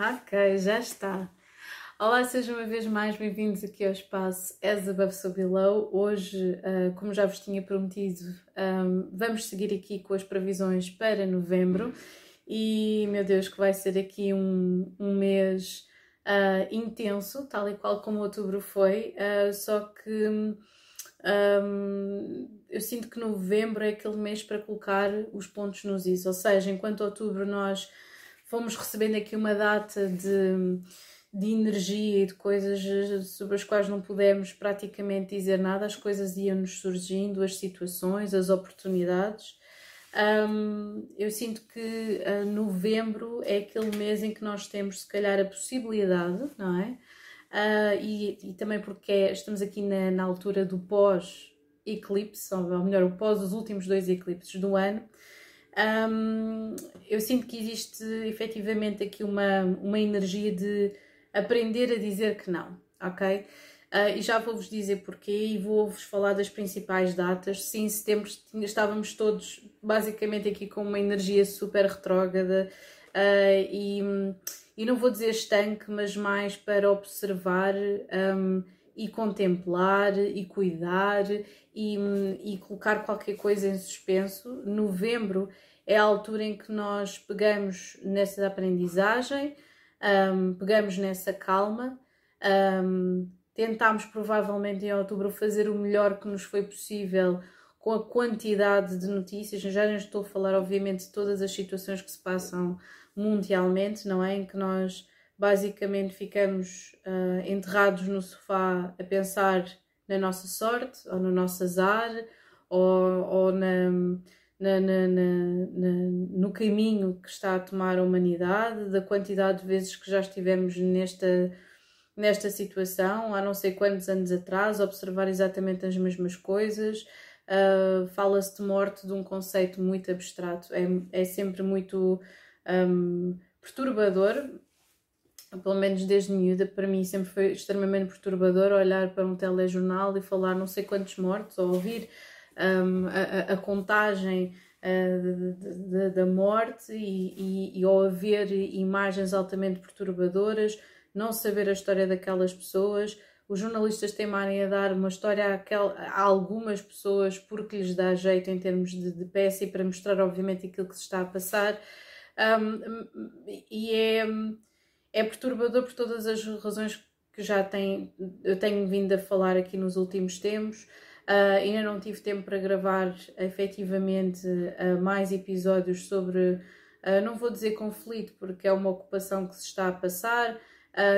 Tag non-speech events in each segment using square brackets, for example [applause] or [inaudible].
Ok, já está. Olá, sejam uma vez mais bem-vindos aqui ao espaço As Above So Below. Hoje, uh, como já vos tinha prometido, vamos seguir aqui com as previsões para novembro e, meu Deus, que vai ser aqui um, um mês uh, intenso, tal e qual como outubro foi, uh, só que um, eu sinto que novembro é aquele mês para colocar os pontos nos is, ou seja, enquanto outubro nós fomos recebendo aqui uma data de, de energia e de coisas sobre as quais não pudemos praticamente dizer nada, as coisas iam-nos surgindo, as situações, as oportunidades. Um, eu sinto que uh, novembro é aquele mês em que nós temos, se calhar, a possibilidade, não é? Uh, e, e, também porque é, estamos aqui na, na altura do pós-eclipse, ou melhor, o pós dos últimos dois eclipses do ano, eu sinto que existe efetivamente aqui uma, uma energia de aprender a dizer que não, ok? Uh, e já vou-vos dizer porquê e vou-vos falar das principais datas. Sim, em setembro estávamos todos basicamente aqui com uma energia super retrógrada uh, e, e não vou dizer estanque, mas mais para observar um, e contemplar e cuidar e, e colocar qualquer coisa em suspenso. Novembro é a altura em que nós pegamos nessa aprendizagem, um, pegamos nessa calma, um, tentámos provavelmente em outubro fazer o melhor que nos foi possível com a quantidade de notícias. Já não estou a falar, obviamente, de todas as situações que se passam mundialmente, não é? Em que nós basicamente ficamos uh, enterrados no sofá a pensar na nossa sorte ou no nosso azar ou, ou na na, na, no caminho que está a tomar a humanidade, da quantidade de vezes que já estivemos nesta, nesta situação, há não sei quantos anos atrás, observar exatamente as mesmas coisas. Uh, Fala-se de morte de um conceito muito abstrato, é, é sempre muito um, perturbador, pelo menos desde miúda, para mim sempre foi extremamente perturbador olhar para um telejornal e falar não sei quantos mortos, ou ouvir um, a, a, contagem uh, da morte e, e, e haver imagens altamente perturbadoras, não saber a história daquelas pessoas, os jornalistas temarem a dar uma história a algumas pessoas porque lhes dá jeito em termos de, de peça e para mostrar, obviamente, aquilo que se está a passar. Um, e é, é perturbador por todas as razões que já tem, eu tenho vindo a falar aqui nos últimos tempos. Uh, ainda não tive tempo para gravar efetivamente uh, mais episódios sobre, uh, não vou dizer conflito, porque é uma ocupação que se está a passar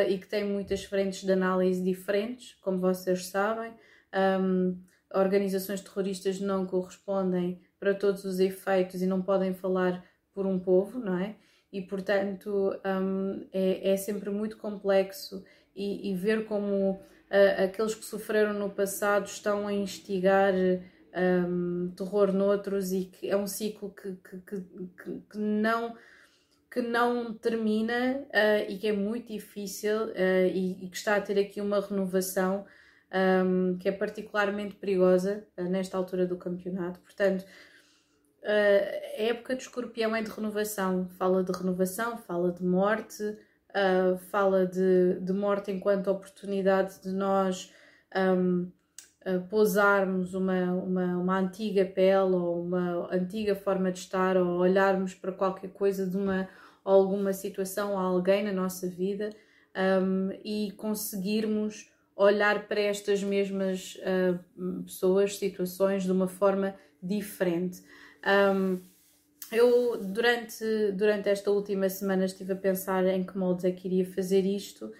e que tem muitas frentes de análise diferentes, como vocês sabem. Um, organizações terroristas não correspondem para todos os efeitos e não podem falar por um povo, não é? E portanto um, é, é sempre muito complexo e, e ver como uh, aqueles que sofreram no passado estão a instigar um, terror noutros e que é um ciclo que, que, que, que não que não termina uh, e que é muito difícil uh, e, e, que está a ter aqui uma renovação um, que é particularmente perigosa uh, nesta altura do campeonato. Portanto, a época de escorpião é de renovação, fala de renovação, fala de morte, uh, fala de, de morte enquanto oportunidade de nós um, uh, pousarmos uma, uma, uma antiga pele ou uma antiga forma de estar ou olharmos para qualquer coisa de uma alguma situação alguém na nossa vida um, e conseguirmos olhar para estas mesmas uh, pessoas, situações de uma forma diferente. Um, eu, durante, durante esta última semana, estive a pensar em que moldes é que iria fazer isto.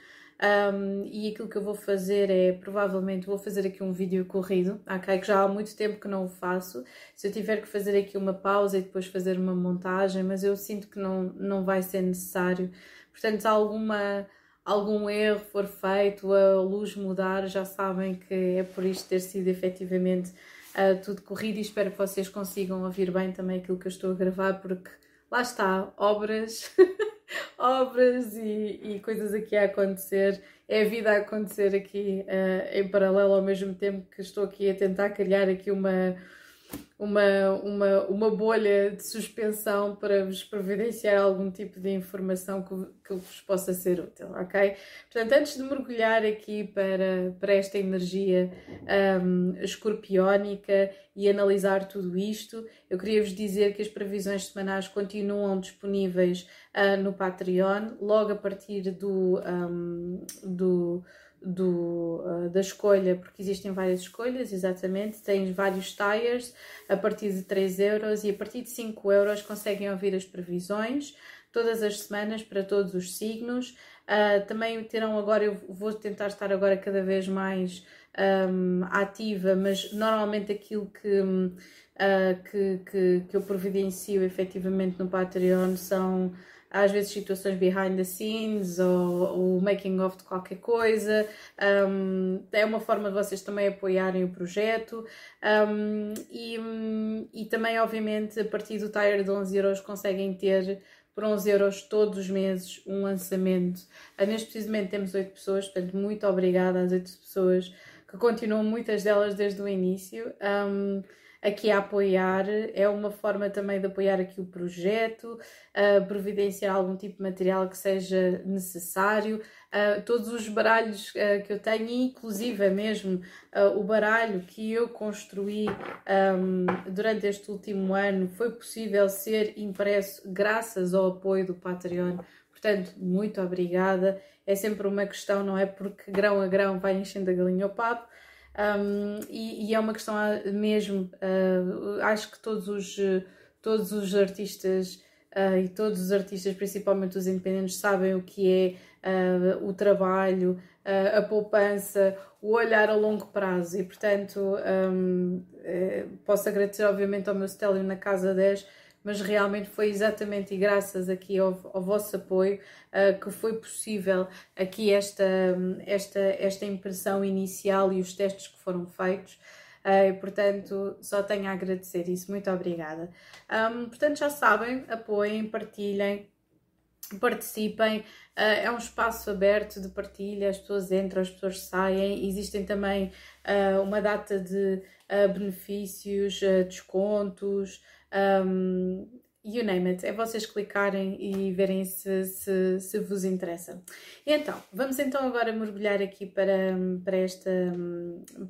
Um, e aquilo que eu vou fazer é, provavelmente, vou fazer aqui um vídeo corrido, ok? Que já há muito tempo que não o faço. Se eu tiver que fazer aqui uma pausa e depois fazer uma montagem, mas eu sinto que não, não vai ser necessário. Portanto, se alguma, algum erro for feito, a luz mudar, já sabem que é por isto ter sido efetivamente uh, tudo corrido e espero que vocês consigam ouvir bem também aquilo que eu estou a gravar, porque lá está, obras, [laughs] obras e, e, coisas aqui a acontecer, é a vida a acontecer aqui uh, em paralelo ao mesmo tempo que estou aqui a tentar criar aqui uma, uma, uma, uma bolha de suspensão para vos providenciar algum tipo de informação que, que vos possa ser útil, ok? Portanto, antes de mergulhar aqui para, para esta energia um, escorpiónica e analisar tudo isto, eu queria vos dizer que as previsões semanais continuam disponíveis uh, no Patreon, logo a partir do, um, do do, uh, da escolha, porque existem várias escolhas, exatamente, tens vários tires a partir de 3 euros e a partir de 5 euros conseguem ouvir as previsões todas as semanas para todos os signos. Uh, também terão agora, eu vou tentar estar agora cada vez mais um, ativa, mas normalmente aquilo que, uh, que, que, que eu providencio efetivamente no Patreon são às vezes situações behind the scenes ou o making of de qualquer coisa. Um, é uma forma de vocês também apoiarem o projeto um, e, e também, obviamente, a partir do Tire de 11 euros conseguem ter por 11 euros todos os meses um lançamento. Ah, neste precisamente temos 8 pessoas, portanto, muito obrigada às 8 pessoas que continuam, muitas delas desde o início. Um, aqui a apoiar, é uma forma também de apoiar aqui o projeto, uh, providenciar algum tipo de material que seja necessário. Uh, todos os baralhos uh, que eu tenho, inclusive mesmo uh, o baralho que eu construí um, durante este último ano, foi possível ser impresso graças ao apoio do Patreon. Portanto, muito obrigada. É sempre uma questão, não é? Porque grão a grão vai enchendo a galinha ao papo. Um, e, e, é uma questão ah, mesmo, uh, acho que todos os, todos os artistas uh, e todos os artistas, principalmente os independentes, sabem o que é uh, o trabalho, a poupança, o olhar a longo prazo. E portanto um, eh, posso agradecer obviamente ao meu Stélio na Casa 10 mas realmente foi exatamente e graças aqui ao, ao vosso apoio uh, que foi possível aqui esta, esta, esta impressão inicial e os testes que foram feitos. Uh, portanto, só tenho a agradecer isso. Muito obrigada. Um, portanto, já sabem, apoiem, partilhem, participem. Uh, é um espaço aberto de partilha, as pessoas entram, as pessoas saem. Existem também uh, uma data de benefícios, descontos um, you name it, é vocês clicarem e verem se, se, se vos interessa. Então, vamos então agora mergulhar aqui para, para, esta,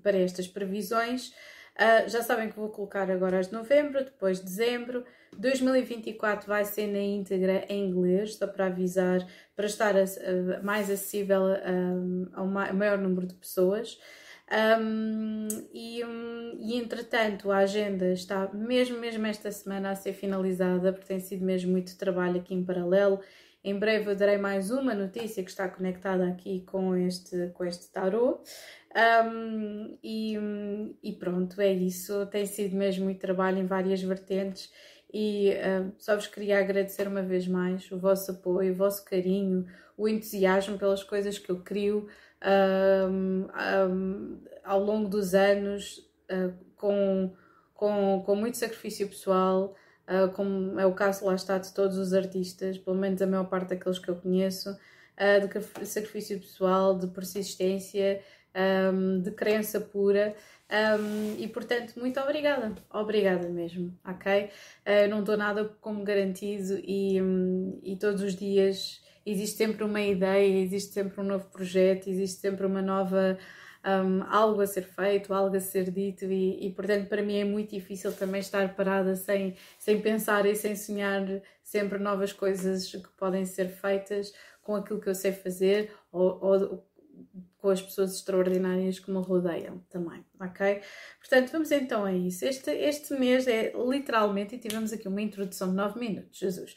para estas previsões. Uh, já sabem que vou colocar agora as de novembro, depois de dezembro. 2024 vai ser na íntegra em inglês, só para avisar, para estar uh, mais acessível ao maior número de pessoas. Um, e, um, e entretanto a agenda está mesmo, mesmo esta semana a ser finalizada, porque tem sido mesmo muito trabalho aqui em paralelo. Em breve eu darei mais uma notícia que está conectada aqui com este, com este tarot. Um, e, e, pronto, é isso. Tem sido mesmo muito trabalho em várias vertentes. E só vos queria agradecer uma vez mais o vosso apoio, o vosso carinho, o entusiasmo pelas coisas que eu crio um, ao longo dos anos, uh, com, com, com muito sacrifício pessoal, uh, como é o caso lá está de todos os artistas, pelo menos a maior parte daqueles que eu conheço, uh, de sacrifício pessoal, de persistência, um, de crença pura. Um, e portanto, muito obrigada, obrigada mesmo, ok? Uh, não dou nada como garantido e, um, e todos os dias existe sempre uma ideia, existe sempre um novo projeto, existe sempre uma nova. Um, algo a ser feito, algo a ser dito, e, e, portanto para mim é muito difícil também estar parada sem, sem pensar e sem sonhar sempre novas coisas que podem ser feitas com aquilo que eu sei fazer ou, ou com as pessoas extraordinárias que me rodeiam também, ok? Portanto, vamos então a isso. Este, este mês é literalmente, e tivemos aqui uma introdução de 9 minutos, Jesus.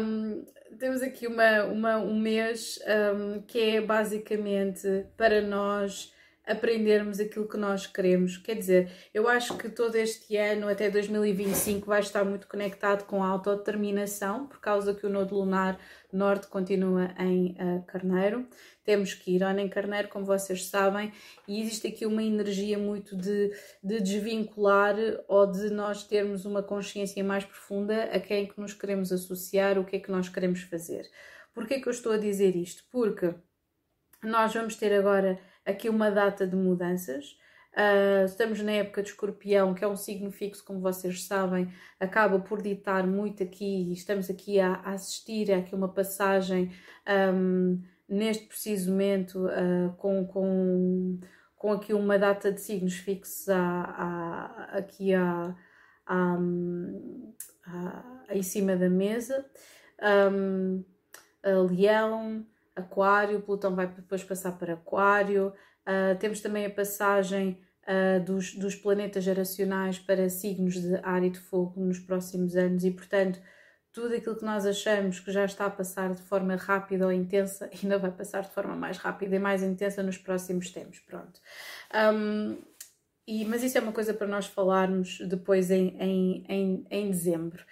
Um, temos aqui uma, uma, um mês um, que é basicamente para nós aprendermos aquilo que nós queremos. Quer dizer, eu acho que todo este ano, até 2025, vai estar muito conectado com a autodeterminação, por causa que o nodo lunar norte continua em uh, Carneiro. Temos Quirón em Carneiro, como vocês sabem, e existe aqui uma energia muito de, de desvincular ou de nós termos uma consciência mais profunda a quem é que nos queremos associar, o que é que nós queremos fazer. Porquê é que eu estou a dizer isto? Porque nós vamos ter agora aqui uma data de mudanças. Uh, estamos na época de escorpião, que é um signo fixo, como vocês sabem, acaba por ditar muito aqui, estamos aqui a, a assistir a aqui uma passagem um, neste preciso momento uh, com, com, com aqui uma data de signos fixos a, a, aqui a, a, a, em cima da mesa. Um, Leão, Aquário, Plutão vai depois passar para Aquário. Uh, temos também a passagem uh, dos, dos planetas geracionais para signos de ar e de fogo nos próximos anos e, portanto, tudo aquilo que nós achamos que já está a passar de forma rápida ou intensa [laughs] ainda vai passar de forma mais rápida e mais intensa nos próximos tempos. Pronto. Um, e, mas isso é uma coisa para nós falarmos depois em, em, em, em dezembro.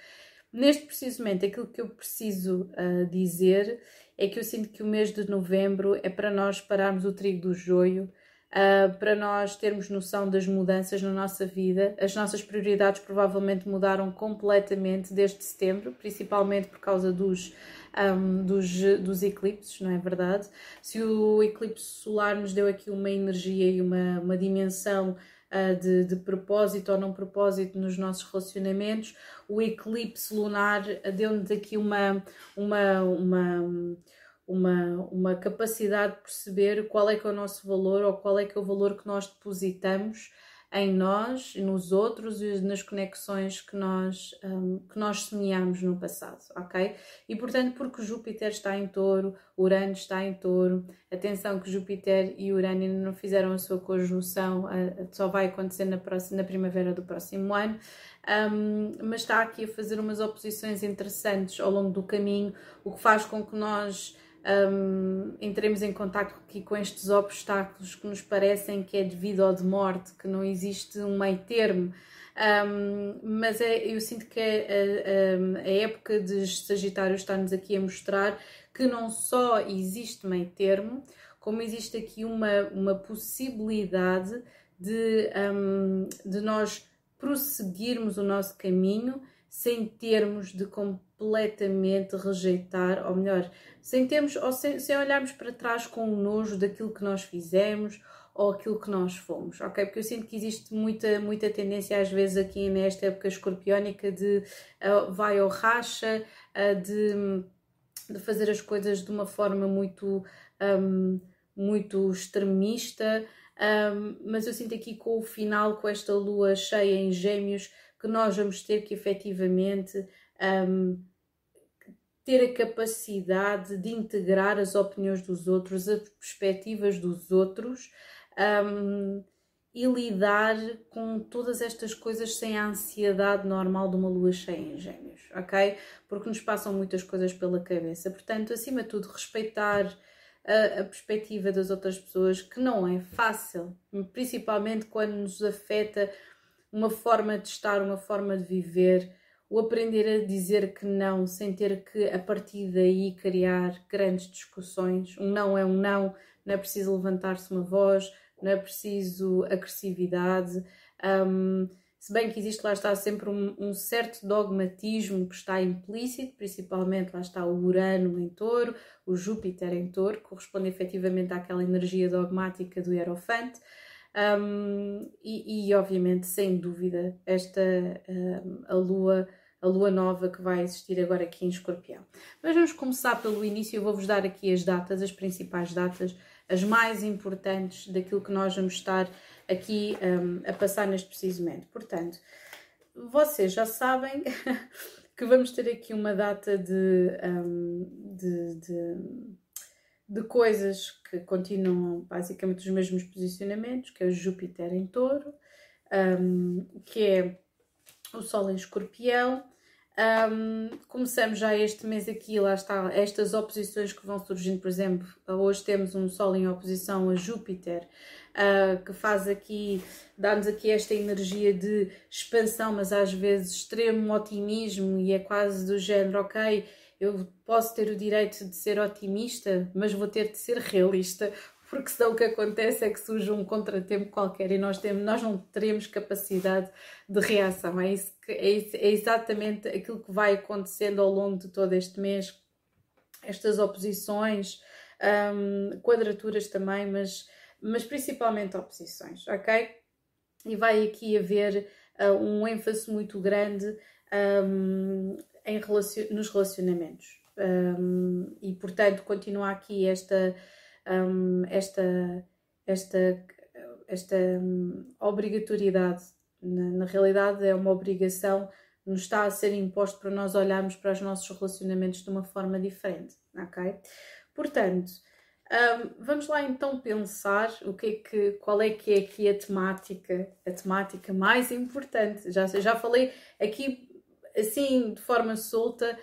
Neste preciso momento, aquilo que eu preciso uh, dizer é que eu sinto que o mês de novembro é para nós pararmos o trigo do joio, uh, para nós termos noção das mudanças na nossa vida. As nossas prioridades provavelmente mudaram completamente desde setembro, principalmente por causa dos, um, dos, dos eclipses, não é verdade? Se o eclipse solar nos deu aqui uma energia e uma, uma dimensão de, de propósito ou não propósito nos nossos relacionamentos, o eclipse lunar deu-nos aqui uma, uma, uma uma, uma capacidade de perceber qual é que é o nosso valor ou qual é que é o valor que nós depositamos em nós, nos outros e nas conexões que nós, um, que nós semeamos no passado, ok? E portanto, porque Júpiter está em touro, Urano está em touro, atenção que Júpiter e Urano ainda não fizeram a sua conjunção, só vai acontecer na, próxima, na primavera do próximo ano, um, mas está aqui a fazer umas oposições interessantes ao longo do caminho, o que faz com que nós um, entremos em contato aqui com estes obstáculos que nos parecem que é de vida ou de morte, que não existe um meio termo. Um, mas é, eu sinto que a, a, a época de Sagitário está-nos aqui a mostrar que não só existe meio termo, como existe aqui uma, uma possibilidade de, um, de nós prosseguirmos o nosso caminho sem termos de completamente rejeitar, ou melhor, sem termos, ou sem, sem olharmos para trás com o nojo daquilo que nós fizemos ou aquilo que nós fomos, ok? Porque eu sinto que existe muita, muita tendência às vezes aqui nesta época escorpiónica de uh, vai ou racha, uh, de, de fazer as coisas de uma forma muito, um, muito extremista, um, mas eu sinto aqui com o final, com esta lua cheia em gêmeos, que nós vamos ter que efetivamente um, ter a capacidade de integrar as opiniões dos outros, as perspectivas dos outros um, e lidar com todas estas coisas sem a ansiedade normal de uma lua cheia em gêmeos, ok? Porque nos passam muitas coisas pela cabeça. Portanto, acima de tudo, respeitar a, a perspectiva das outras pessoas, que não é fácil, principalmente quando nos afeta uma forma de estar, uma forma de viver, o aprender a dizer que não sem ter que a partir daí criar grandes discussões. Um não é um não, não é preciso levantar-se uma voz, não é preciso agressividade. Um, se bem que existe lá está sempre um, um, certo dogmatismo que está implícito, principalmente lá está o Urano em touro, o Júpiter em touro, corresponde efetivamente àquela energia dogmática do Hierofante. Um, e, e, obviamente, sem dúvida, esta um, a lua a lua nova que vai existir agora aqui em Escorpião. Mas vamos começar pelo início, eu vou-vos dar aqui as datas, as principais datas, as mais importantes daquilo que nós vamos estar aqui um, a passar neste preciso momento. Portanto, vocês já sabem [laughs] que vamos ter aqui uma data de, um, de, de de coisas que continuam basicamente os mesmos posicionamentos, que é o Júpiter em touro, um, que é o Sol em escorpião. Um, começamos já este mês aqui, lá está, estas oposições que vão surgindo, por exemplo, hoje temos um Sol em oposição a Júpiter, uh, que faz aqui, dá-nos aqui esta energia de expansão, mas às vezes extremo otimismo e é quase do género, ok, eu posso ter o direito de ser otimista, mas vou ter de ser realista, porque senão o que acontece é que surge um contratempo qualquer e nós, temos, nós não teremos capacidade de reação. É, isso que, é, é exatamente aquilo que vai acontecendo ao longo de todo este mês. Estas oposições, hum, quadraturas também, mas, mas principalmente oposições, ok? e vai aqui haver uh, um ênfase muito grande um, em relacion nos relacionamentos. Um, e portanto continua aqui esta, um, esta, esta, esta obrigatoriedade. Na, na realidade, é uma obrigação nos está a ser imposto para nós olharmos para os nossos relacionamentos de uma forma diferente, ok? Portanto, um, vamos lá então pensar o que é que, qual é que é aqui a temática, a temática mais importante. Já, já falei aqui assim de forma solta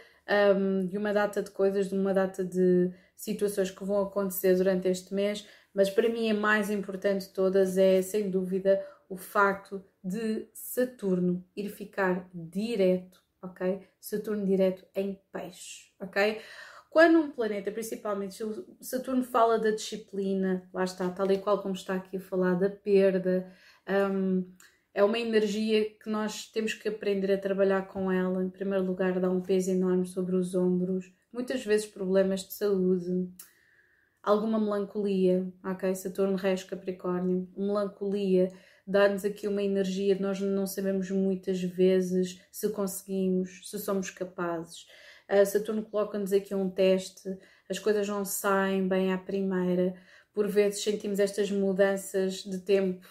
um, de uma data de coisas, de uma data de situações que vão acontecer durante este mês, mas para mim a mais importante de todas é sem dúvida o facto de Saturno ir ficar direto, ok? Saturno direto em peixe, ok? Quando um planeta, principalmente Saturno, fala da disciplina, lá está, tal e qual como está aqui a falar, da perda, um, é uma energia que nós temos que aprender a trabalhar com ela. Em primeiro lugar, dá um peso enorme sobre os ombros, muitas vezes problemas de saúde, alguma melancolia, ok? Saturno, Reis, Capricórnio, melancolia dá-nos aqui uma energia de nós não sabemos muitas vezes se conseguimos, se somos capazes. Uh, Saturno coloca-nos aqui um teste, as coisas não saem bem à primeira, por vezes sentimos estas mudanças de tempo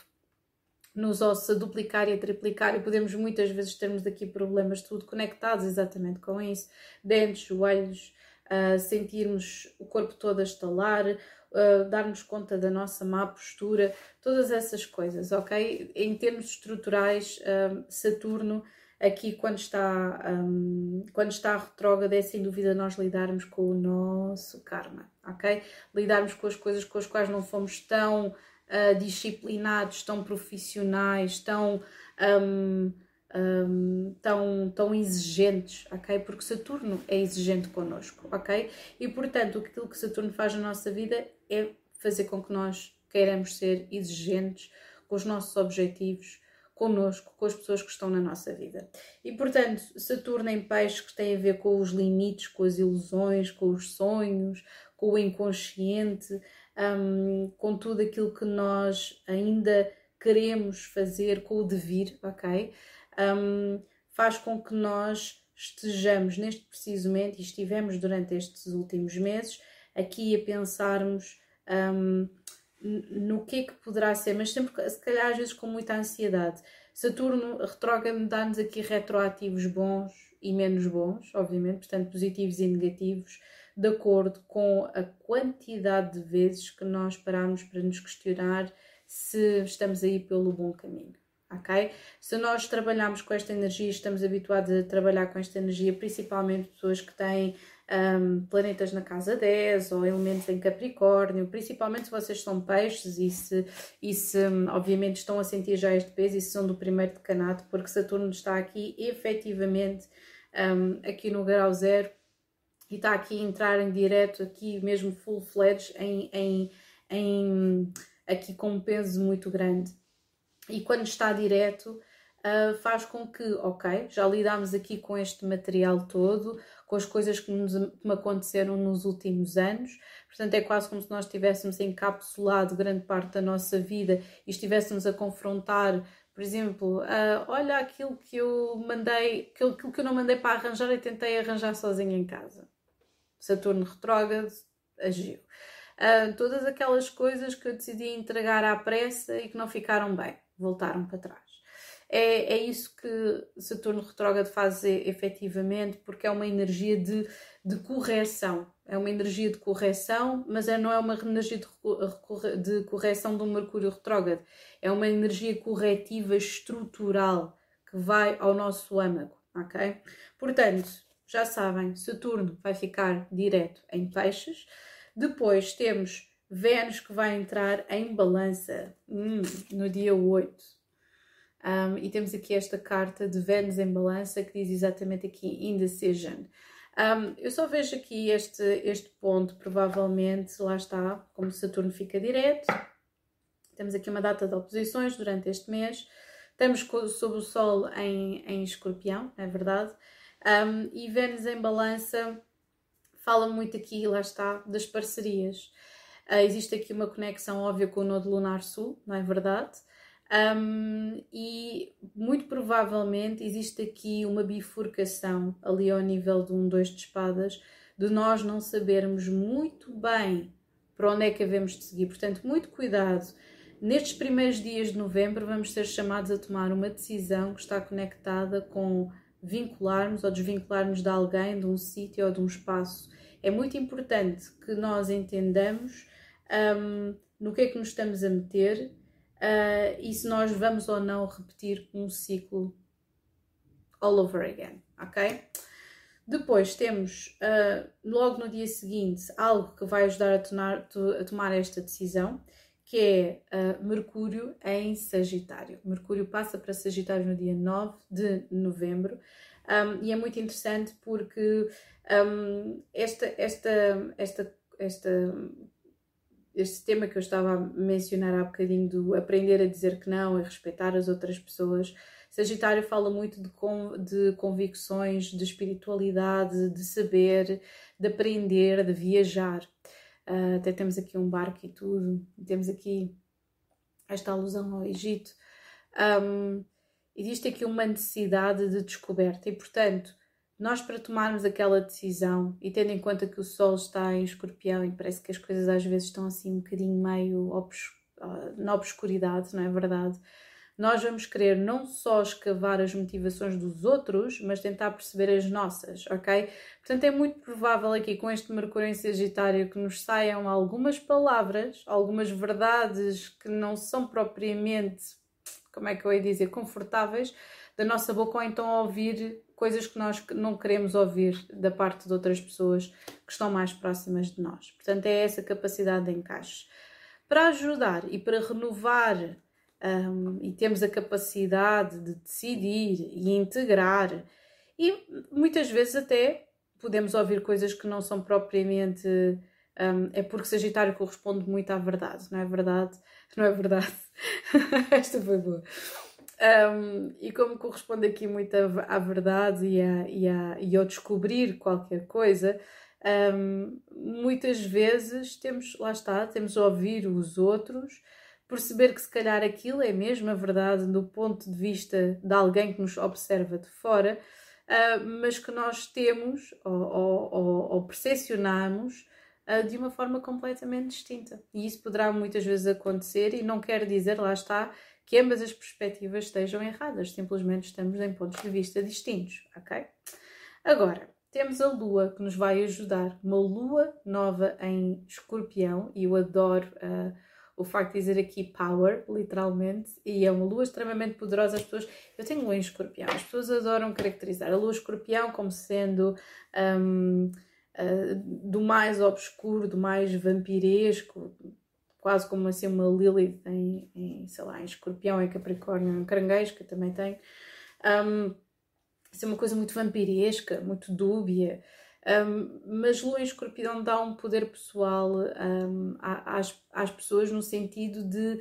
nos ossos a duplicar e a triplicar e podemos muitas vezes termos aqui problemas tudo conectados exatamente com isso, dentes, joelhos, uh, sentirmos o corpo todo a estalar, uh, darmos conta da nossa má postura, todas essas coisas, ok? Em termos estruturais, uh, Saturno aqui quando está, um, quando está retrógrado é sem dúvida nós lidarmos com o nosso karma, ok? Lidarmos com as coisas com as quais não fomos tão uh, disciplinados, tão profissionais, tão... Um, um, tão, tão exigentes, ok? Porque Saturno é exigente connosco, ok? E portanto, aquilo que Saturno faz na nossa vida é fazer com que nós queiramos ser exigentes com os nossos objetivos, connosco, com as pessoas que estão na nossa vida. E portanto, Saturno em peixe que tem a ver com os limites, com as ilusões, com os sonhos, com o inconsciente, um, com tudo aquilo que nós ainda queremos fazer, com o devir, ok? um, faz com que nós estejamos neste preciso momento e estivemos durante estes últimos meses aqui a pensarmos um, no que é que poderá ser, mas sempre, se calhar, às vezes com muita ansiedade. Saturno retrógrado dá-nos aqui retroativos bons e menos bons, obviamente, portanto, positivos e negativos, de acordo com a quantidade de vezes que nós paramos para nos questionar se estamos aí pelo bom caminho ok? Se nós trabalharmos com esta energia, estamos habituados a trabalhar com esta energia, principalmente pessoas que têm um, planetas na casa 10 ou elementos em Capricórnio, principalmente se vocês são peixes e se, e se obviamente estão a sentir já este peso e se são do primeiro decanato, porque Saturno está aqui efetivamente um, aqui no grau zero e está aqui a entrar em direto, aqui mesmo full-fledged, em, em, em, aqui com um peso muito grande e quando está direto uh, faz com que, ok, já lidámos aqui com este material todo, com as coisas que, nos, que me aconteceram nos últimos anos, portanto é quase como se nós tivéssemos encapsulado grande parte da nossa vida e estivéssemos a confrontar por exemplo, uh, olha aquilo que eu mandei, aquilo, aquilo que eu não mandei para arranjar e tentei arranjar sozinha em casa. Saturno retrógrado agiu. Uh, todas aquelas coisas que eu decidi entregar à pressa e que não ficaram bem voltaram para trás. É, é isso que Saturno retrógrado faz efetivamente, porque é uma energia de, de correção. É uma energia de correção, mas é, não é uma energia de, de correção do Mercúrio retrógrado. É uma energia corretiva estrutural que vai ao nosso âmago, ok? Portanto, já sabem, Saturno vai ficar direto em peixes. Depois temos Vênus que vai entrar em balança hum, no dia 8. Um, e temos aqui esta carta de Vênus em balança que diz exatamente aqui indecision. Um, eu só vejo aqui este, este ponto, provavelmente, lá está, como Saturno fica direto. Temos aqui uma data de oposições durante este mês. Estamos sob o Sol em, em escorpião, é verdade. Um, e Vênus em balança fala muito aqui, lá está, das parcerias. Uh, existe aqui uma conexão óbvia com o Nodo Lunar Sul, não é verdade? Um, e muito provavelmente existe aqui uma bifurcação ali ao nível de um dois de espadas, de nós não sabermos muito bem para onde é que havemos de seguir. Portanto, muito cuidado. Nestes primeiros dias de novembro, vamos ser chamados a tomar uma decisão que está conectada com vincularmos ou desvincularmos de alguém, de um sítio ou de um espaço. É muito importante que nós entendamos um, no que é que nos estamos a meter uh, e se nós vamos ou não repetir um ciclo all over again, ok? Depois temos uh, logo no dia seguinte algo que vai ajudar a, a tomar esta decisão, que é uh, Mercúrio em Sagitário. Mercúrio passa para Sagitário no dia 9 de novembro um, e é muito interessante porque um, esta, esta, esta, esta este tema que eu estava a mencionar há bocadinho do aprender a dizer que não, a respeitar as outras pessoas. Sagitário fala muito de, de convicções, de espiritualidade, de saber, de aprender, de viajar. Uh, até temos aqui um barco e tudo, temos aqui esta alusão ao Egito. Um, existe aqui uma necessidade de descoberta e, portanto, nós para tomarmos aquela decisão e tendo em conta que o Sol está em escorpião e parece que as coisas às vezes estão assim um bocadinho meio obs ah, na obscuridade, não é verdade? Nós vamos querer não só escavar as motivações dos outros, mas tentar perceber as nossas, ok? Portanto, é muito provável aqui com este Mercúrio em Sagitário que nos saiam algumas palavras, algumas verdades que não são propriamente, como é que eu ia dizer, confortáveis da nossa boca ou então ouvir coisas que nós não queremos ouvir da parte de outras pessoas que estão mais próximas de nós. Portanto, é essa capacidade de encaixe. Para ajudar e para renovar, um, e temos a capacidade de decidir e integrar, e muitas vezes até podemos ouvir coisas que não são propriamente. Um, é porque Sagitário corresponde muito à verdade, não é verdade? [laughs] Não é verdade? [laughs] Esta foi boa. Um, e como corresponde aqui muito à, verdade e, a, e, e ao descobrir qualquer coisa, um, muitas vezes temos, lá está, temos a ouvir os outros, perceber que se calhar aquilo é mesmo a verdade do ponto de vista de alguém que nos observa de fora, uh, mas que nós temos ou, ou, ou, percepcionamos uh, de uma forma completamente distinta. E isso poderá muitas vezes acontecer e não quer dizer, lá está, que ambas as perspectivas estejam erradas, simplesmente estamos em pontos de vista distintos, ok? Agora, temos a lua que nos vai ajudar, uma lua nova em escorpião, e eu adoro uh, o facto de dizer aqui power, literalmente, e é uma lua extremamente poderosa. As pessoas, eu tenho lua em escorpião, as pessoas adoram caracterizar a lua escorpião como sendo. Um, uh, do mais obscuro, do mais vampiresco, quase como assim uma Lilith em, em sei lá, em escorpião, em capricórnio, em caranguejo, que eu também tenho. Um, isso é uma coisa muito vampiresca, muito dúbia. Um, mas Lua em Escorpião dá um poder pessoal um, às, às pessoas no sentido de,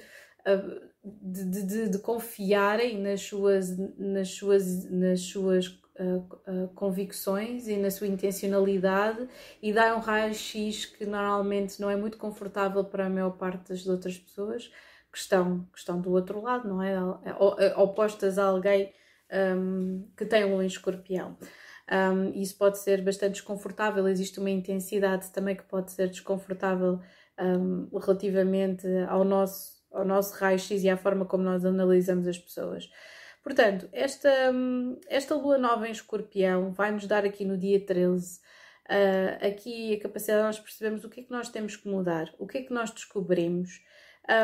de, de, de, confiarem nas suas, nas suas, nas suas uh, convicções e na sua intencionalidade e dá um raio-x que normalmente não é muito confortável para a maior parte das outras pessoas que estão, que estão do outro lado, não é? é opostas a alguém um, que tem um escorpião. Um, isso pode ser bastante desconfortável, existe uma intensidade também que pode ser desconfortável um, relativamente ao nosso, ao nosso raio-x e à forma como nós analisamos as pessoas. Portanto, esta, esta lua nova em escorpião vai nos dar aqui no dia 13 uh, ah, aqui a capacidade de nós percebermos o que é que nós temos que mudar, o que é que nós descobrimos,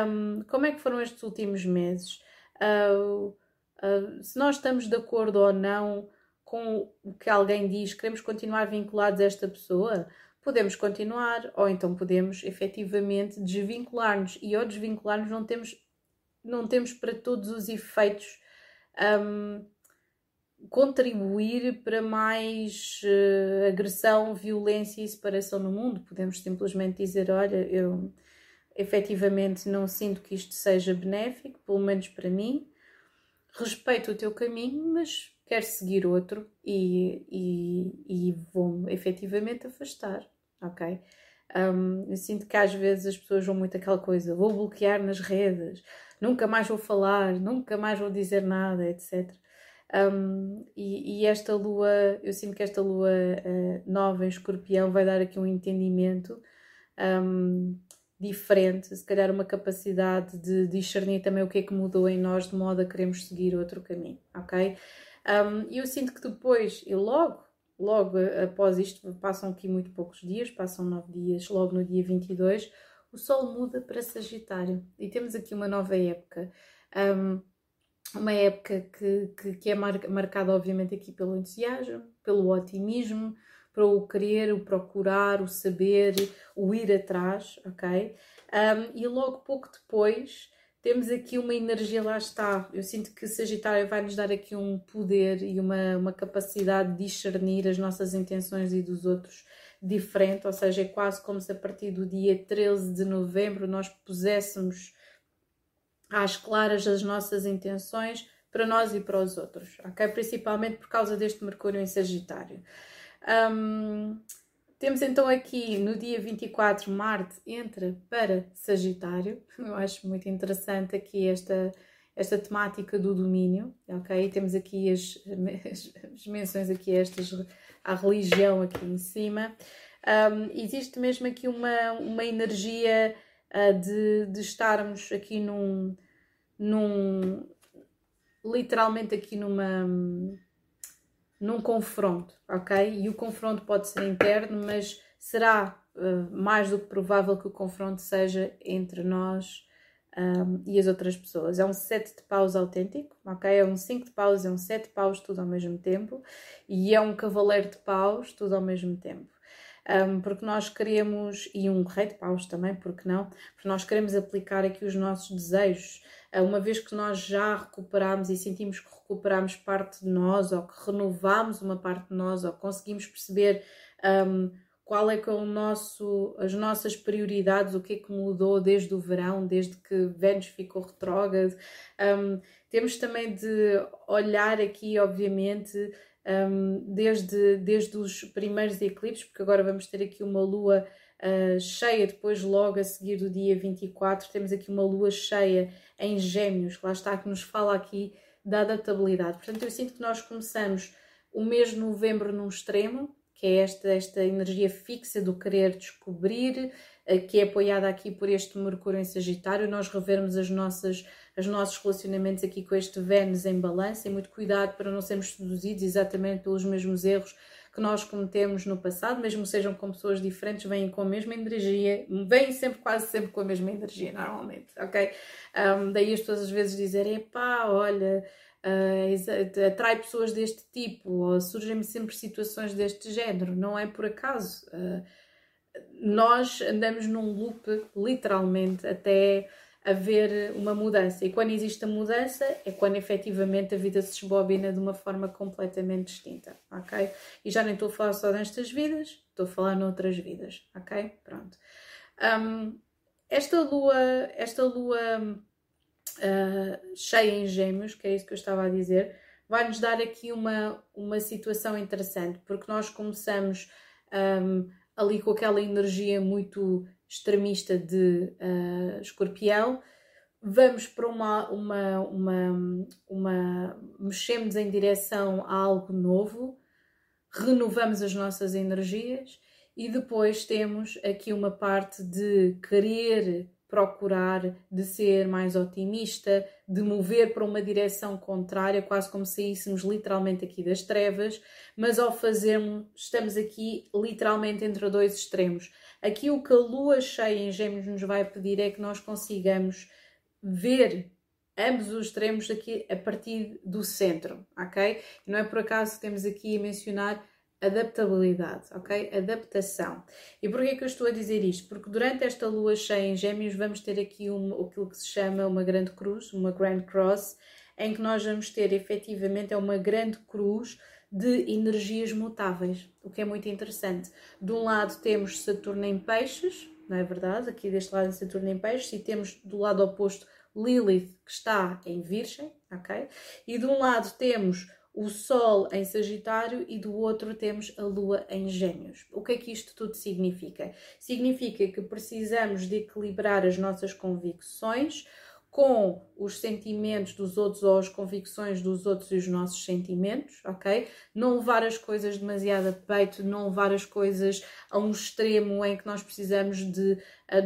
um, como é que foram estes últimos meses, uh, uh, se nós estamos de acordo ou não com o que alguém diz, queremos continuar vinculados a esta pessoa, podemos continuar, ou então podemos efetivamente desvincular-nos. E ao desvincular-nos não temos, não temos para todos os efeitos um, contribuir para mais uh, agressão, violência e separação no mundo. Podemos simplesmente dizer: olha, eu efetivamente não sinto que isto seja benéfico, pelo menos para mim. Respeito o teu caminho, mas quero seguir outro e, e, e vou-me efetivamente afastar, ok? Um, eu sinto que às vezes as pessoas vão muito aquela coisa, vou bloquear nas redes, nunca mais vou falar, nunca mais vou dizer nada, etc. Um, e, e, esta lua, eu sinto que esta lua uh, nova em escorpião vai dar aqui um entendimento um, diferente, se calhar uma capacidade de discernir também o que é que mudou em nós de modo a queremos seguir outro caminho, ok? Um, eu sinto que depois, e logo, logo após isto, passam aqui muito poucos dias, passam nove dias, logo no dia 22, o Sol muda para Sagitário e temos aqui uma nova época. Um, uma época que, que, que é mar, marcada, obviamente, aqui pelo entusiasmo, pelo otimismo, para o querer, o procurar, o saber, o ir atrás, ok? Um, e logo pouco depois temos aqui uma energia, lá está. Eu sinto que Sagitário vai nos dar aqui um poder e uma, uma capacidade de discernir as nossas intenções e dos outros diferente, ou seja, é quase como se a partir do dia 13 de novembro nós puséssemos às claras as nossas intenções para nós e para os outros, ok? Principalmente por causa deste Mercúrio em Sagitário. Um, temos então aqui no dia 24 Marte entra para Sagitário. [laughs] Eu acho muito interessante aqui esta, esta temática do domínio, ok? Temos aqui as, as, menções aqui estas à religião aqui em cima. Um, existe mesmo aqui uma, uma energia uh, de, de estarmos aqui num, num literalmente aqui numa num confronto, ok? E o confronto pode ser interno, mas será uh, mais do que provável que o confronto seja entre nós um, e as outras pessoas. É um sete de paus autêntico, ok? É um 5 de paus, é um 7 de paus, tudo ao mesmo tempo, e é um cavaleiro de paus, tudo ao mesmo tempo. Um, porque nós queremos, e um rei de paus também, porque não? Porque nós queremos aplicar aqui os nossos desejos, uma vez que nós já recuperamos e sentimos que recuperamos parte de nós, ou que renovamos uma parte de nós, ou conseguimos perceber um, qual é que é o nosso, as nossas prioridades, o que é que mudou desde o verão, desde que Vênus ficou retrógrado. Um, temos também de olhar aqui, obviamente, um, desde, desde os primeiros eclipses, porque agora vamos ter aqui uma lua uh, cheia, depois logo a seguir do dia 24, temos aqui uma lua cheia em gêmeos, lá está, que nos fala aqui da adaptabilidade. Portanto, eu sinto que nós começamos o mês de novembro num extremo, que é esta, esta energia fixa do querer descobrir, eh, que é apoiada aqui por este Mercúrio em Sagitário, nós revermos as nossas, os nossos relacionamentos aqui com este Vênus em balança e muito cuidado para não sermos seduzidos exatamente pelos mesmos erros que nós cometemos no passado, mesmo sejam com pessoas diferentes, vêm com a mesma energia, vêm sempre, quase sempre com a mesma energia, normalmente, ok? Um, daí as pessoas às vezes dizerem, pá, olha, uh, atrai pessoas deste tipo, ou surgem-me sempre situações deste género, não é por acaso. Uh, nós andamos num loop, literalmente, até haver uma mudança. E quando existe a mudança, é quando efetivamente a vida se desbobina de uma forma completamente distinta, ok? E já nem estou a falar só nestas vidas, estou a falar noutras vidas, ok? Pronto. Um, esta lua, esta lua uh, cheia em gêmeos, que é isso que eu estava a dizer, vai-nos dar aqui uma, uma situação interessante, porque nós começamos um, ali com aquela energia muito extremista de uh, escorpião, vamos para uma, uma, uma, uma. mexemos em direção a algo novo, renovamos as nossas energias e depois temos aqui uma parte de querer procurar, de ser mais otimista, de mover para uma direção contrária, quase como se saíssemos literalmente aqui das trevas, mas ao fazermos, estamos aqui literalmente entre dois extremos. Aqui o que a lua cheia em Gêmeos nos vai pedir é que nós consigamos ver ambos os extremos aqui a partir do centro, ok? Não é por acaso que temos aqui a mencionar adaptabilidade, ok? Adaptação. E porquê que eu estou a dizer isto? Porque durante esta lua cheia em Gêmeos vamos ter aqui um, aquilo que se chama uma grande cruz, uma Grand Cross, em que nós vamos ter efetivamente é uma grande cruz de energias mutáveis, o que é muito interessante. De um lado temos Saturno em Peixes, não é verdade? Aqui deste lado Saturno em Peixes, e temos do lado oposto Lilith, que está em Virgem, ok? E de um lado temos o Sol em Sagitário e do outro temos a Lua em Gêmeos. O que é que isto tudo significa? Significa que precisamos de equilibrar as nossas convicções com os sentimentos dos outros ou as convicções dos outros e os nossos sentimentos, ok? Não levar as coisas demasiado a peito, não levar as coisas a um extremo em que nós precisamos de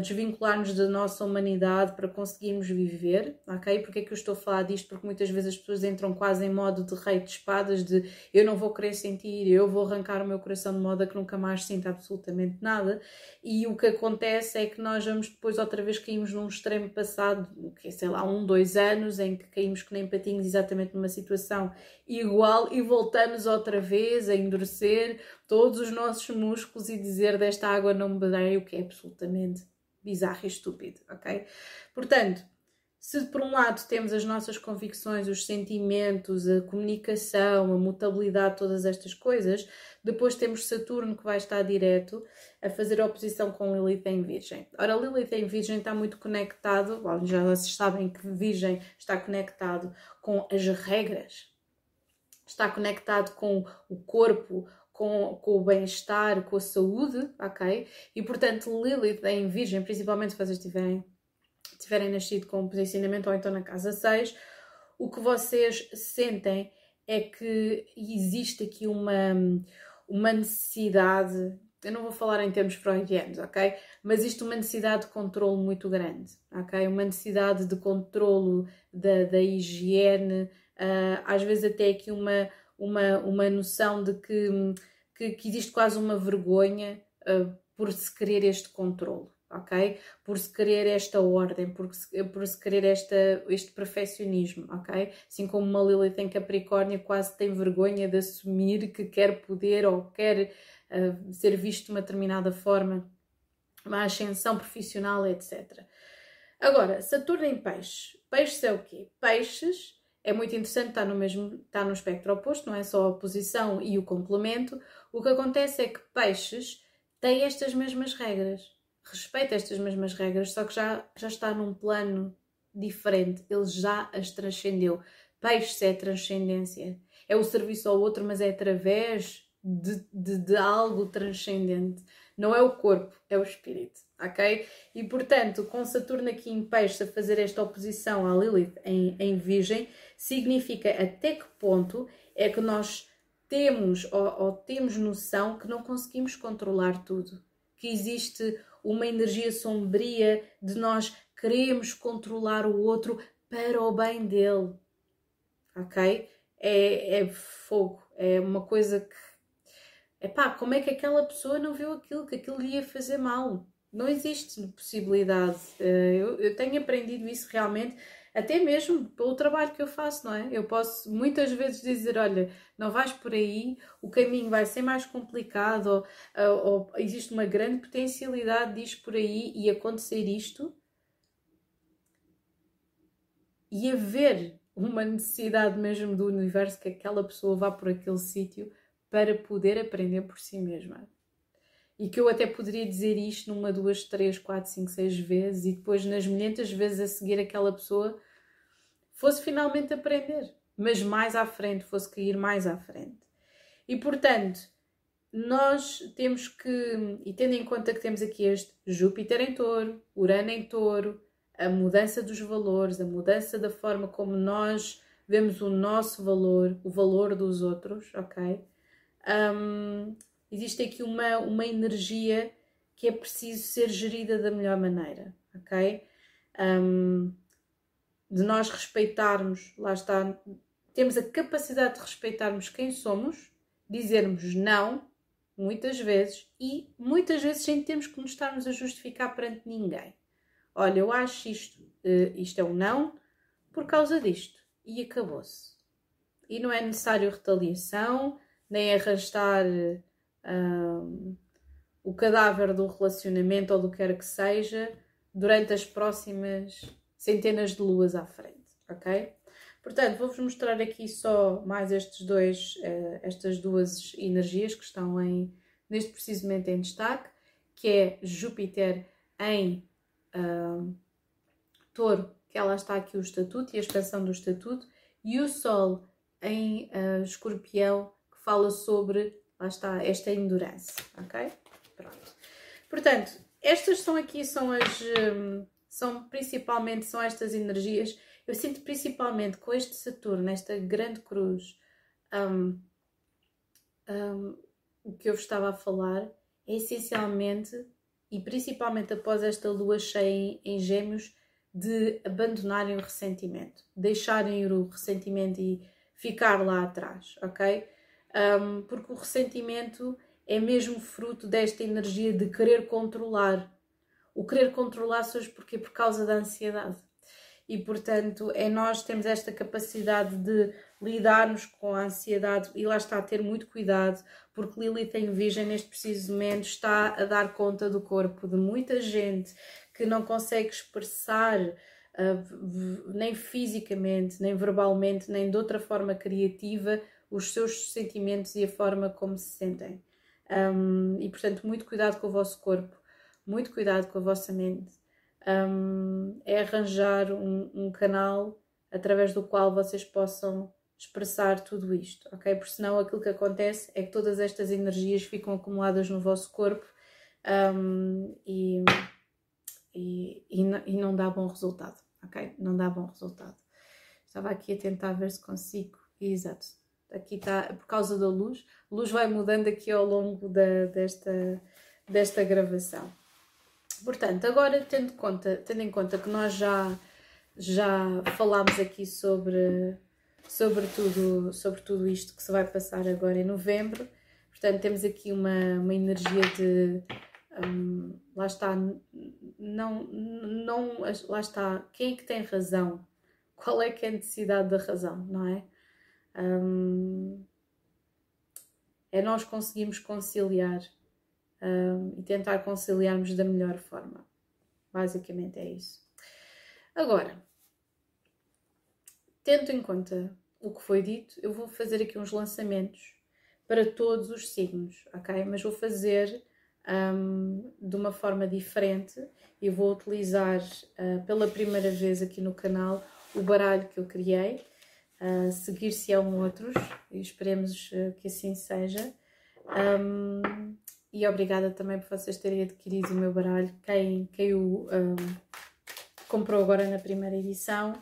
desvincular-nos da nossa humanidade para conseguirmos viver, ok? Porque é que eu estou a falar disto? Porque muitas vezes as pessoas entram quase em modo de rei de espadas, de eu não vou querer sentir, eu vou arrancar o meu coração de modo a que nunca mais sinta absolutamente nada, e o que acontece é que nós vamos depois outra vez caímos num extremo passado, que sei lá, um, dois anos, em que caímos que nem patinhos exatamente numa situação igual e voltamos outra vez a endurecer todos os nossos músculos e dizer desta água não beberei, o que é absolutamente bizarro e estúpido, ok? Portanto, se por um lado temos as nossas convicções, os sentimentos, a comunicação, a mutabilidade, todas estas coisas, depois temos Saturno que vai estar direto a fazer oposição com Lilith em Virgem. Ora, Lilith em Virgem está muito conectado, bom, já vocês sabem que Virgem está conectado com as regras, está conectado com o corpo, com, com o bem-estar, com a saúde, ok? E portanto, Lilith em Virgem, principalmente se vocês tiverem, tiverem nascido com um posicionamento ou então na casa 6, o que vocês sentem é que existe aqui uma, uma necessidade, eu não vou falar em termos freudianos, ok? Mas isto uma necessidade de controle muito grande, ok? Uma necessidade de controlo da, da higiene, uh, às vezes até aqui uma, uma, uma noção de que que, que existe quase uma vergonha uh, por se querer este controle, ok? Por se querer esta ordem, por se, por se querer esta, este perfeccionismo, ok? Assim como uma Lilith em Capricórnio quase tem vergonha de assumir que quer poder ou quer uh, ser visto de uma determinada forma, uma ascensão profissional, etc. Agora, Saturno em Peixes. Peixes é o quê? Peixes é muito interessante, está no mesmo, está no espectro oposto, não é só a oposição e o complemento. O que acontece é que peixes têm estas mesmas regras, respeita estas mesmas regras, só que já, já está num plano diferente, ele já as transcendeu. Peixes é transcendência, é o serviço ao outro, mas é através de, de, de algo transcendente. Não é o corpo, é o espírito, ok? E portanto, com Saturno aqui em peixe a fazer esta oposição à Lilith em, em Virgem, significa até que ponto é que nós temos ou, ou temos noção que não conseguimos controlar tudo, que existe uma energia sombria de nós queremos controlar o outro para o bem dele, ok? É, é fogo, é uma coisa que. Epá, como é que aquela pessoa não viu aquilo, que aquilo lhe ia fazer mal? Não existe possibilidade. Eh, eu, eu tenho aprendido isso realmente até mesmo pelo trabalho que eu faço, não é? Eu posso muitas vezes dizer: olha, não vais por aí, o caminho vai ser mais complicado, ou, ou existe uma grande potencialidade disto por aí e acontecer isto, e haver uma necessidade mesmo do universo que aquela pessoa vá por aquele sítio para poder aprender por si mesma. E que eu até poderia dizer isto numa, duas, três, quatro, cinco, seis vezes e depois nas milhentas vezes a seguir aquela pessoa fosse finalmente aprender, mas mais à frente, fosse cair mais à frente. E portanto, nós temos que, e tendo em conta que temos aqui este Júpiter em touro, Urano em touro, a mudança dos valores, a mudança da forma como nós vemos o nosso valor, o valor dos outros, ok? Existe aqui uma, uma energia que é preciso ser gerida da melhor maneira, ok? De nós respeitarmos, lá está, temos a capacidade de respeitarmos quem somos, dizermos não, muitas vezes, e muitas vezes sem termos que nos estarmos a justificar perante ninguém. Olha, eu acho isto, uh, isto é um não, por causa disto. E acabou-se. E não é necessário retaliação, nem arrastar um, o cadáver do relacionamento ou do que quer que seja durante as próximas centenas de luas à frente, ok? Portanto, vou-vos mostrar aqui só mais estes dois, uh, estas duas energias que estão em, neste preciso momento em destaque, que é Júpiter em uh, Touro, que ela está aqui o estatuto e a expansão do estatuto, e o Sol em uh, Escorpião, fala sobre lá está, esta endurance, ok? Pronto. Portanto, estas são aqui são as, um, são principalmente são estas energias. Eu sinto principalmente com este Saturno, esta grande cruz, um, um, o que eu vos estava a falar é essencialmente e principalmente após esta lua cheia em, em Gêmeos de abandonarem o ressentimento, deixarem o ressentimento e ficar lá atrás, ok? Um, porque o ressentimento é mesmo fruto desta energia de querer controlar. O querer controlar surge porque por causa da ansiedade. E portanto, é nós temos esta capacidade de lidarmos com a ansiedade e lá está a ter muito cuidado, porque Lili tem Virgem neste preciso momento está a dar conta do corpo de muita gente que não consegue expressar uh, nem fisicamente, nem verbalmente, nem de outra forma criativa os seus sentimentos e a forma como se sentem. Um, e portanto, muito cuidado com o vosso corpo, muito cuidado com a vossa mente. Um, é arranjar um, um, canal através do qual vocês possam expressar tudo isto, ok? Porque senão aquilo que acontece é que todas estas energias ficam acumuladas no vosso corpo e, e, e, e não dá bom resultado, ok? Não dá bom resultado. Estava aqui a tentar ver se consigo. Exato aqui está por causa da luz, a luz vai mudando aqui ao longo da, desta, desta gravação. Portanto, agora tendo, conta, tendo em conta que nós já, já falámos aqui sobre, sobre, tudo, sobre tudo isto que se vai passar agora em novembro, portanto, temos aqui uma, uma energia de. Um, lá está, não, não, lá está, quem é que tem razão? Qual é que é a necessidade da razão, não é? Um, é nós conseguirmos conciliar um, e tentar conciliarmos da melhor forma. Basicamente é isso. Agora, tendo em conta o que foi dito, eu vou fazer aqui uns lançamentos para todos os signos, ok? Mas vou fazer um, de uma forma diferente e vou utilizar uh, pela primeira vez aqui no canal o baralho que eu criei uh, seguir-se-ão outros e esperemos uh, que assim seja. Um, e obrigada também por vocês terem adquirido o meu baralho, quem, quem o um, comprou agora na primeira edição.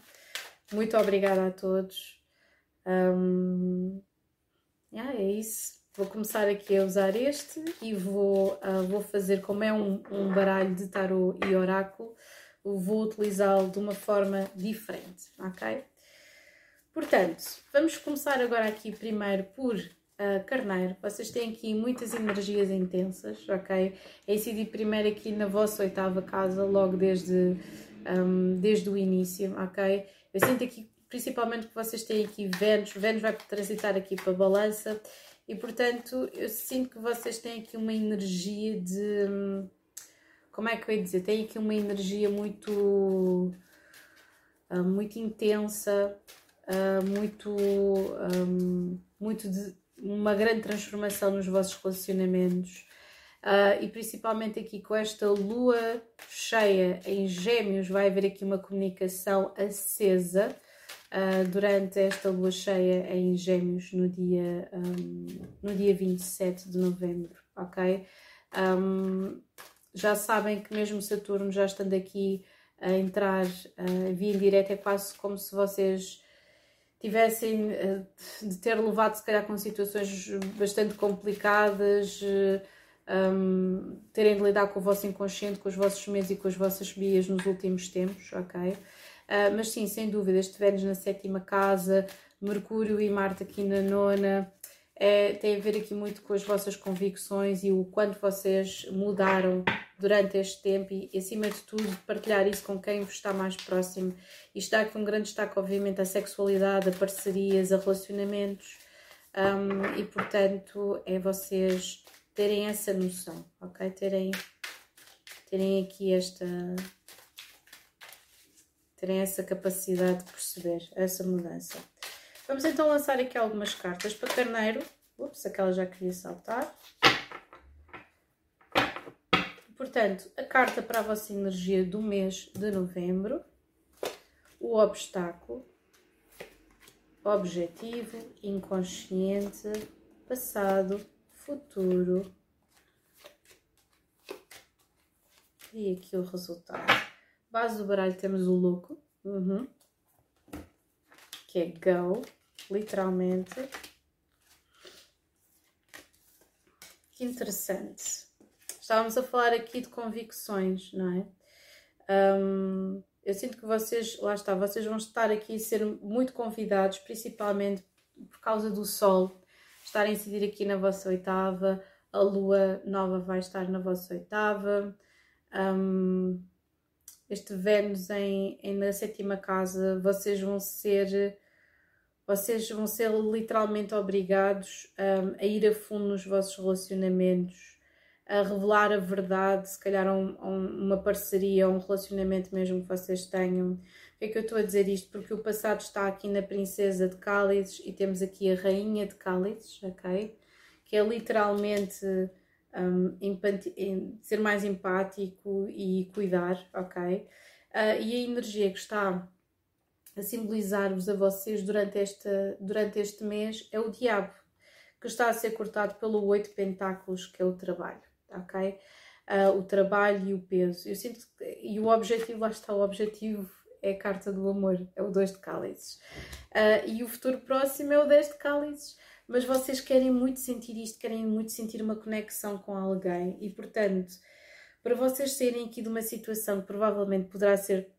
Muito obrigada a todos. Um, yeah, é isso. Vou começar aqui a usar este e vou, uh, vou fazer, como é um, um baralho de tarot e oráculo, vou utilizá-lo de uma forma diferente, ok? Portanto, vamos começar agora aqui primeiro por uh, Carneiro. Vocês têm aqui muitas energias intensas, ok? É incidir primeiro aqui na vossa oitava casa, logo desde, um, desde o início, ok? Eu sinto aqui principalmente que vocês têm aqui Vênus, Vênus vai transitar aqui para a balança e portanto eu sinto que vocês têm aqui uma energia de. Hum, como é que eu ia dizer? Tem aqui uma energia muito. Uh, muito intensa, uh, muito, um, muito de uma grande transformação nos vossos relacionamentos. Uh, e principalmente aqui com esta lua cheia em gêmeos, vai haver aqui uma comunicação acesa uh, durante esta lua cheia em gêmeos no dia, um, no dia 27 de novembro, ok? Um, já sabem que mesmo Saturno já estando aqui a entrar uh, via indireta, é quase como se vocês tivessem eh, de ter levado, se calhar, com situações bastante complicadas, um, ehm, terem de lidar com o vosso inconsciente, com os vossos medos e com as vossas bias nos últimos tempos, ok? Uh, mas sim, sem dúvida, este Vênus na sétima casa, Mercúrio e Marte aqui na nona, é, tem a ver aqui muito com as vossas convicções e o quanto vocês mudaram durante este tempo e, acima de tudo, partilhar isso com quem vos está mais próximo. Isto dá aqui um grande destaque, obviamente, à sexualidade, a parcerias, a relacionamentos um, e, portanto, é vocês terem essa noção, ok? Terem, terem aqui esta. terem essa capacidade de perceber essa mudança. Vamos então lançar aqui algumas cartas para carneiro. Ups, aquela já queria saltar. Portanto, a carta para a vossa energia do mês de novembro, o obstáculo, objetivo, inconsciente, passado, futuro e aqui o resultado. Base do baralho temos o louco, uhum. que é go, literalmente. Que interessante. Estávamos a falar aqui de convicções, não é? Um, eu sinto que vocês, lá está, vocês vão estar aqui a ser muito convidados, principalmente por causa do Sol estar a incidir aqui na vossa oitava, a Lua nova vai estar na vossa oitava. Um, este Vênus em, em, na sétima casa, vocês vão ser vocês vão ser literalmente obrigados um, a ir a fundo nos vossos relacionamentos, a revelar a verdade, se calhar um, um, uma parceria, um relacionamento mesmo que vocês tenham. Por que é que eu estou a dizer isto? Porque o passado está aqui na Princesa de Cálices e temos aqui a Rainha de Cálices, ok? Que é literalmente um, ser mais empático e cuidar, ok? Uh, e a energia que está a simbolizar-vos a vocês durante, esta, durante este mês é o diabo, que está a ser cortado pelo oito pentáculos, que é o trabalho, ok? Uh, o trabalho e o peso. Eu sinto que, e o objetivo, lá está, o objetivo é a carta do amor, é o 2 de cálices. Uh, e o futuro próximo é o 10 de cálices mas vocês querem muito sentir isto, querem muito sentir uma conexão com alguém e, portanto, para vocês serem aqui de uma situação que provavelmente poderá ser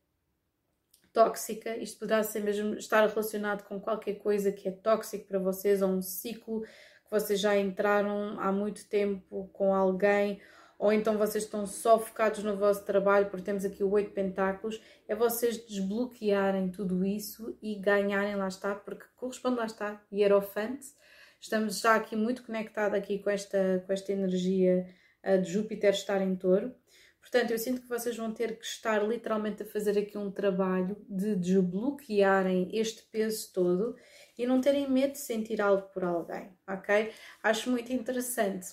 tóxica, isto poderá ser mesmo estar relacionado com qualquer coisa que é tóxico para vocês, ou um ciclo vocês já entraram há muito tempo com alguém, ou então vocês estão só focados no vosso trabalho, porque temos aqui o oito pentáculos, é vocês desbloquearem tudo isso e ganharem, lá está, porque corresponde, lá está, hierofante, estamos já aqui muito conectados aqui com esta, com esta energia uh, de Júpiter estar em touro, Portanto, eu sinto que vocês vão ter que estar literalmente a fazer aqui um trabalho de desbloquearem este peso todo e não terem medo de sentir algo por alguém, ok? Acho muito interessante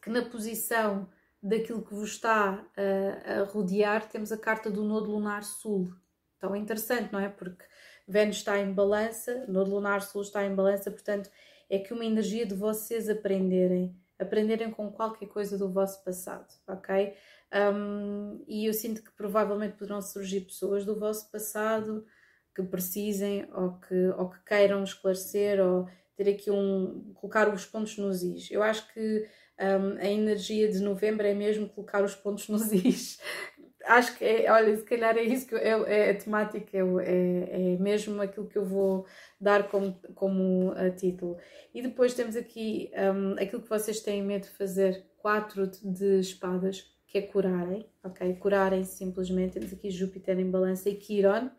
que na posição daquilo que vos está a, a rodear temos a carta do Nodo Lunar Sul. Então é interessante, não é? Porque Vênus está em balança, Nodo Lunar Sul está em balança, portanto é que uma energia de vocês aprenderem, aprenderem com qualquer coisa do vosso passado, ok? Um, e eu sinto que provavelmente poderão surgir pessoas do vosso passado que precisem ou que, ou que queiram esclarecer ou ter aqui um. colocar os pontos nos is. Eu acho que um, a energia de novembro é mesmo colocar os pontos nos is. [laughs] acho que é, olha, se calhar é isso que é, é a temática, é, é, é mesmo aquilo que eu vou dar como, como a título. E depois temos aqui um, aquilo que vocês têm medo de fazer, quatro de espadas que é curarem, ok? Curarem simplesmente. Temos aqui Júpiter em balança e Quiron.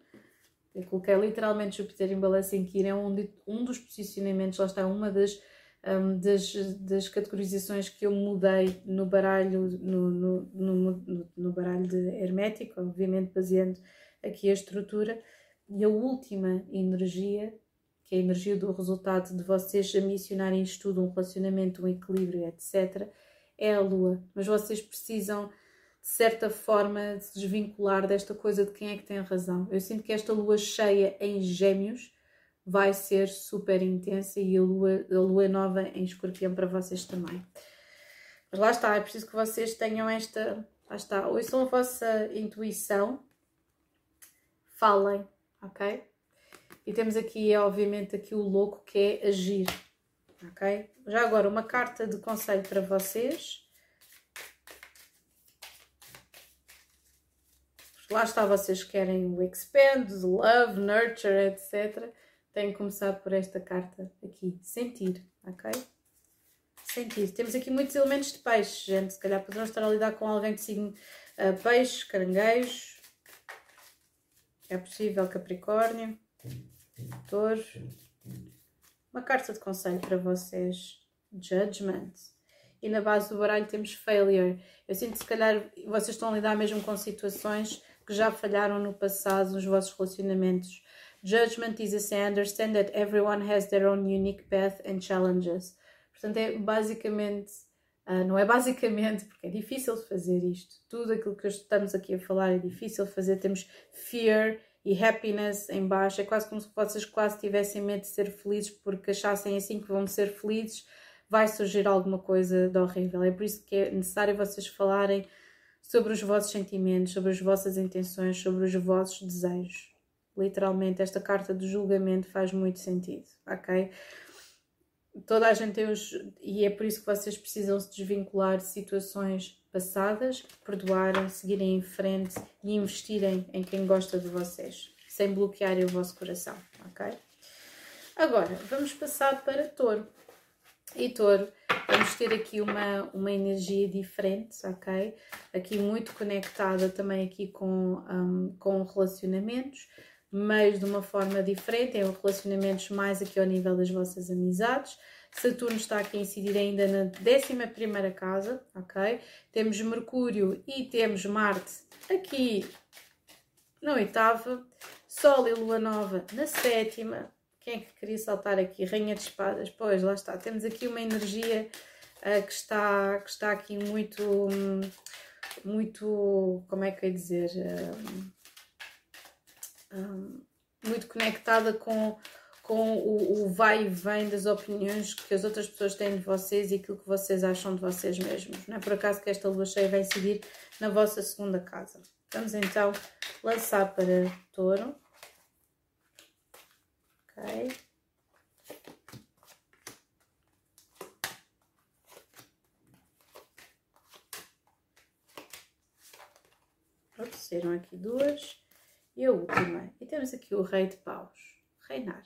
Eu coloquei literalmente Júpiter em balança em Quiron, é um, um dos posicionamentos, lá está, uma das, um, das, das categorizações que eu mudei no baralho, no, no, no, no baralho de hermético, obviamente baseando aqui a estrutura. E a última energia, que é a energia do resultado de vocês ambicionarem isto tudo, um relacionamento, um equilíbrio, etc., é a lua, mas vocês precisam de certa forma se desvincular desta coisa de quem é que tem razão. Eu sinto que esta lua cheia em Gêmeos vai ser super intensa e a lua, a lua nova em Escorpião para vocês também. Mas lá está, é preciso que vocês tenham esta. Lá está, ouçam a vossa intuição, falem, ok? E temos aqui, obviamente, aqui o louco que é agir ok? Já agora, uma carta de conselho para vocês. Lá está, vocês querem o expand, o love, nurture, etc. Tem que começar por esta carta aqui, sentir, ok? Sentir. Temos aqui muitos elementos de peixe, gente. Se calhar poderão estar a lidar com alguém de signo uh, peixe, caranguejo. É possível Capricórnio, Touro. Uma carta de conselho para vocês: Judgment. E na base do baralho temos Failure. Eu sinto que se calhar vocês estão a lidar mesmo com situações que já falharam no passado nos vossos relacionamentos. Judgment diz assim: understand that everyone has their own unique path and challenges. Portanto, é basicamente, uh, não é basicamente, porque é difícil fazer isto. Tudo aquilo que estamos aqui a falar é difícil fazer. Temos fear e happiness em baixo. É quase como se vocês quase tivessem medo de ser felizes porque achassem assim que vão ser felizes, vai surgir alguma coisa de horrível. É por isso que é necessário vocês falarem sobre os vossos sentimentos, sobre as vossas intenções, sobre os vossos desejos. Literalmente, esta carta do julgamento faz muito sentido, ok? Toda a gente tem os. E é por isso que vocês precisam se desvincular de situações passadas, perdoarem, seguirem em frente e investirem em quem gosta de vocês, sem bloquearem o vosso coração, ok? Agora, vamos passar para touro. E touro, vamos ter aqui uma, uma energia diferente, ok? Aqui muito conectada também aqui com, um, com relacionamentos, mas de uma forma diferente, é um relacionamentos mais aqui ao nível das vossas amizades. Saturno está aqui a incidir ainda na 11 casa, ok? Temos Mercúrio e temos Marte aqui na oitava, Sol e Lua Nova na sétima. Quem é que queria saltar aqui? Rainha de Espadas, pois lá está. Temos aqui uma energia uh, que, está, que está aqui muito, muito, como é que eu ia dizer? Um, um, muito conectada com com o, o, vai e vem das opiniões que as outras pessoas têm de vocês e aquilo que vocês acham de vocês mesmos. Não é por acaso que esta lua cheia vai incidir na vossa segunda casa. Vamos então lançar para touro. Ok. Serão aqui duas. E a última. E temos aqui o rei de paus. Reinar.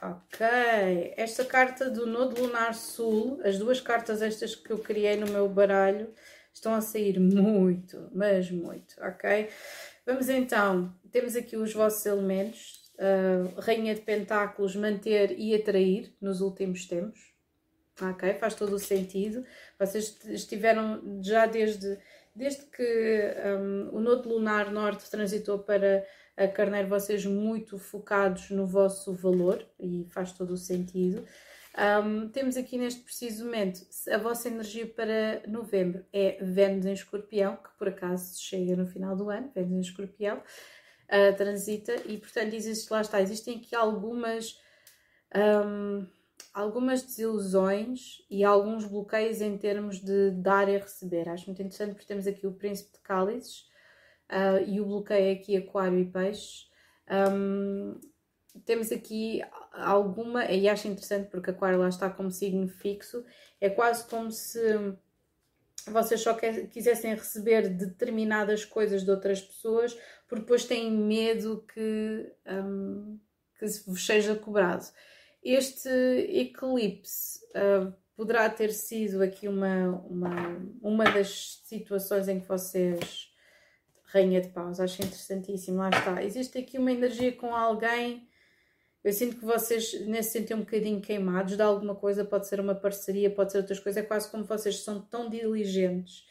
Ok, esta carta do Nodo Lunar Sul, as duas cartas estas que eu criei no meu baralho, estão a sair muito, mas muito, ok? Vamos então, temos aqui os vossos elementos, uh, Rainha de Pentáculos, manter e atrair nos últimos tempos, ok? Faz todo o sentido. Vocês estiveram já desde desde que um, o Nodo Lunar Norte transitou para a Carneiro, vocês muito focados no vosso valor e faz todo o sentido. Um, temos aqui neste preciso momento a vossa energia para novembro é Vênus em Escorpião, que por acaso chega no final do ano, Vênus em Escorpião, uh, transita, e portanto existe, lá está, existem aqui algumas. Um, algumas desilusões e alguns bloqueios em termos de dar e receber. Acho muito interessante porque temos aqui o Príncipe de Cálices uh, e o bloqueio aqui Aquário e Peixes. Um, temos aqui alguma, e acho interessante porque Aquário lá está como signo fixo, é quase como se vocês só quisessem receber determinadas coisas de outras pessoas porque depois têm medo que, um, que vos seja cobrado. Este eclipse uh, poderá ter sido aqui uma, uma, uma das situações em que vocês. Rainha de Paus, acho interessantíssimo, lá está. Existe aqui uma energia com alguém. Eu sinto que vocês, nesse sentido, um bocadinho queimados de alguma coisa, pode ser uma parceria, pode ser outras coisas. É quase como vocês são tão diligentes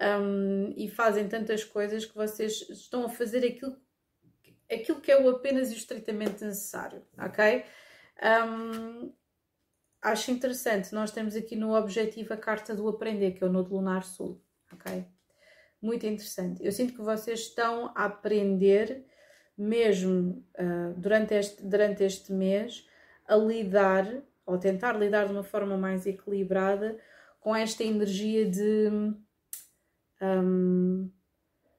um, e fazem tantas coisas que vocês estão a fazer aquilo, aquilo que é o apenas e o estritamente necessário, ok? Um, acho interessante, nós temos aqui no objetivo a carta do aprender, que é o Nodo Lunar Sul, ok? Muito interessante. Eu sinto que vocês estão a aprender, mesmo uh, durante, este, durante este mês, a lidar, ou tentar lidar de uma forma mais equilibrada com esta energia de um,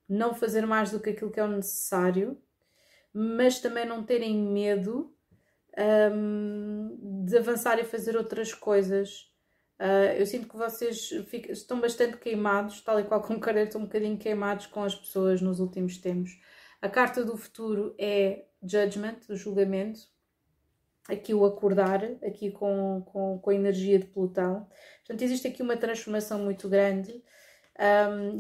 não fazer mais do que aquilo que é necessário, mas também não terem medo um, de avançar e fazer outras coisas. Uh, eu sinto que vocês ficam, estão bastante queimados, tal e qual como estão um bocadinho queimados com as pessoas nos últimos tempos. A carta do futuro é Judgment, o julgamento. Aqui o acordar, aqui com, com, com a energia de Plutão. Portanto, existe aqui uma transformação muito grande.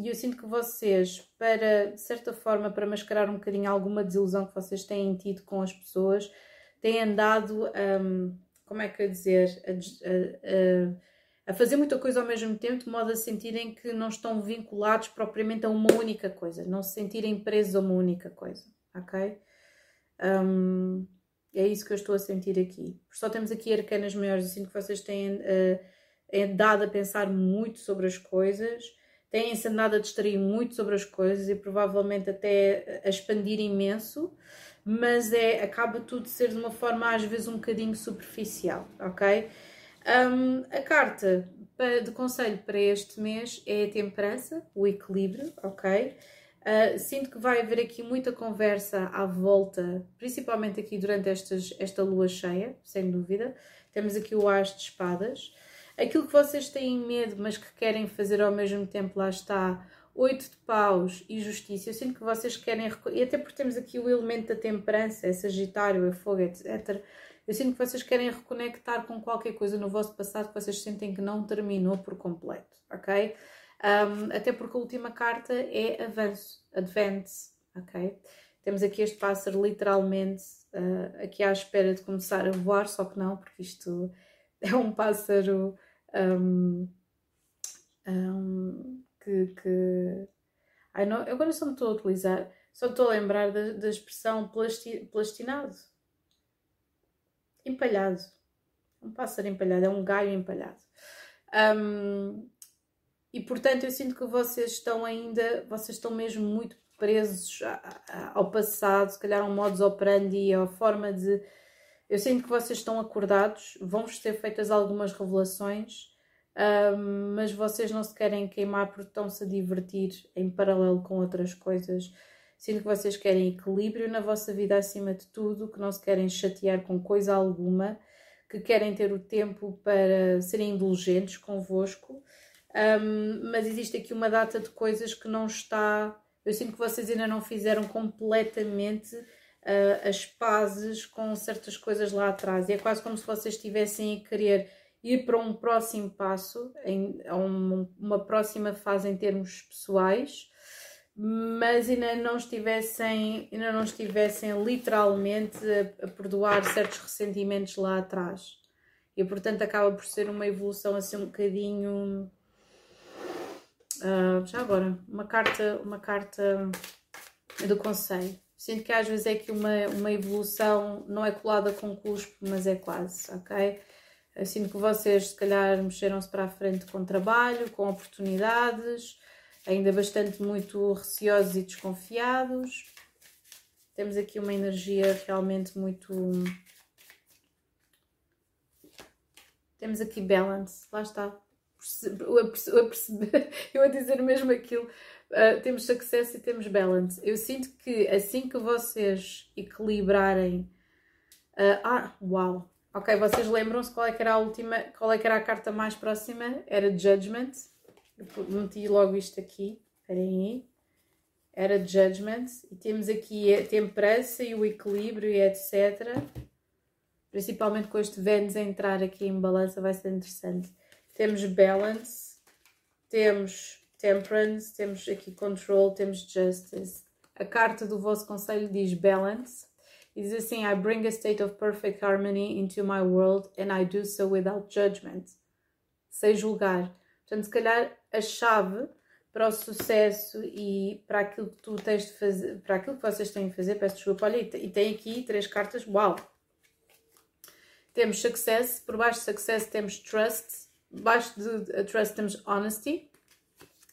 E eu sinto que vocês, para, de certa forma, para mascarar um bocadinho alguma desilusão que vocês têm tido com as pessoas, têm andado, um, como é que eu dizer, a, a, a, fazer muita coisa ao mesmo tempo, de modo a sentirem que não estão vinculados propriamente a uma única coisa, não se sentirem presos a uma única coisa, ok? Um, é isso que eu estou a sentir aqui. Só temos aqui arcanas maiores, sinto que vocês têm uh, dado a pensar muito sobre as coisas, têm-se andado a distrair muito sobre as coisas e provavelmente até a expandir imenso mas é, acaba tudo de ser de uma forma às vezes um bocadinho superficial, ok? Um, a carta de conselho para este mês é a temperança, o equilíbrio, ok? Uh, sinto que vai haver aqui muita conversa à volta, principalmente aqui durante estas, esta lua cheia, sem dúvida. Temos aqui o As de Espadas. Aquilo que vocês têm medo, mas que querem fazer ao mesmo tempo, lá está, oito de paus e justiça. Eu sinto que vocês querem, e até porque temos aqui o elemento da temperança, é Sagitário, é fogo, etc. Eu sinto que vocês querem reconectar com qualquer coisa no vosso passado que vocês sentem que não terminou por completo, ok? Um, até porque a última carta é avanço, advance, ok? Temos aqui este pássaro literalmente uh, aqui à espera de começar a voar, só que não, porque isto [laughs] é um pássaro um, um, que, que... Ai, não, agora só me estou a utilizar, só estou a lembrar da, da expressão plasti, plastinado. Empalhado. Um pássaro empalhado, é um galho empalhado. Um, e portanto eu sinto que vocês estão ainda, vocês estão mesmo muito presos ao passado, se calhar um modus operandi, a forma de. Eu sinto que vocês estão acordados, vão-vos ter feitas algumas revelações, um, mas vocês não se querem queimar porque estão-se a divertir em paralelo com outras coisas. Sinto que vocês querem equilíbrio na vossa vida acima de tudo, que não se querem chatear com coisa alguma, que querem ter o tempo para serem indulgentes convosco. Um, mas existe aqui uma data de coisas que não está. Eu sinto que vocês ainda não fizeram completamente uh, as pazes com certas coisas lá atrás. E é quase como se vocês estivessem a querer ir para um próximo passo, em, a um, uma próxima fase em termos pessoais, mas ainda não estivessem, ainda não estivessem literalmente a, a perdoar certos ressentimentos lá atrás. E portanto acaba por ser uma evolução assim um bocadinho. Uh, já agora, uma carta, uma carta do conselho. Sinto que às vezes é que uma, uma evolução não é colada com cuspo, mas é quase, ok? Sinto que vocês se calhar mexeram-se para a frente com trabalho, com oportunidades, ainda bastante muito receosos e desconfiados. Temos aqui uma energia realmente muito. Temos aqui balance, lá está. [laughs] Eu a, dizer mesmo aquilo. Uh, temos sucesso e temos balance. Eu sinto que assim que vocês equilibrarem. Uh, ah, uau! Ok, vocês lembram-se qual é que era a última, qual é que era a carta mais próxima? Era Judgment. Eu meti logo isto aqui. Espera aí. Era Judgment. E temos aqui a temperança e o equilíbrio e etc. Principalmente com este Vênus a entrar aqui em balança vai ser interessante. Temos Balance. Temos Temperance. Temos aqui Control. Temos Justice. A carta do vosso conselho diz Balance. E diz assim: I bring a state of perfect harmony into my world and I do so without judgment. Sem julgar. Portanto, se calhar a chave para o sucesso e para aquilo que tu tens de fazer, para aquilo que vocês têm de fazer, peço desculpa, olha, e tem aqui três cartas, uau! Temos success, por baixo de success temos trust, baixo de trust temos honesty,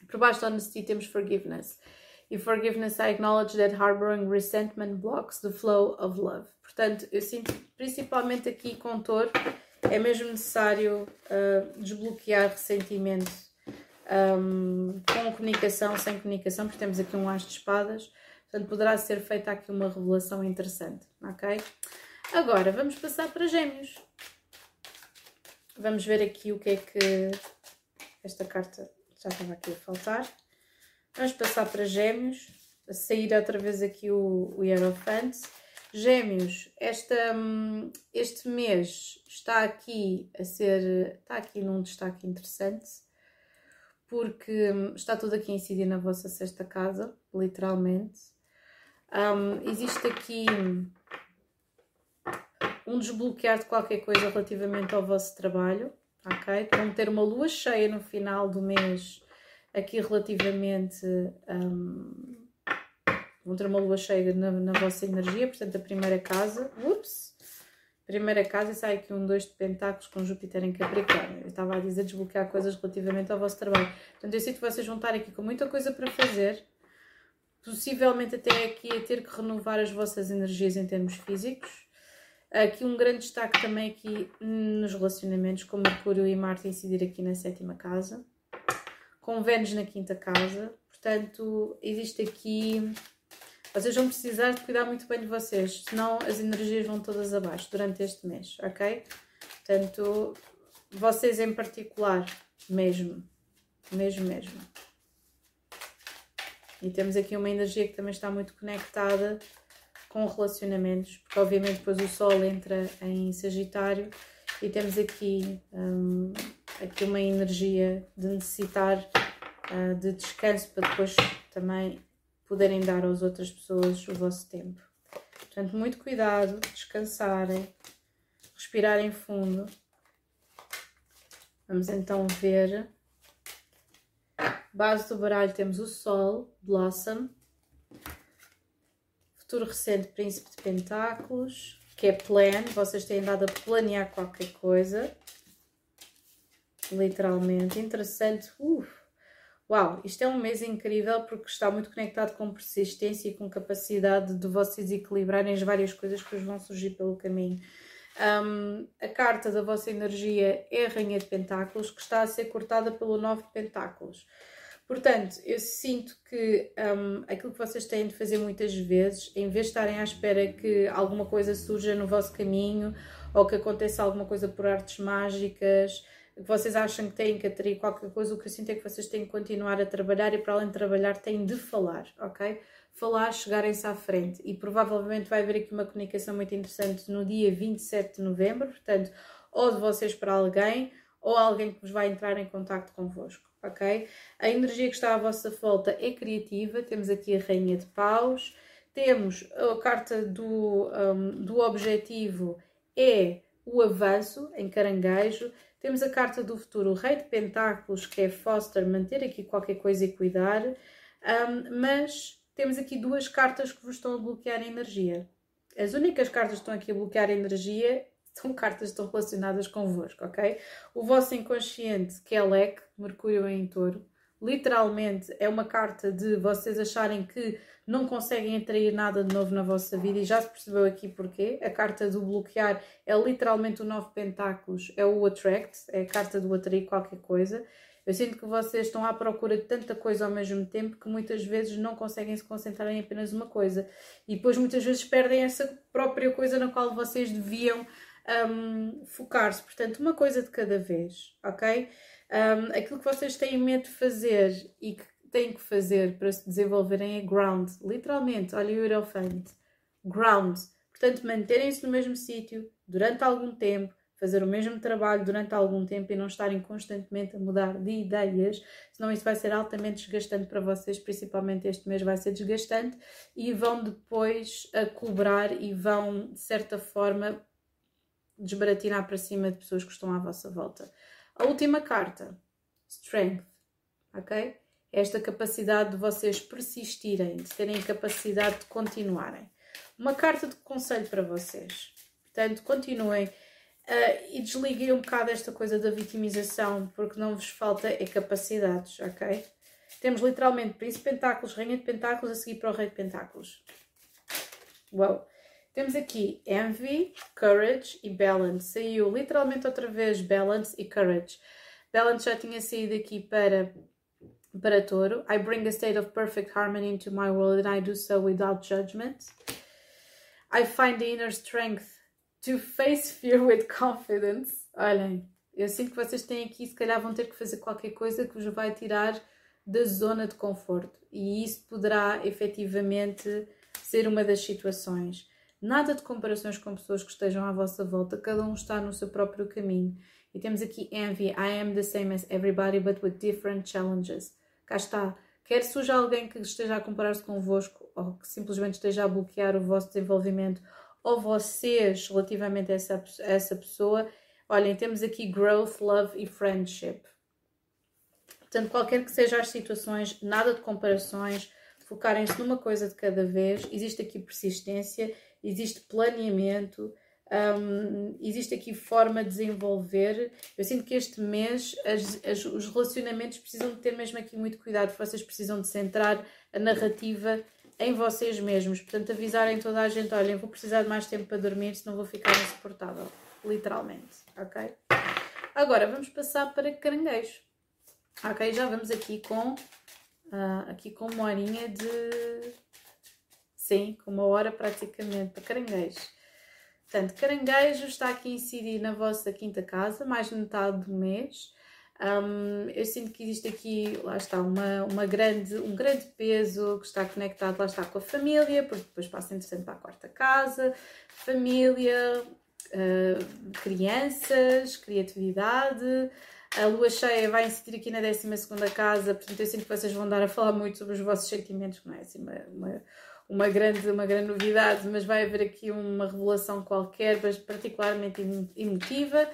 por baixo de honesty temos forgiveness. E forgiveness I acknowledge that harboring resentment blocks the flow of love. Portanto, eu sinto principalmente aqui com touro, é mesmo necessário uh, desbloquear ressentimento um, com comunicação, sem comunicação, porque temos aqui um as de espadas, portanto poderá ser feita aqui uma revelação interessante, ok? Agora, vamos passar para gêmeos. Vamos ver aqui o que é que esta carta já estava aqui a faltar. Vamos passar para gêmeos, a sair outra vez aqui o, o. Gêmeos, esta, hum, este mês está aqui a ser, está aqui num destaque interessante porque hum, está tudo aqui a incidir na vossa sexta casa, literalmente. Um, existe aqui um desbloquear de qualquer coisa relativamente ao vosso trabalho, ok? Vão ter uma lua cheia no final do mês, aqui relativamente. Um, vão ter uma lua cheia na, na vossa energia, portanto, a primeira casa. Ups! primeira casa sai aqui um dois de pentáculos com Júpiter em Capricórnio. Eu estava a dizer desbloquear coisas relativamente ao vosso trabalho. Portanto, eu sinto vocês vão estar aqui com muita coisa para fazer, possivelmente até aqui a ter que renovar as vossas energias em termos físicos. Aqui um grande destaque também aqui nos relacionamentos, com Mercúrio e Marte incidir aqui na sétima casa, com Vênus na quinta casa. Portanto, existe aqui. Vocês vão precisar de cuidar muito bem de vocês, senão as energias vão todas abaixo durante este mês, ok? Portanto, vocês em particular, mesmo, mesmo, mesmo. E temos aqui uma energia que também está muito conectada com relacionamentos, porque obviamente depois o Sol entra em Sagitário e temos aqui, um, aqui uma energia de necessitar uh, de descanso para depois também poderem dar às outras pessoas o vosso tempo. Portanto, muito cuidado, descansarem, respirarem fundo. Vamos então ver. Base do baralho temos o Sol, Blossom, Futuro recente, Príncipe de Pentáculos, que é plan. Vocês têm dado a planear qualquer coisa. Literalmente. Interessante. Uf. Uau, isto é um mês incrível porque está muito conectado com persistência e com capacidade de vocês equilibrarem as várias coisas que vos vão surgir pelo caminho. Um, a carta da vossa energia é a Rainha de Pentáculos, que está a ser cortada pelo Nove de Pentáculos. Portanto, eu sinto que um, aquilo que vocês têm de fazer muitas vezes, em vez de estarem à espera que alguma coisa surja no vosso caminho ou que aconteça alguma coisa por artes mágicas, vocês acham que têm que atrair qualquer coisa, o que eu sinto é que vocês têm que continuar a trabalhar e, para além de trabalhar, têm de falar, ok? Falar, chegarem-se à frente. E provavelmente vai haver aqui uma comunicação muito interessante no dia 27 de novembro, portanto, ou de vocês para alguém, ou alguém que vos vai entrar em contato convosco ok? A energia que está à vossa volta é criativa, temos aqui a Rainha de Paus, temos a carta do, um, do objetivo é o avanço em caranguejo, temos a carta do futuro, o Rei de Pentáculos, que é Foster, manter aqui qualquer coisa e cuidar, um, mas temos aqui duas cartas que vos estão a bloquear a energia. As únicas cartas que estão aqui a bloquear a energia são cartas que estão relacionadas convosco, ok? O vosso inconsciente, que é leque, Mercúrio em touro, literalmente é uma carta de vocês acharem que não conseguem atrair nada de novo na vossa vida e já se percebeu aqui porquê. A carta do bloquear é literalmente o nove pentáculos, é o attract, é a carta do atrair qualquer coisa. Eu sinto que vocês estão à procura de tanta coisa ao mesmo tempo que muitas vezes não conseguem se concentrar em apenas uma coisa. E depois muitas vezes perdem essa própria coisa na qual vocês deviam um, focar-se. Portanto, uma coisa de cada vez, ok? Um, aquilo que vocês têm medo de fazer e que têm que fazer para se desenvolverem é ground, literalmente. Olha o elefante, ground. Portanto, manterem-se no mesmo sítio durante algum tempo, fazer o mesmo trabalho durante algum tempo e não estarem constantemente a mudar de ideias, senão isso vai ser altamente desgastante para vocês, principalmente este mês vai ser desgastante e vão depois a cobrar e vão, de certa forma, desbaratinar para cima de pessoas que estão à vossa volta. A última carta, Strength, ok? Esta capacidade de vocês persistirem, de terem capacidade de continuarem. Uma carta de conselho para vocês. Portanto, continuem uh, e desliguem um bocado esta coisa da vitimização, porque não vos falta é capacidades, ok? Temos literalmente Príncipe de Pentáculos, Rainha de Pentáculos, a seguir para o Rei de Pentáculos. Uau! Temos aqui Envy, Courage e Balance. Saiu literalmente outra vez Balance e Courage. Balance já tinha saído aqui para, para Touro. I bring a state of perfect harmony into my world and I do so without judgment. I find the inner strength to face fear with confidence. Olhem, eu sinto que vocês têm aqui, se calhar vão ter que fazer qualquer coisa que vos vai tirar da zona de conforto. E isso poderá efetivamente ser uma das situações. Nada de comparações com pessoas que estejam à vossa volta, cada um está no seu próprio caminho. E temos aqui envy, I am the same as everybody but with different challenges. Cá está. Quer seja alguém que esteja a comparar-se convosco ou que simplesmente esteja a bloquear o vosso desenvolvimento ou vocês relativamente a essa, a essa pessoa, olhem, temos aqui growth, love e friendship. Portanto, qualquer que sejam as situações, nada de comparações, focarem-se numa coisa de cada vez, existe aqui persistência existe planeamento, um, existe aqui forma de desenvolver. Eu sinto que este mês as, as, os relacionamentos precisam de ter mesmo aqui muito cuidado, vocês precisam de centrar a narrativa em vocês mesmos. Portanto, avisarem toda a gente: olhem, vou precisar de mais tempo para dormir, senão vou ficar insuportável. Literalmente, ok? Agora vamos passar para caranguejo. Ok, já vamos aqui com, uh, aqui com uma horinha de. Sim, com uma hora praticamente para caranguejo. Portanto, caranguejo está aqui a incidir na vossa quinta casa, mais de metade do mês. Um, eu sinto que existe aqui, lá está, uma, uma grande, um grande peso que está conectado, lá está, com a família, porque depois passa interessante para a quarta casa, família, uh, crianças, criatividade. A lua cheia vai incidir aqui na 12 casa, portanto eu sinto que vocês vão dar a falar muito sobre os vossos sentimentos, não é assim uma, uma, uma, grande, uma grande novidade, mas vai haver aqui uma revelação qualquer, mas particularmente emotiva.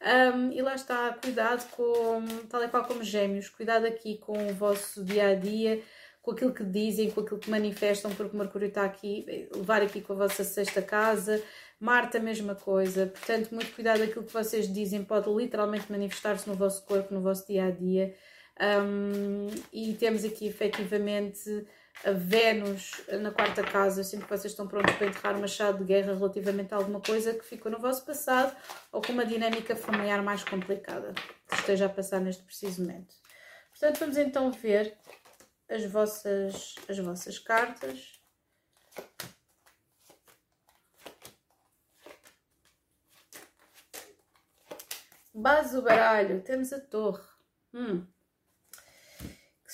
Um, e lá está, cuidado com, tal e qual como gêmeos, cuidado aqui com o vosso dia a dia, com aquilo que dizem, com aquilo que manifestam, porque Mercúrio está aqui, levar aqui com a vossa sexta casa, Marte a mesma coisa, portanto, muito cuidado aquilo que vocês dizem, pode literalmente manifestar-se no vosso corpo, no vosso dia a dia. Um, e temos aqui efetivamente a Vênus na quarta casa, eu sinto que vocês estão prontos para enterrar uma chave de guerra relativamente a alguma coisa que ficou no vosso passado ou com uma dinâmica familiar mais complicada que esteja a passar neste preciso momento. Portanto, vamos então ver as vossas, as vossas cartas. Base do baralho, temos a torre. Hum.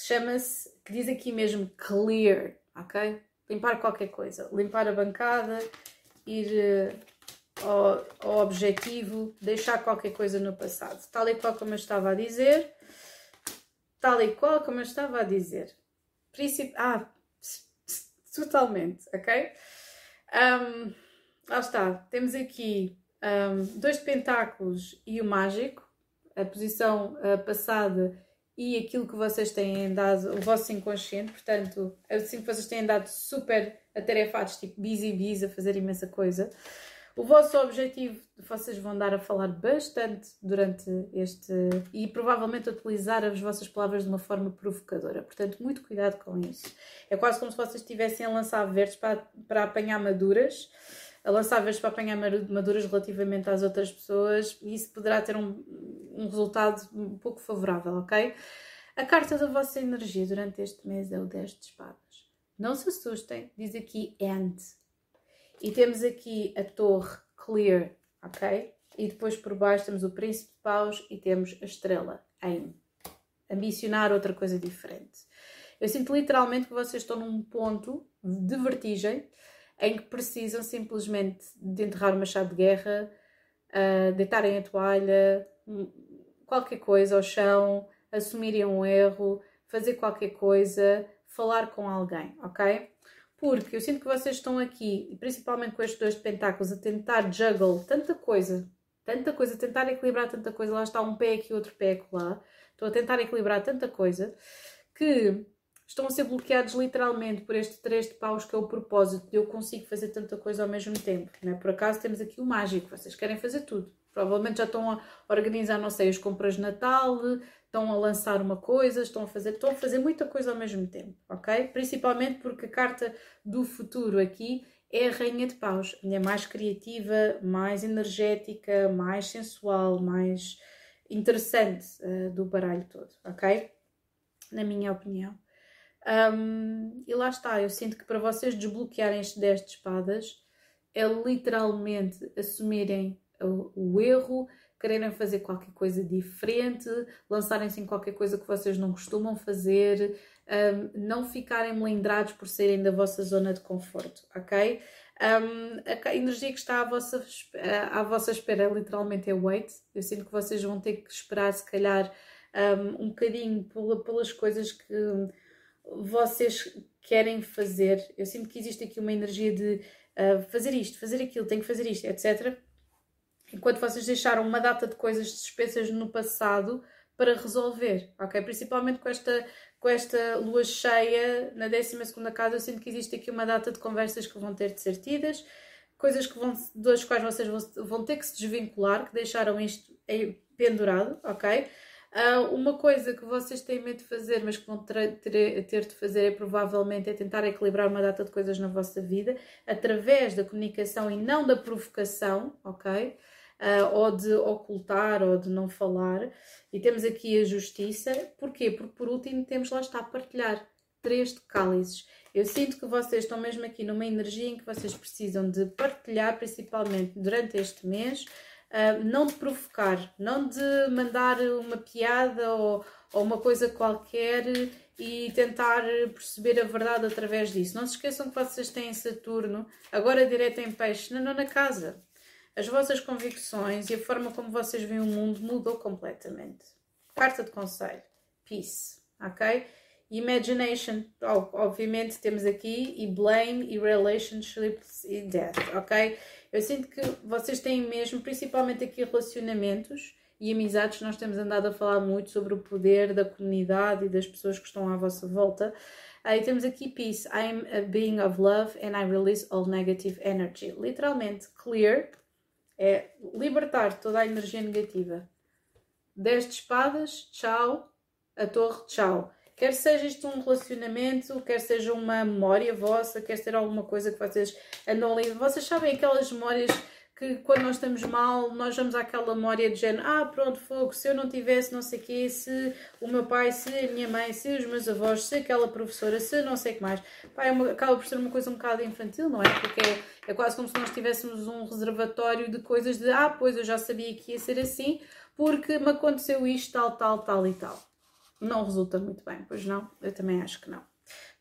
Chama-se que diz aqui mesmo clear, ok? Limpar qualquer coisa, limpar a bancada, ir uh, ao, ao, objetivo, deixar qualquer coisa no passado, tal e qual como eu estava a dizer, tal e qual como eu estava a dizer. Princip... Ah, totalmente, ok? Um, lá está, temos aqui um, dois pentáculos e o mágico, a posição uh, passada e aquilo que vocês têm dado, o vosso inconsciente, portanto, eu sinto que vocês têm dado super atarefados, tipo busy busy, a fazer imensa coisa. O vosso objetivo, vocês vão dar a falar bastante durante este e provavelmente utilizar as vossas palavras de uma forma provocadora. Portanto, muito cuidado com isso. É quase como se vocês estivessem a lançar verdes para, para apanhar maduras, verdes para apanhar maduras relativamente às outras pessoas e isso poderá ter um, um resultado um pouco favorável, ok? A carta da vossa energia durante este mês é o 10 de espadas. Não se assustem, diz aqui End. E temos aqui a torre Clear, ok? E depois por baixo temos o Príncipe de Paus e temos a estrela Aim. Ambicionar outra coisa diferente. Eu sinto literalmente que vocês estão num ponto de vertigem em que precisam simplesmente de enterrar uma chave de guerra, uh, deitarem a toalha, qualquer coisa ao chão, assumirem um erro, fazer qualquer coisa, falar com alguém, ok? Porque eu sinto que vocês estão aqui, e principalmente com estes dois pentáculos, a tentar juggle tanta coisa, tanta coisa, tentar equilibrar tanta coisa. Lá está um pé aqui, outro pé lá. Estou a tentar equilibrar tanta coisa que estão a ser bloqueados literalmente por este três de paus que é o propósito de eu consigo fazer tanta coisa ao mesmo tempo. Né? Por acaso temos aqui o mágico, vocês querem fazer tudo. Provavelmente já estão a organizar, não sei, as compras de Natal, estão a lançar uma coisa, estão a fazer, estão a fazer muita coisa ao mesmo tempo, ok? Principalmente porque a carta do futuro aqui é a Rainha de Paus, é mais criativa, mais energética, mais sensual, mais interessante uh, do baralho todo, ok? Na minha opinião. Um, e lá está, eu sinto que para vocês desbloquearem este 10 de espadas é literalmente assumirem o, o erro, quererem fazer qualquer coisa diferente, lançarem-se em qualquer coisa que vocês não costumam fazer, um, não ficarem melindrados por serem da vossa zona de conforto, ok? Um, a energia que está à vossa, à vossa espera literalmente é wait. Eu sinto que vocês vão ter que esperar, se calhar, um, um bocadinho pelas coisas que vocês querem fazer. Eu sinto que existe aqui uma energia de uh, fazer isto, fazer aquilo, tenho que fazer isto, etc enquanto vocês deixaram uma data de coisas suspensas no passado para resolver, ok? Principalmente com esta, com esta lua cheia na 12 casa, eu sinto que existe aqui uma data de conversas que vão ter de ser tidas, coisas que vão, das quais vocês vão, vão ter que se desvincular, que deixaram isto pendurado, ok? Uh, uma coisa que vocês têm medo de fazer, mas que vão ter, ter, ter, de fazer é provavelmente é tentar equilibrar uma data de coisas na vossa vida através da comunicação e não da provocação, ok? Uh, ou de ocultar ou de não falar. E temos aqui a justiça. Porquê? Porque por último temos lá está a partilhar três de cálices. Eu sinto que vocês estão mesmo aqui numa energia em que vocês precisam de partilhar, principalmente durante este mês, uh, não de provocar, não de mandar uma piada ou, ou uma coisa qualquer e tentar perceber a verdade através disso. Não se esqueçam que vocês têm Saturno, agora direto em peixe, na casa. As vossas convicções e a forma como vocês veem o mundo mudou completamente. Carta de conselho. Peace. Ok? Imagination, obviamente temos aqui, e blame, e relationships e death, ok? Eu sinto que vocês têm mesmo, principalmente aqui relacionamentos e amizades, nós temos andado a falar muito sobre o poder da comunidade e das pessoas que estão à vossa volta. Aí temos aqui peace, I'm a being of love and I release all negative energy. Literalmente, clear é libertar toda a energia negativa. 10 de espadas, tchau. A torre, tchau. Quer seja isto um relacionamento, quer seja uma memória vossa, quer ser alguma coisa que vocês andam ali. Vocês sabem aquelas memórias que quando nós estamos mal, nós vamos àquela memória de género, ah, pronto, fogo, se eu não tivesse não sei o quê, se o meu pai, se a minha mãe, se os meus avós, se aquela professora, se não sei o que mais. Pá, é uma, acaba por ser uma coisa um bocado infantil, não é? Porque é, é quase como se nós tivéssemos um reservatório de coisas de, ah, pois eu já sabia que ia ser assim, porque me aconteceu isto, tal, tal, tal e tal não resulta muito bem, pois não? Eu também acho que não.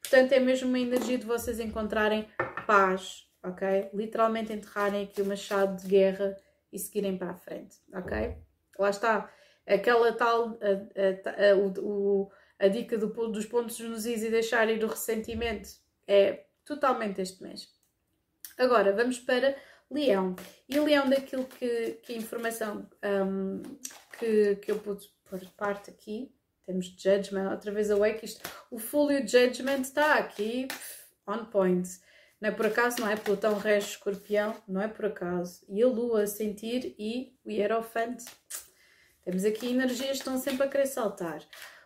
Portanto, é mesmo uma energia de vocês encontrarem paz, ok? Literalmente enterrarem aqui o machado de guerra e seguirem para a frente, ok? Lá está, aquela tal, a, a, a, o, a dica do, dos pontos nos is e deixar ir o ressentimento é totalmente este mês. Agora, vamos para Leão. E Leão, daquilo que, que a informação um, que, que eu pude pôr parte aqui, temos Judgment, outra vez Awake. Isto, o Full e o Judgment está aqui on point. Não é por acaso, não é? Plutão Rege Escorpião, não é por acaso. E a Lua sentir e o Hierophante. Temos aqui energias que estão sempre a querer saltar.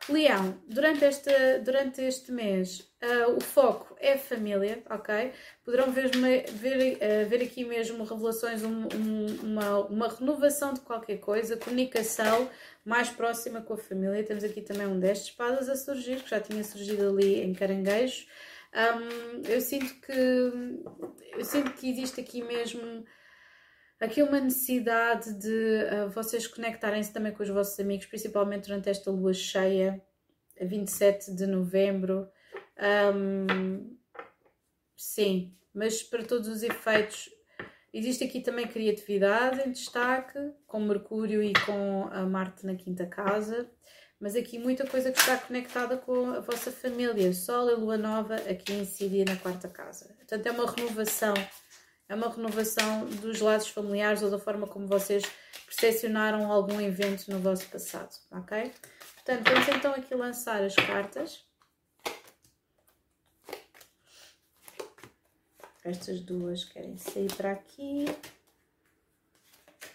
Leão, durante este, durante este mês uh, o foco é família, ok? Poderão ver, ver, uh, ver aqui mesmo revelações, um, um, uma, uma renovação de qualquer coisa, comunicação mais próxima com a família. Temos aqui também um 10 de espadas a surgir, que já tinha surgido ali em caranguejo. Um, eu sinto que eu sinto que existe aqui mesmo aqui uma necessidade de uh, vocês conectarem-se também com os vossos amigos, principalmente durante esta lua cheia, 27 de novembro. Um, sim, mas para todos os efeitos, existe aqui também criatividade em destaque, com Mercúrio e com a Marte na quinta casa. Mas aqui muita coisa que está conectada com a vossa família. Sol e Lua Nova aqui em Síria na quarta casa. Portanto, é uma renovação é uma renovação dos laços familiares ou da forma como vocês percepcionaram algum evento no vosso passado, ok? Portanto, vamos então aqui lançar as cartas. Estas duas querem sair para aqui.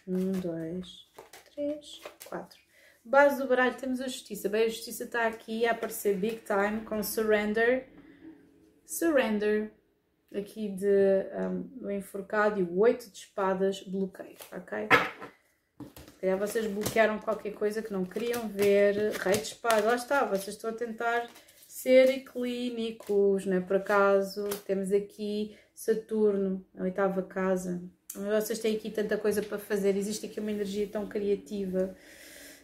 Um, dois, três, quatro. Base do baralho temos a justiça. Bem, a justiça está aqui a aparecer big time com surrender. Surrender aqui de um, enforcado e o 8 de espadas bloqueio, ok? Se calhar vocês bloquearam qualquer coisa que não queriam ver, rei de espada, lá está, vocês estão a tentar ser clínicos, não é por acaso, temos aqui Saturno, a oitava casa, vocês têm aqui tanta coisa para fazer, existe aqui uma energia tão criativa,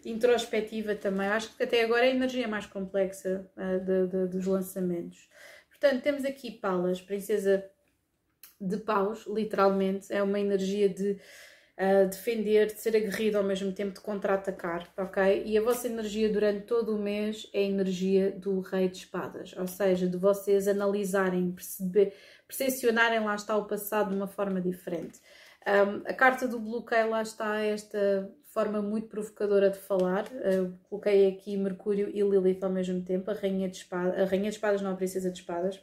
introspectiva também, acho que até agora é a energia mais complexa uh, de, de, dos lançamentos. Portanto, temos aqui Palas, princesa de paus, literalmente, é uma energia de uh, defender, de ser aguerrido ao mesmo tempo, de contra-atacar, ok? E a vossa energia durante todo o mês é a energia do rei de espadas, ou seja, de vocês analisarem, perceber, percepcionarem lá está o passado de uma forma diferente. Um, a carta do bloqueio lá está esta forma muito provocadora de falar. Uh, coloquei aqui Mercúrio e Lilith ao mesmo tempo, a Rainha de Espadas, a Rainha de Espadas, não a Princesa de Espadas.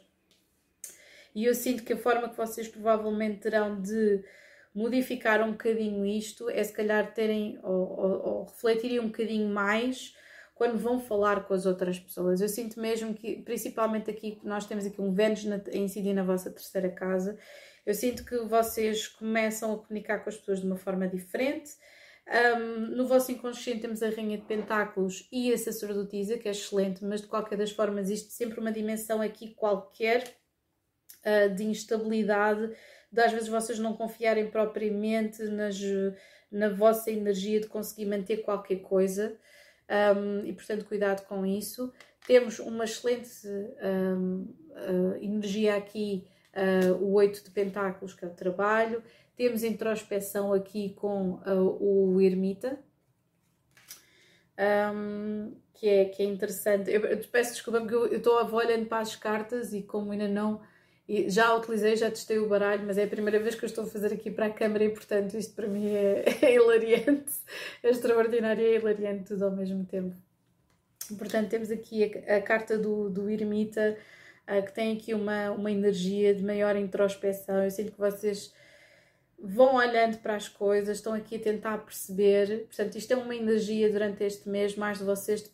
E eu sinto que a forma que vocês provavelmente terão de modificar um bocadinho isto é se calhar terem ou, ou, ou refletirem um bocadinho mais quando vão falar com as outras pessoas. Eu sinto mesmo que, principalmente aqui, nós temos aqui um Vênus a incidir na vossa terceira casa, eu sinto que vocês começam a comunicar com as pessoas de uma forma diferente. Um, no vosso inconsciente temos a Rainha de Pentáculos e a sacerdotisa, que é excelente, mas de qualquer das formas, isto sempre uma dimensão aqui qualquer uh, de instabilidade, de às vezes vocês não confiarem propriamente nas, na vossa energia de conseguir manter qualquer coisa um, e portanto cuidado com isso. Temos uma excelente um, uh, energia aqui, uh, o 8 de Pentáculos, que é o trabalho. Temos introspeção aqui com uh, o Ermita, um, que, é, que é interessante. Eu, eu peço desculpa porque eu estou olhando para as cartas e como ainda não e já utilizei, já testei o baralho, mas é a primeira vez que eu estou a fazer aqui para a câmara e, portanto, isto para mim é, [laughs] é hilariante, é extraordinário e é hilariante tudo ao mesmo tempo. Portanto, temos aqui a, a carta do, do Ermita, uh, que tem aqui uma, uma energia de maior introspeção. Eu sinto que vocês vão olhando para as coisas, estão aqui a tentar perceber. Portanto, isto é uma energia durante este mês, mais de vocês de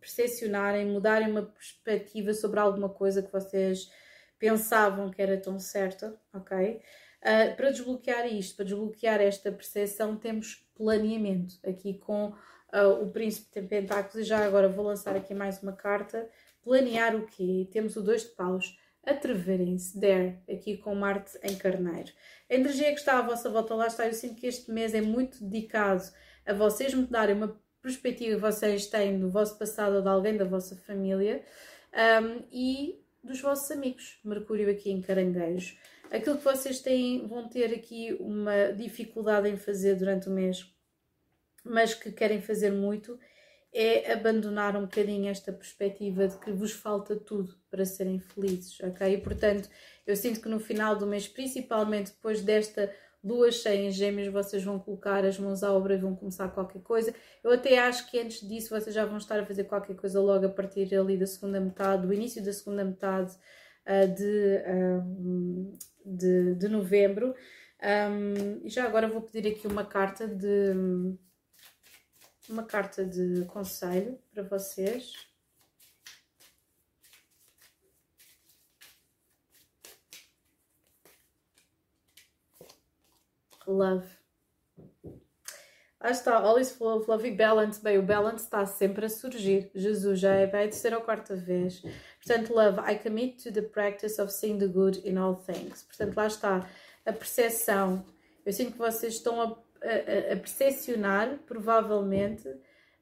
percepcionarem, mudarem uma perspectiva sobre alguma coisa que vocês pensavam que era tão certa, ok? Uh, para desbloquear isto, para desbloquear esta percepção, temos planeamento aqui com uh, o Príncipe de Pentáculos. E já agora vou lançar aqui mais uma carta. Planear o quê? Temos o dois de paus. Atreverem-se, dare, aqui com Marte em Carneiro. A energia que está à vossa volta lá está. Eu sinto que este mês é muito dedicado a vocês mudarem uma perspectiva que vocês têm do vosso passado ou de alguém da vossa família um, e dos vossos amigos. Mercúrio aqui em Caranguejo. Aquilo que vocês têm, vão ter aqui uma dificuldade em fazer durante o mês, mas que querem fazer muito, é abandonar um bocadinho esta perspectiva de que vos falta tudo para serem felizes, ok? E portanto, eu sinto que no final do mês, principalmente depois desta duas cheias gêmeas, vocês vão colocar as mãos à obra e vão começar qualquer coisa. Eu até acho que antes disso vocês já vão estar a fazer qualquer coisa logo a partir ali da segunda metade, do início da segunda metade uh, de, um, de, de, novembro. Um, e já agora vou pedir aqui uma carta de uma carta de conselho para vocês. Love. Lá está, all is full of love e balance. Bem, o balance está sempre a surgir. Jesus já é bem a terceira ou quarta vez. Portanto, love, I commit to the practice of seeing the good in all things. Portanto, lá está a percepção. Eu sinto que vocês estão a, a, a percepcionar, provavelmente,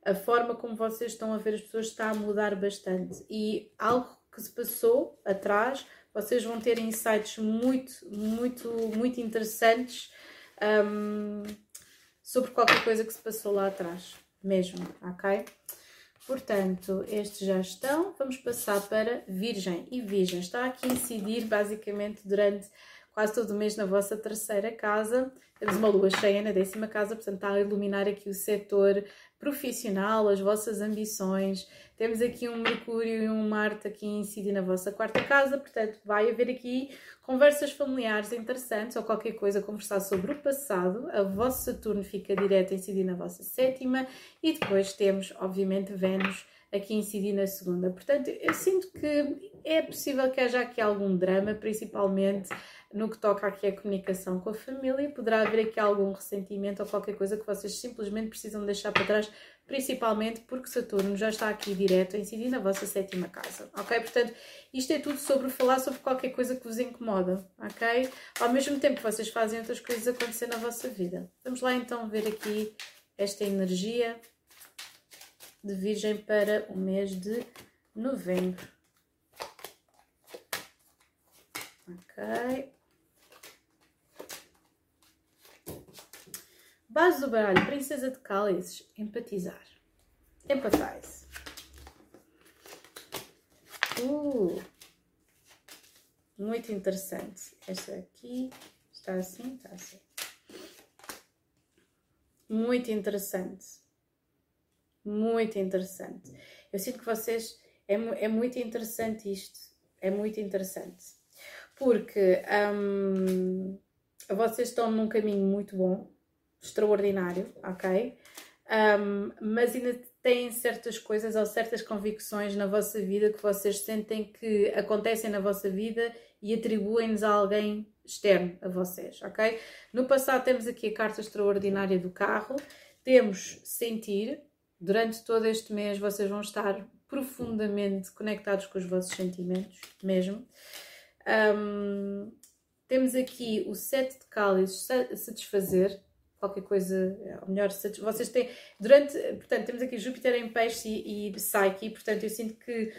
a forma como vocês estão a ver as pessoas está a mudar bastante. E algo que se passou atrás, vocês vão ter insights muito, muito, muito interessantes um, sobre qualquer coisa que se passou lá atrás, mesmo, ok? Portanto, estes já estão. Vamos passar para Virgem. E Virgem está aqui a incidir basicamente durante quase todo o mês na vossa terceira casa. Temos uma lua cheia na décima casa, portanto está a iluminar aqui o setor profissional, as vossas ambições. Temos aqui um Mercúrio e um Marte aqui a incidir na vossa quarta casa, portanto vai haver aqui conversas familiares interessantes ou qualquer coisa, conversar sobre o passado. A vossa Saturno fica direto a incidir na vossa sétima e depois temos, obviamente, Vênus aqui incidir na segunda. Portanto, eu sinto que é possível que haja aqui algum drama, principalmente no que toca aqui à comunicação com a família, poderá haver aqui algum ressentimento ou qualquer coisa que vocês simplesmente precisam deixar para trás, principalmente porque Saturno já está aqui direto a incidir na vossa sétima casa, ok? Portanto, isto é tudo sobre falar sobre qualquer coisa que vos incomoda, ok? Ao mesmo tempo que vocês fazem outras coisas acontecer na vossa vida. Vamos lá então ver aqui esta energia de Virgem para o mês de novembro. Ok. Base do baralho, Princesa de Cálices, empatizar. Empathize. Uh, muito interessante. Esta aqui está assim, está assim. Muito interessante. Muito interessante. Eu sinto que vocês. É, é muito interessante isto. É muito interessante. Porque um, vocês estão num caminho muito bom extraordinário, ok? Um, mas ainda têm certas coisas ou certas convicções na vossa vida que vocês sentem que acontecem na vossa vida e atribuem-nos a alguém externo a vocês, ok? No passado temos aqui a carta extraordinária do carro, temos sentir, durante todo este mês vocês vão estar profundamente conectados com os vossos sentimentos, mesmo. Um, temos aqui o sete de cálices, satisfazer, qualquer coisa, ou melhor, vocês têm, durante, portanto, temos aqui Júpiter em peixe e, e Psyche, portanto, eu sinto que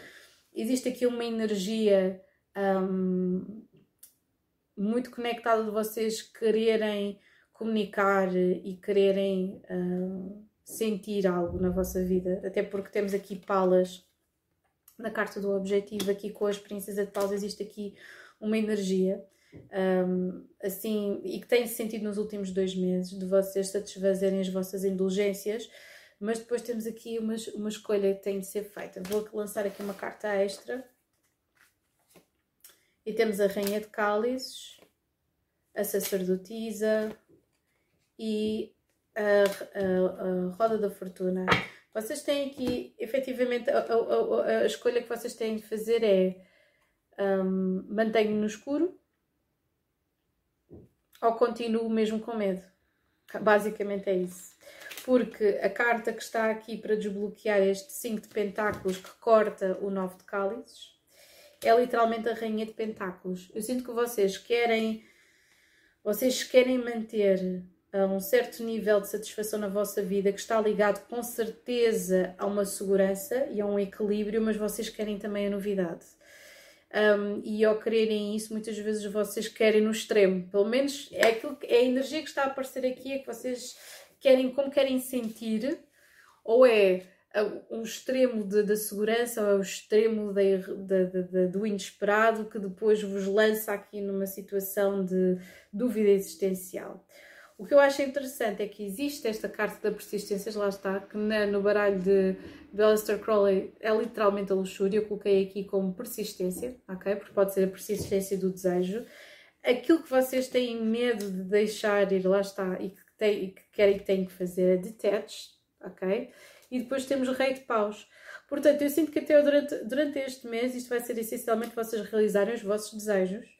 existe aqui uma energia um, muito conectada de vocês quererem comunicar e quererem um, sentir algo na vossa vida, até porque temos aqui palas na carta do objetivo, aqui com as princesas de paus existe aqui uma energia um, assim, e que tem sentido nos últimos dois meses, de vocês satisfazerem as vossas indulgências, mas depois temos aqui uma, uma escolha que tem de ser feita. Vou lançar aqui uma carta extra. E temos a Rainha de Cálices, a Sacerdotisa e a, a, a Roda da Fortuna. Vocês têm aqui, efetivamente, a, a, escolha que vocês têm de fazer é um, mantenho no escuro ou continuo mesmo com medo? Basicamente é isso. Porque a carta que está aqui para desbloquear este 5 de pentáculos que corta o 9 de cálices é literalmente a rainha de pentáculos. Eu sinto que vocês querem vocês querem manter uh, um certo nível de satisfação na vossa vida que está ligado com certeza a uma segurança e a um equilíbrio, mas vocês querem também a novidade. Um, e ao quererem isso, muitas vezes vocês querem no extremo. Pelo menos é, aquilo que, é a energia que está a aparecer aqui, é que vocês querem, como querem sentir, ou é um extremo da segurança, ou é o extremo de, de, de, do inesperado que depois vos lança aqui numa situação de dúvida existencial. O que eu acho interessante é que existe esta carta da persistência, lá está, que no baralho de, de Aleister Crowley é literalmente a luxúria, eu coloquei aqui como persistência, ok? Porque pode ser a persistência do desejo. Aquilo que vocês têm medo de deixar ir, lá está, e que, tem, e que querem que têm que fazer é detach, ok? E depois temos o rei de paus. Portanto, eu sinto que até durante, durante este mês isto vai ser essencialmente vocês realizarem os vossos desejos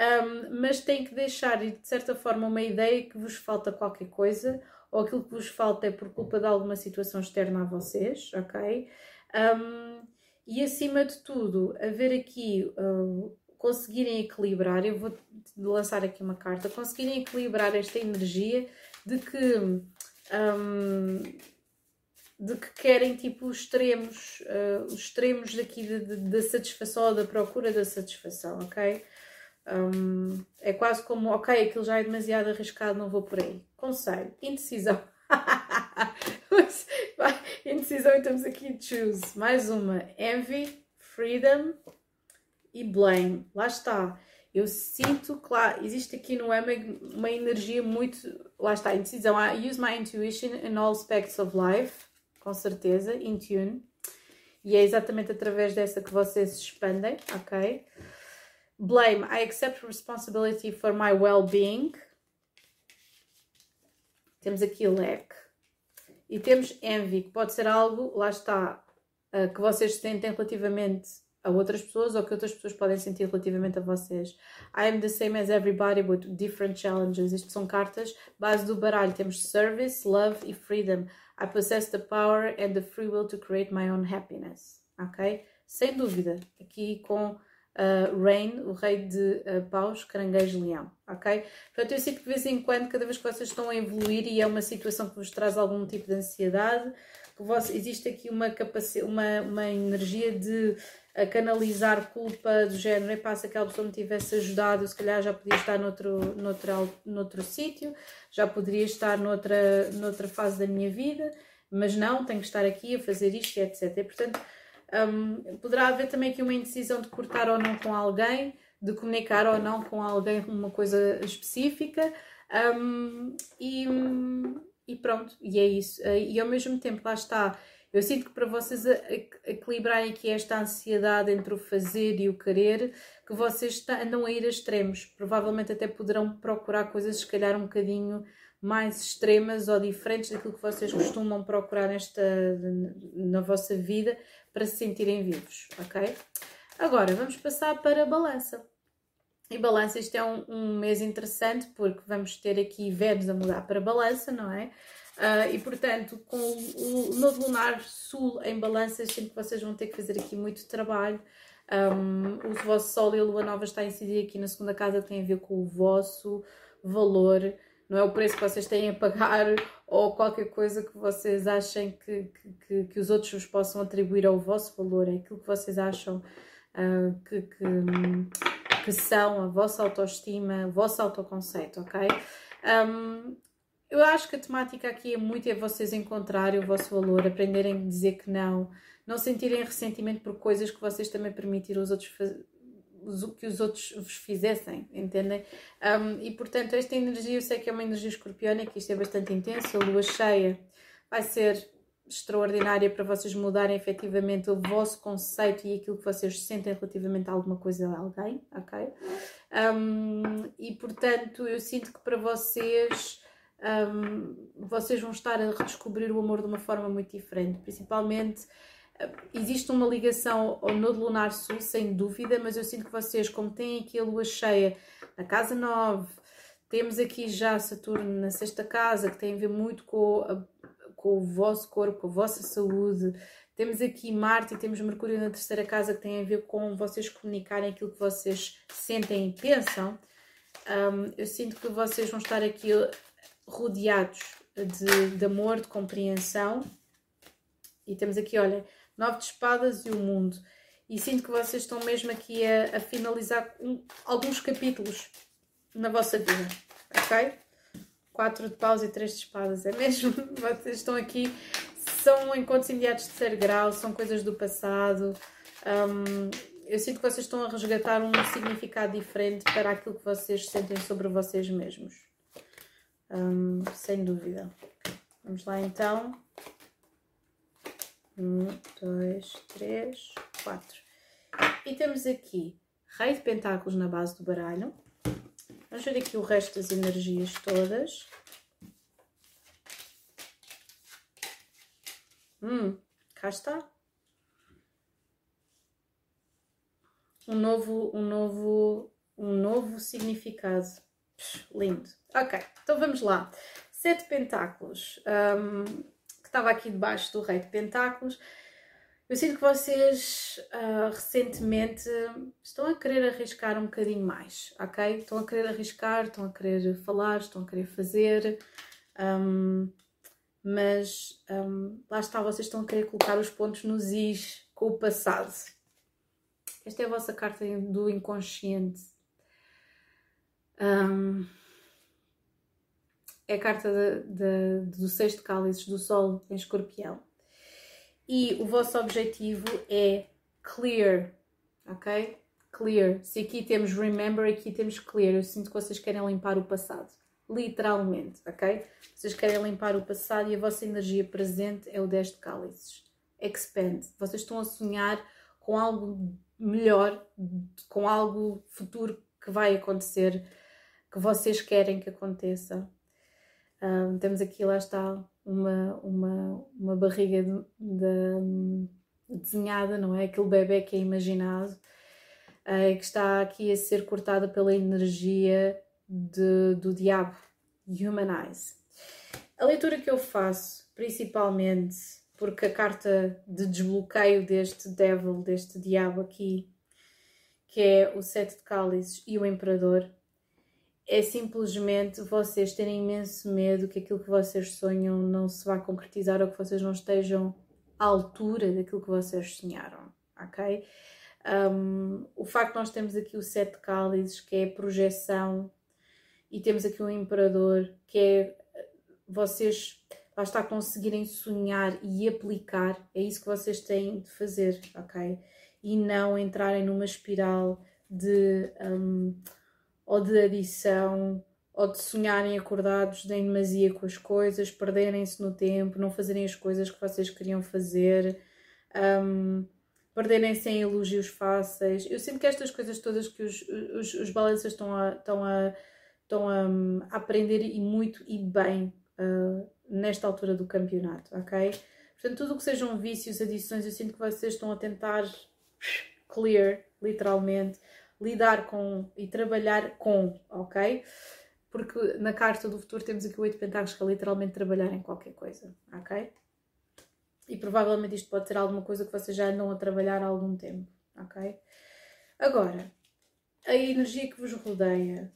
um, mas tem que deixar, de certa forma, uma ideia que vos falta qualquer coisa, ou aquilo que vos falta é por culpa de alguma situação externa a vocês, ok? Um, e acima de tudo, haver aqui, uh, conseguirem equilibrar, eu vou lançar aqui uma carta, conseguirem equilibrar esta energia de que. Um, de que querem tipo os extremos, uh, os extremos daqui da satisfação ou da procura da satisfação, ok? Um, é quase como, ok, aquilo já é demasiado arriscado, não vou por aí. Conselho, indecisão. [laughs] indecisão, e temos aqui choose. Mais uma, envy, freedom e blame. Lá está. Eu sinto, claro, existe aqui no EMEG uma energia muito. Lá está, indecisão. I use my intuition in all aspects of life, com certeza, in tune. E é exatamente através dessa que vocês se expandem, ok? Blame, I accept responsibility for my well-being. Temos aqui lack. E temos envy, que pode ser algo, lá está, uh, que vocês sentem relativamente a outras pessoas ou que outras pessoas podem sentir relativamente a vocês. I am the same as everybody with different challenges. Isto são cartas base do baralho. Temos service, love e freedom. I possess the power and the free will to create my own happiness. Ok? Sem dúvida. Aqui com uh, Rain, o rei de uh, paus, caranguejo, leão, ok? Portanto, eu sinto que de vez em quando, cada vez que vocês estão a evoluir e é uma situação que vos traz algum tipo de ansiedade, que vos, existe aqui uma, uma, uma energia de a canalizar culpa do género, epá, se aquela pessoa me tivesse ajudado, se calhar já podia estar noutro, noutro, noutro sítio, já poderia estar noutra, noutra fase da minha vida, mas não, tenho que estar aqui a fazer isto e etc. E, portanto, um, poderá haver também aqui uma indecisão de cortar ou não com alguém, de comunicar ou não com alguém uma coisa específica. Um, e, e, pronto, e é isso. E ao mesmo tempo, lá está. Eu sinto que para vocês equilibrarem aqui esta ansiedade entre o fazer e o querer, que vocês andam a ir a extremos. Provavelmente até poderão procurar coisas, se calhar, um bocadinho mais extremas ou diferentes daquilo que vocês costumam procurar nesta, na vossa vida para se sentirem vivos, ok? Agora vamos passar para a balança. E balança, isto é um, um mês interessante porque vamos ter aqui Vênus a mudar para balança, não é? Uh, e portanto, com o, o novo lunar sul em balança, sinto que vocês vão ter que fazer aqui muito trabalho. Um, o vosso Sol e a Lua Nova está a incidir aqui na segunda casa, que tem a ver com o vosso valor, não é o preço que vocês têm a pagar [laughs] ou qualquer coisa que vocês achem que, que, que, os outros vos possam atribuir ao vosso valor, é aquilo que vocês acham uh, que, que, que, são a vossa autoestima, o vosso autoconceito, ok? Um, eu acho que a temática aqui é muito é vocês encontrarem o vosso valor, aprenderem a dizer que não, não sentirem ressentimento por coisas que vocês também permitiram os outros que os outros vos fizessem, entendem? Um, e portanto, esta energia, eu sei que é uma energia escorpiana, que isto é bastante intenso, a lua cheia vai ser extraordinária para vocês mudarem efetivamente o vosso conceito e aquilo que vocês sentem relativamente a alguma coisa a alguém, ok? Um, e portanto, eu sinto que para vocês. Um, vocês vão estar a redescobrir o amor de uma forma muito diferente, principalmente existe uma ligação ao Nodo Lunar Sul, sem dúvida, mas eu sinto que vocês, como têm aqui a lua cheia na casa 9, temos aqui já Saturno na sexta casa, que tem a ver muito com, a, com o vosso corpo, com a vossa saúde. Temos aqui Marte e temos Mercúrio na terceira casa, que tem a ver com vocês comunicarem aquilo que vocês sentem e pensam. Um, eu sinto que vocês vão estar aqui rodeados de, de amor, de compreensão. E temos aqui, olha, Nove de Espadas e o Mundo. E sinto que vocês estão mesmo aqui a, a finalizar um, alguns capítulos na vossa vida, ok? Quatro de paus e três de espadas, é mesmo? [laughs] Vocês estão aqui, são encontros imediatos de terceiro grau, são coisas do passado. Um, eu sinto que vocês estão a resgatar um significado diferente para aquilo que vocês sentem sobre vocês mesmos. Um, sem dúvida. Vamos lá então. Um, dois, três, quatro. E temos aqui Rei de Pentáculos na base do baralho. Vamos ver aqui o resto das energias todas. Hum, cá está. Um novo, um novo, um novo significado. lindo. Ok, então vamos lá. Sete pentáculos. Um, estava aqui debaixo do Rei de Pentáculos. Eu sinto que vocês uh, recentemente estão a querer arriscar um bocadinho mais, ok? Estão a querer arriscar, estão a querer falar, estão a querer fazer, um, mas um, lá está, vocês estão a querer colocar os pontos nos is com o passado. Esta é a vossa carta do inconsciente. Um, é a carta de, de, do sexto cálices do Sol em escorpião. E o vosso objetivo é clear, ok? Clear. Se aqui temos remember, aqui temos clear. Eu sinto que vocês querem limpar o passado. Literalmente, ok? Vocês querem limpar o passado e a vossa energia presente é o 10 de cálices. Expand. Vocês estão a sonhar com algo melhor, com algo futuro que vai acontecer, que vocês querem que aconteça. Um, temos aqui, lá está, uma, uma, uma barriga de, de, desenhada, não é? Aquele bebê que é imaginado, uh, que está aqui a ser cortada pela energia de, do diabo, Humanize. A leitura que eu faço, principalmente porque a carta de desbloqueio deste devil, deste diabo aqui, que é o sete de cálices e o imperador, é simplesmente vocês terem imenso medo que aquilo que vocês sonham não se vá concretizar ou que vocês não estejam à altura daquilo que vocês sonharam, ok? Um, o facto de nós termos aqui o sete cálices, que é projeção, e temos aqui o imperador, que é vocês lá está conseguirem sonhar e aplicar, é isso que vocês têm de fazer, ok? E não entrarem numa espiral de um, ou de adição, ou de sonharem acordados em demasia com as coisas, perderem-se no tempo, não fazerem as coisas que vocês queriam fazer, um, perderem-se em elogios fáceis. Eu sinto que estas coisas todas que os, os, os balanças estão a, estão a estão a, a aprender e muito e bem uh, nesta altura do campeonato, ok? Portanto, tudo o que sejam vícios, adições, eu sinto que vocês estão a tentar clear, literalmente, lidar com e trabalhar com, ok? Porque na carta do futuro temos aqui o 8 pentáculos que é literalmente trabalhar em qualquer coisa, ok? E provavelmente isto pode ser alguma coisa que vocês já andam a trabalhar há algum tempo, ok? Agora, a energia que vos rodeia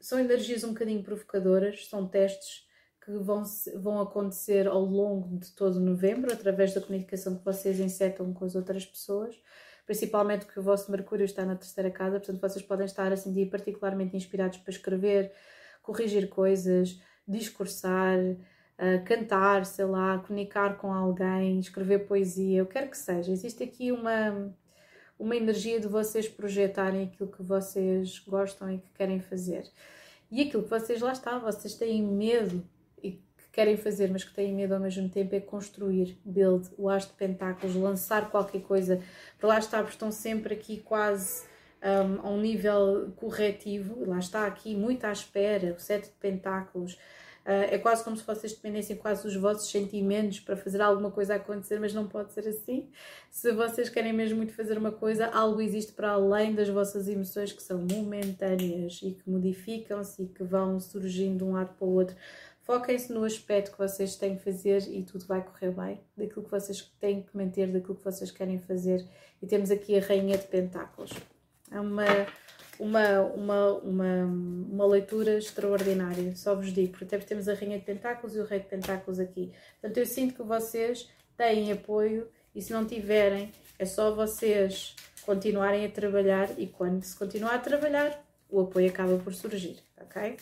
são energias um bocadinho provocadoras, são testes que vão, vão acontecer ao longo de todo novembro, através da comunicação que vocês insetam com as outras pessoas, principalmente porque o vosso Mercúrio está na terceira casa, portanto vocês podem estar a sentir particularmente inspirados para escrever, corrigir coisas, discursar, uh, cantar, sei lá, comunicar com alguém, escrever poesia, o que quer que seja. Existe aqui uma, uma energia de vocês projetarem aquilo que vocês gostam e que querem fazer. E aquilo que vocês lá está, vocês têm medo querem fazer, mas que têm medo ao mesmo tempo, é construir, build, o as de pentáculos, lançar qualquer coisa. Para lá está, estão sempre aqui quase um, a um nível corretivo, lá está aqui muito à espera, o sete de pentáculos. Uh, é quase como se vocês dependessem quase dos vossos sentimentos para fazer alguma coisa acontecer, mas não pode ser assim. Se vocês querem mesmo muito fazer uma coisa, algo existe para além das vossas emoções que são momentâneas e que modificam-se e que vão surgindo de um lado para o outro. Foquem-se no aspecto que vocês têm que fazer e tudo vai correr bem, daquilo que vocês têm que manter, daquilo que vocês querem fazer. E temos aqui a Rainha de Pentáculos. É uma, uma, uma, uma, uma leitura extraordinária, só vos digo, porque até temos a Rainha de Pentáculos e o Rei de Pentáculos aqui. Portanto, eu sinto que vocês têm apoio e se não tiverem, é só vocês continuarem a trabalhar e quando se continuar a trabalhar, o apoio acaba por surgir, ok?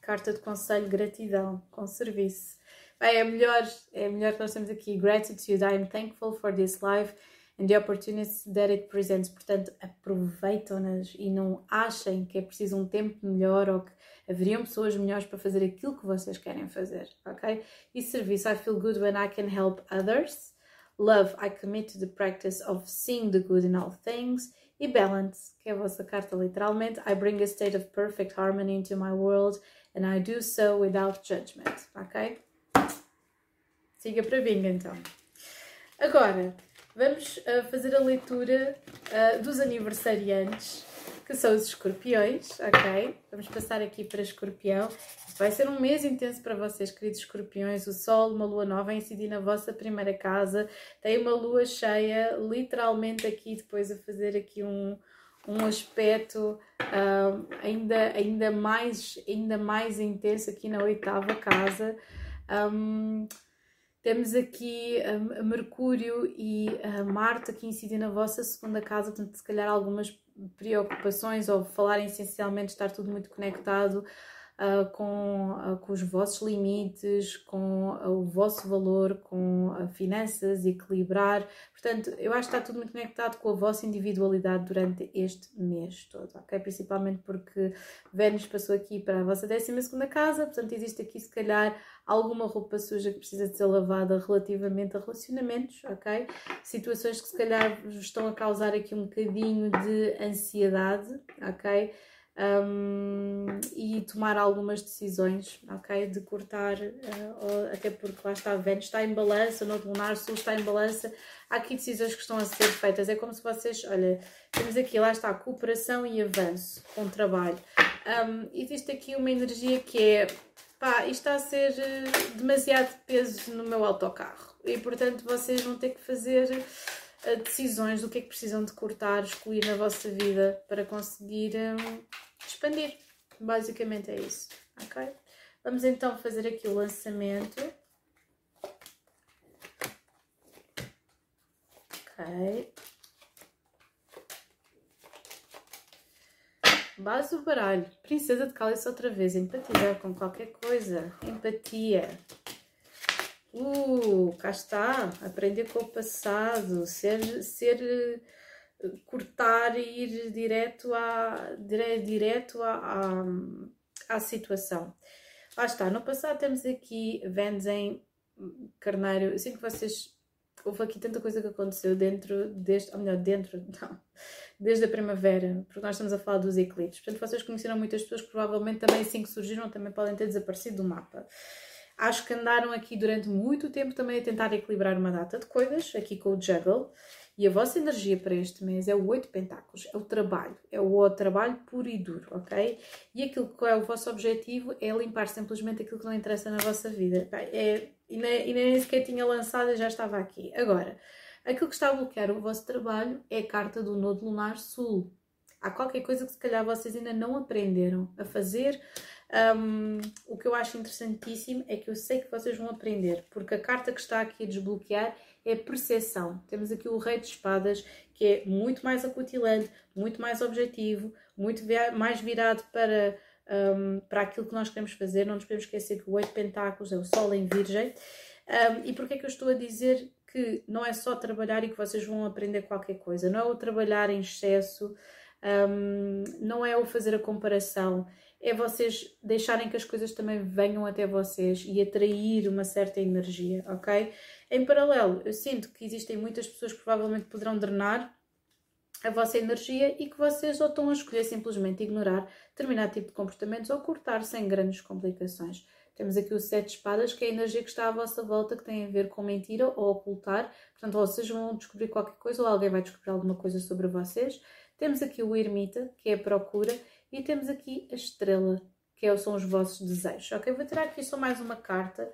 Carta de conselho, gratidão, com serviço. Bem, é melhor, é melhor que nós temos aqui. Gratitude, I am thankful for this life and the opportunities that it presents. Portanto, aproveitam-nas e não achem que é preciso um tempo melhor ou que haveriam pessoas melhores para fazer aquilo que vocês querem fazer, ok? E serviço, I feel good when I can help others. Love, I commit to the practice of seeing the good in all things. E balance, que é a vossa carta literalmente, I bring a state of perfect harmony into my world and I do so without judgment, ok? Siga para bingo então. Agora, vamos uh, fazer a leitura uh, dos aniversariantes, que são os escorpiões, ok? Vamos passar aqui para escorpião. Vai ser um mês intenso para vocês, queridos escorpiões. O sol, uma lua nova a incidir na vossa primeira casa. Tem uma lua cheia, literalmente aqui, depois a fazer aqui um, um aspecto uh, ainda, ainda, mais, ainda mais intenso aqui na oitava casa. Um, temos aqui um, Mercúrio e Marte que incidem na vossa segunda casa, portanto, se calhar algumas preocupações ou falarem essencialmente estar tudo muito conectado uh, com, uh, com os vossos limites, com uh, o vosso valor, com finanças, equilibrar. Portanto, eu acho que está tudo muito conectado com a vossa individualidade durante este mês todo, ok? Principalmente porque Vênus passou aqui para a vossa 12 casa, portanto, existe aqui se calhar alguma roupa suja que precisa de ser lavada relativamente a relacionamentos, ok? Situações que se calhar estão a causar aqui um bocadinho de ansiedade, ok? Um, e tomar algumas decisões, ok? De cortar, uh, até porque lá está Vênus está em balança, no lunar sul está em balança, há aqui decisões que estão a ser feitas. É como se vocês, olha, temos aqui, lá está, cooperação e avanço com trabalho. Um, existe aqui uma energia que é, pá, isto está a ser eh, demasiado peso no meu autocarro e portanto vocês vão ter que fazer decisões do que é que precisam de cortar, excluir na vossa vida para conseguir expandir. Basicamente é isso, ok? Vamos então fazer aqui o lançamento. Ok. Base do baralho. Princesa de Cálice outra vez. Empatizar com qualquer coisa. Empatia. Uh, cá está. Aprender com o passado. Ser, ser cortar e ir direto à, direto à, à, à situação. Lá está, no passado temos aqui Vênus em Carneiro, eu sinto que vocês houve aqui tanta coisa que aconteceu dentro deste, ou melhor, dentro, [laughs] não, desde a primavera, porque nós estamos a falar dos eclipses. Portanto, vocês conheceram muitas pessoas que provavelmente também assim que surgiram também podem ter desaparecido do mapa. Acho que andaram aqui durante muito tempo também a tentar equilibrar uma data de coisas, aqui com o Juggle. E a vossa energia para este mês é o oito pentáculos, é o trabalho, é o trabalho puro e duro, ok? E aquilo que é o vosso objetivo é limpar simplesmente aquilo que não interessa na vossa vida. É, e, nem, e nem sequer tinha lançado já estava aqui. Agora, aquilo que está a bloquear o vosso trabalho é a carta do Nodo Lunar Sul. Há qualquer coisa que se calhar vocês ainda não aprenderam a fazer, um, o que eu acho interessantíssimo é que eu sei que vocês vão aprender, porque a carta que está aqui a desbloquear é percepção. Temos aqui o Rei de Espadas, que é muito mais acutilante, muito mais objetivo, muito mais virado para, um, para aquilo que nós queremos fazer. Não nos podemos esquecer que o Oito Pentáculos é o Sol em Virgem. Um, e porquê é que eu estou a dizer que não é só trabalhar e que vocês vão aprender qualquer coisa? Não é o trabalhar em excesso, um, não é o fazer a comparação, é vocês deixarem que as coisas também venham até vocês e atrair uma certa energia, ok? Em paralelo, eu sinto que existem muitas pessoas que provavelmente poderão drenar a vossa energia e que vocês ou estão a escolher simplesmente ignorar determinado tipo de comportamentos ou cortar sem grandes complicações. Temos aqui o sete de espadas, que é a energia que está à vossa volta, que tem a ver com mentira ou ocultar. Portanto, vocês vão descobrir qualquer coisa ou alguém vai descobrir alguma coisa sobre vocês. Temos aqui o ermita, que é a procura, e temos aqui a estrela, que é são os vossos desejos. Ok, vou tirar aqui só mais uma carta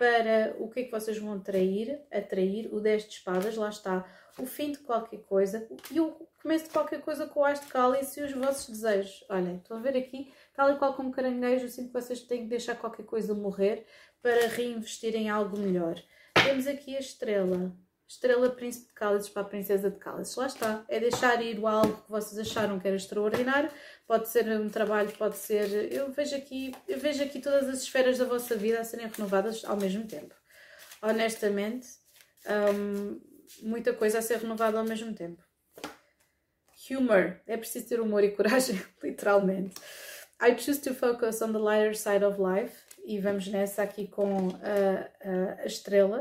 para o que é que vocês vão atrair, atrair o 10 de espadas, lá está, o fim de qualquer coisa e o começo de qualquer coisa com o as de cálice e os vossos desejos. Olhem, estão a ver aqui, tal e qual como caranguejo, eu sinto que vocês têm que deixar qualquer coisa morrer para reinvestir em algo melhor. Temos aqui a estrela, Estrela Príncipe de Cálices para a Princesa de Cálices. Lá está. É deixar ir algo que vocês acharam que era extraordinário. Pode ser um trabalho, pode ser. Eu vejo aqui, eu vejo aqui todas as esferas da vossa vida a serem renovadas ao mesmo tempo. Honestamente, um, muita coisa a ser renovada ao mesmo tempo. Humor. É preciso ter humor e coragem, [laughs] literalmente. I choose to focus on the lighter side of life. E vamos nessa aqui com a, a, a estrela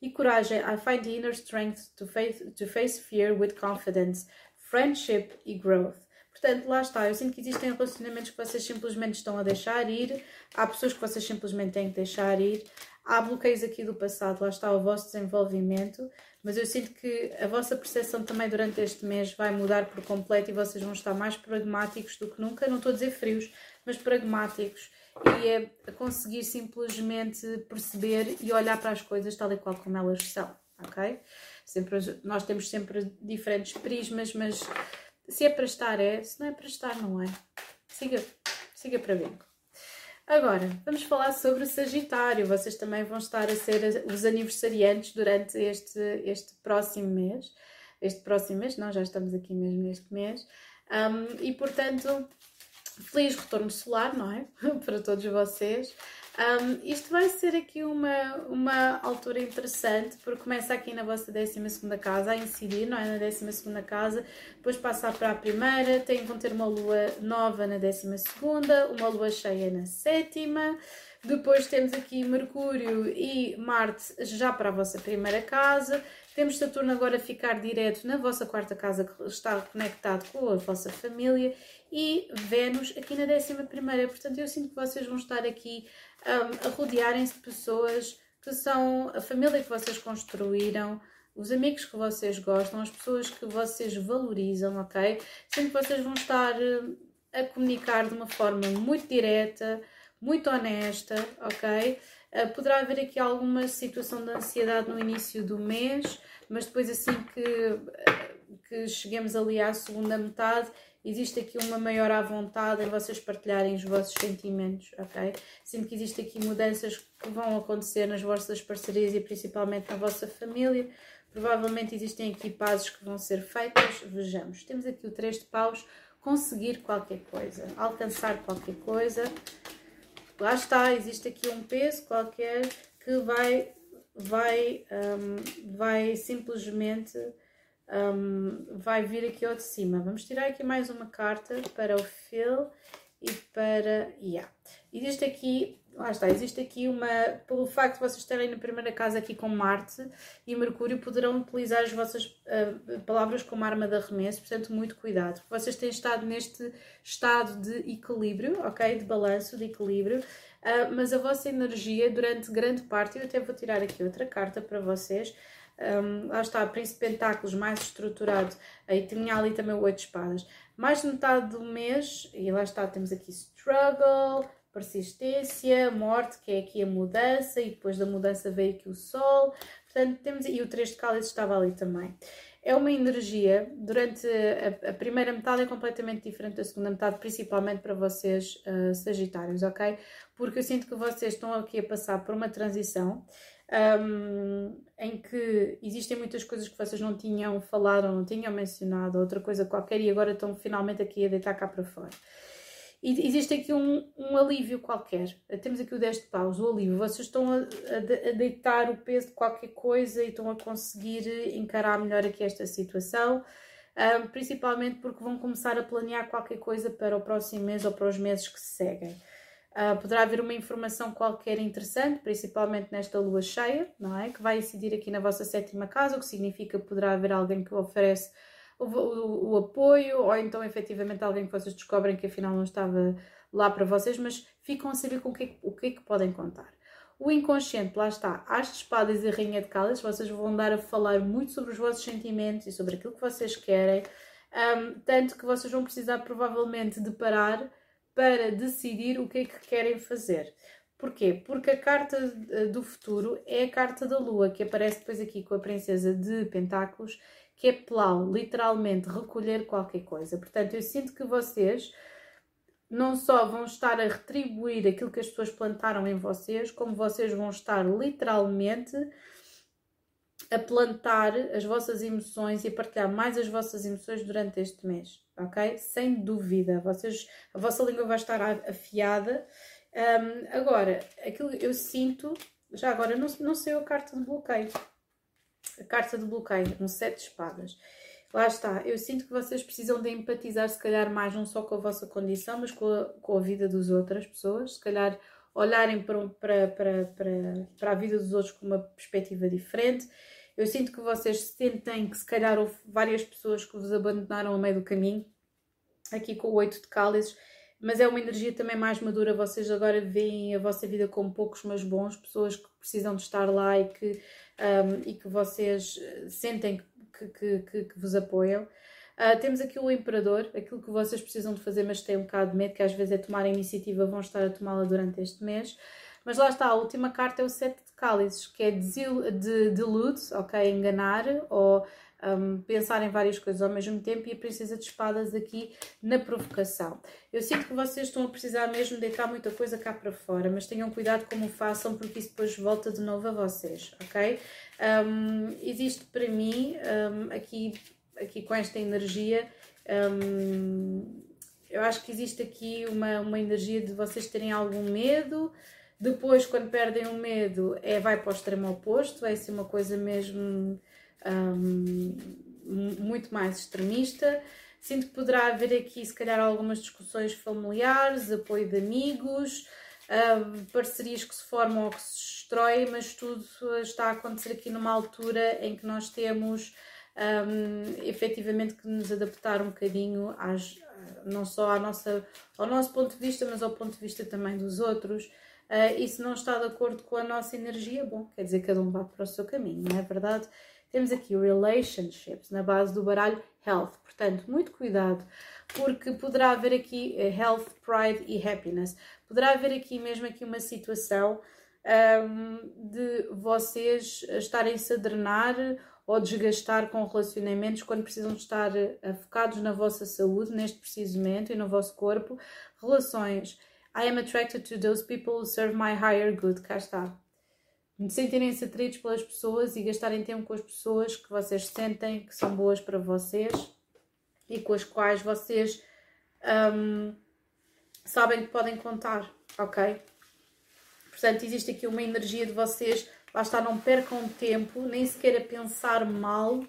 e coragem. I find the inner strength to face, to face fear with confidence, friendship e growth. Portanto, lá está. Eu sinto que existem relacionamentos que vocês simplesmente estão a deixar ir, há pessoas que vocês simplesmente têm que deixar ir, há bloqueios aqui do passado, lá está o vosso desenvolvimento, mas eu sinto que a vossa percepção também durante este mês vai mudar por completo e vocês vão estar mais pragmáticos do que nunca. Não estou a dizer frios, mas pragmáticos e é conseguir simplesmente perceber e olhar para as coisas tal e qual como elas são, ok? Sempre, nós temos sempre diferentes prismas, mas se é para estar é, se não é para estar não é. Siga, siga para bem. Agora, vamos falar sobre o Sagitário. Vocês também vão estar a ser os aniversariantes durante este, este próximo mês. Este próximo mês, não, já estamos aqui mesmo neste mês. Um, e portanto, feliz retorno solar, não é? [laughs] Para todos vocês. Um, isto vai ser aqui uma, uma altura interessante, porque começa aqui na vossa 12 casa a incidir, não é? Na 12 casa, depois passa para a primeira, tem, vão ter uma lua nova na 12, uma lua cheia na sétima. Depois temos aqui Mercúrio e Marte já para a vossa primeira casa. Temos Saturno agora a ficar direto na vossa quarta casa, que está conectado com a vossa família e Vênus aqui na 11 primeira. Portanto, eu sinto que vocês vão estar aqui um, a rodearem-se de pessoas que são a família que vocês construíram, os amigos que vocês gostam, as pessoas que vocês valorizam, ok? Sinto que vocês vão estar hum, a comunicar de uma forma muito direta, muito honesta, ok? Uh, poderá haver aqui alguma situação de ansiedade no início do mês, mas depois assim que, que cheguemos ali à segunda metade, existe aqui uma maior à vontade em vocês partilharem os vossos sentimentos, ok? Sinto que existe aqui mudanças que vão acontecer nas vossas parcerias e principalmente na vossa família. Provavelmente existem aqui pazes que vão ser feitas. Vejamos. Temos aqui o 3 de paus. Conseguir qualquer coisa, alcançar qualquer coisa. Lá está, existe aqui um peso qualquer que vai, vai, um, vai simplesmente um, vai vir aqui ao de cima. Vamos tirar aqui mais uma carta para o Phil e para... Yeah. Existe aqui lá está, existe aqui uma, pelo facto de vocês estarem na primeira casa aqui com Marte e Mercúrio, poderão utilizar as vossas uh, palavras como arma de arremesso, portanto, muito cuidado. Vocês têm estado neste estado de equilíbrio, ok? De balanço, de equilíbrio, uh, mas a vossa energia durante grande parte, eu até vou tirar aqui outra carta para vocês. Um, lá está, Príncipe Pentáculos mais estruturado, aí tinha ali também o Oito Espadas. Mais de metade do mês, e lá está, temos aqui Struggle, persistência, morte, que é aqui a mudança, e depois da mudança veio aqui o sol, portanto, temos, e o 3 de cálice estava ali também. É uma energia, durante a, a, primeira metade é completamente diferente da segunda metade, principalmente para vocês uh, sagitários, ok? Porque eu sinto que vocês estão aqui a passar por uma transição um, em que existem muitas coisas que vocês não tinham falado ou não tinham mencionado, outra coisa qualquer, e agora estão finalmente aqui a deitar cá para fora. E existe aqui um, um alívio qualquer. Temos aqui o 10 de paus, o alívio. Vocês estão a, a, a, deitar o peso de qualquer coisa e estão a conseguir encarar melhor aqui esta situação. Um, principalmente porque vão começar a planear qualquer coisa para o próximo mês ou para os meses que se seguem. Uh, poderá haver uma informação qualquer interessante, principalmente nesta lua cheia, não é? Que vai incidir aqui na vossa sétima casa, o que significa que poderá haver alguém que oferece o, o, o, apoio, ou então efetivamente alguém que vocês descobrem que afinal não estava lá para vocês, mas ficam a saber com o que, o que é que podem contar. O inconsciente, lá está, as de espadas e a rainha de cálices, vocês vão dar a falar muito sobre os vossos sentimentos e sobre aquilo que vocês querem, um, tanto que vocês vão precisar provavelmente de parar para decidir o que é que querem fazer. Porquê? Porque a carta eh, do futuro é a carta da lua, que aparece depois aqui com a princesa de pentáculos, que é plau, literalmente recolher qualquer coisa. Portanto, eu sinto que vocês não só vão estar a retribuir aquilo que as pessoas plantaram em vocês, como vocês vão estar literalmente a plantar as vossas emoções e partilhar mais as vossas emoções durante este mês, ok? Sem dúvida, vocês, a vossa língua vai estar afiada. Um, agora, aquilo eu sinto, já agora não, não sei a carta de bloqueio a carta de bloqueio, um sete de espadas. Lá está, eu sinto que vocês precisam de empatizar, se calhar, mais não só com a vossa condição, mas com a, com a vida das outras pessoas. Se calhar, olharem para, para, para, para, para a vida dos outros com uma perspectiva diferente. Eu sinto que vocês sentem que, se calhar, houve várias pessoas que vos abandonaram ao meio do caminho, aqui com o oito de cálices, mas é uma energia também mais madura. Vocês agora veem a vossa vida como poucos, mas bons, pessoas que precisam de estar lá e que um, e que vocês eh, sentem que, que, que, que vos apoiam. Uh, temos aqui o Imperador, aquilo que vocês precisam de fazer, mas têm um bocado de medo, que às vezes é tomar a iniciativa, vão estar a tomá-la durante este mês. Mas lá está, a última carta é o Sete de Cálices, que é de, de, delude, ok? Enganar ou um, pensar em várias coisas ao mesmo tempo e a Princesa de Espadas aqui na provocação. Eu sinto que vocês estão a precisar mesmo deitar muita coisa cá para fora, mas tenham cuidado como façam, porque isso depois volta de novo a vocês, ok? Um, existe para mim, um, aqui, aqui com esta energia, eu acho que existe aqui uma, uma energia de vocês terem algum medo, depois, quando perdem o medo, é, vai para o extremo oposto, vai ser uma coisa mesmo muito mais extremista. Sinto que poderá haver aqui, se calhar, algumas discussões familiares, apoio de amigos, uh, parcerias que se formam ou que se destroem, mas tudo está a acontecer aqui numa altura em que nós temos um, efetivamente que nos adaptar um bocadinho às, não só à nossa, ao nosso ponto de vista, mas ao ponto de vista também dos outros. Uh, e se não está de acordo com a nossa energia, bom, quer dizer que cada um vá para o seu caminho, não é verdade? Temos aqui relationships na base do baralho health, portanto, muito cuidado, porque poderá haver aqui eh, health, pride e happiness. Poderá haver aqui mesmo aqui uma situação um, de vocês estarem-se a drenar ou desgastar com relacionamentos quando precisam estar uh, focados na vossa saúde neste preciso momento e no vosso corpo. Relações. I am attracted to those people who serve my higher good. Cá está sentirem-se atraídos pelas pessoas e gastarem tempo com as pessoas que vocês sentem que são boas para vocês e com as quais vocês um, sabem que podem contar, ok? Portanto, existe aqui uma energia de vocês, lá está, não percam tempo, nem sequer a pensar mal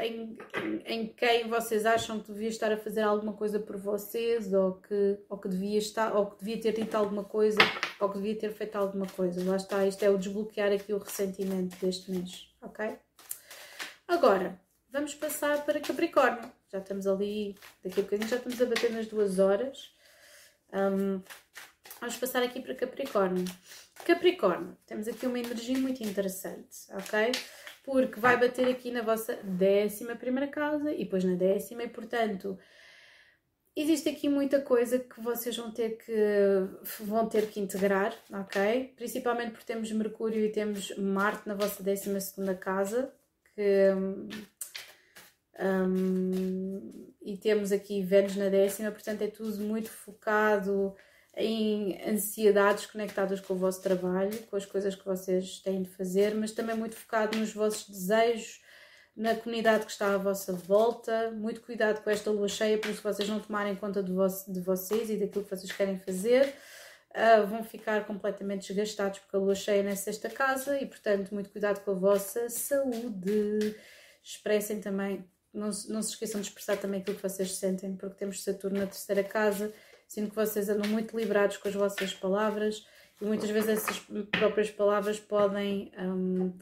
em, em, em, quem vocês acham que devia estar a fazer alguma coisa por vocês ou que, ou que devia estar ou que devia ter dito alguma coisa ou que devia ter feito alguma coisa. Lá está, isto é o desbloquear aqui o ressentimento deste mês, ok? Agora, vamos passar para Capricórnio. Já estamos ali, daqui a bocadinho já estamos a bater nas duas horas. Um, vamos passar aqui para Capricórnio. Capricórnio, temos aqui uma energia muito interessante, ok? Porque vai bater aqui na vossa décima primeira casa e depois na décima, e portanto existe aqui muita coisa que vocês vão ter que, vão ter que integrar, ok? Principalmente porque temos Mercúrio e temos Marte na vossa décima segunda casa, que, um, e temos aqui Vênus na décima, portanto é tudo muito focado em ansiedades conectadas com o vosso trabalho, com as coisas que vocês têm de fazer, mas também muito focado nos vossos desejos, na comunidade que está à vossa volta. Muito cuidado com esta lua cheia, para se vocês não tomarem conta de, vo de vocês e daquilo que vocês querem fazer. Uh, vão ficar completamente desgastados porque a lua cheia é na sexta casa e, portanto, muito cuidado com a vossa saúde. Expressem também, não, não se esqueçam de expressar também aquilo que vocês sentem, porque temos Saturno na terceira casa Sinto que vocês andam muito liberados com as vossas palavras e muitas vezes essas próprias palavras podem. Um,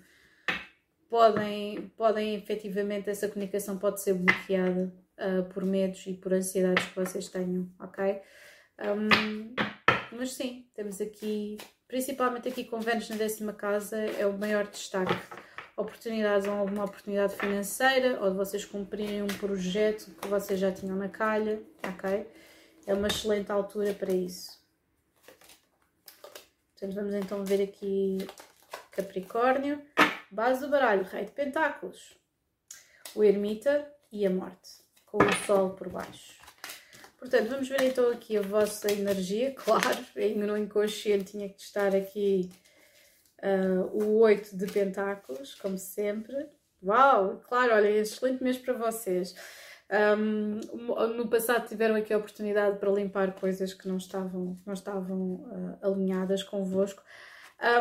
podem, podem efetivamente, essa comunicação pode ser bloqueada uh, por medos e por ansiedades que vocês tenham, ok? Um, mas sim, temos aqui, principalmente aqui com Vênus na décima casa, é o maior destaque. Oportunidades ou alguma oportunidade financeira, ou de vocês cumprirem um projeto que vocês já tinham na calha, ok? É uma excelente altura para isso. Portanto, vamos então ver aqui Capricórnio, base do baralho, Rei de Pentáculos, o Ermita e a Morte, com o Sol por baixo. Portanto, vamos ver então aqui a vossa energia, [laughs] claro, ainda no inconsciente tinha que estar aqui uh, o 8 de Pentáculos, como sempre. Uau, claro, olha, excelente mês para vocês. Um, no passado tiveram aqui a oportunidade para limpar coisas que não estavam, não estavam uh, alinhadas convosco.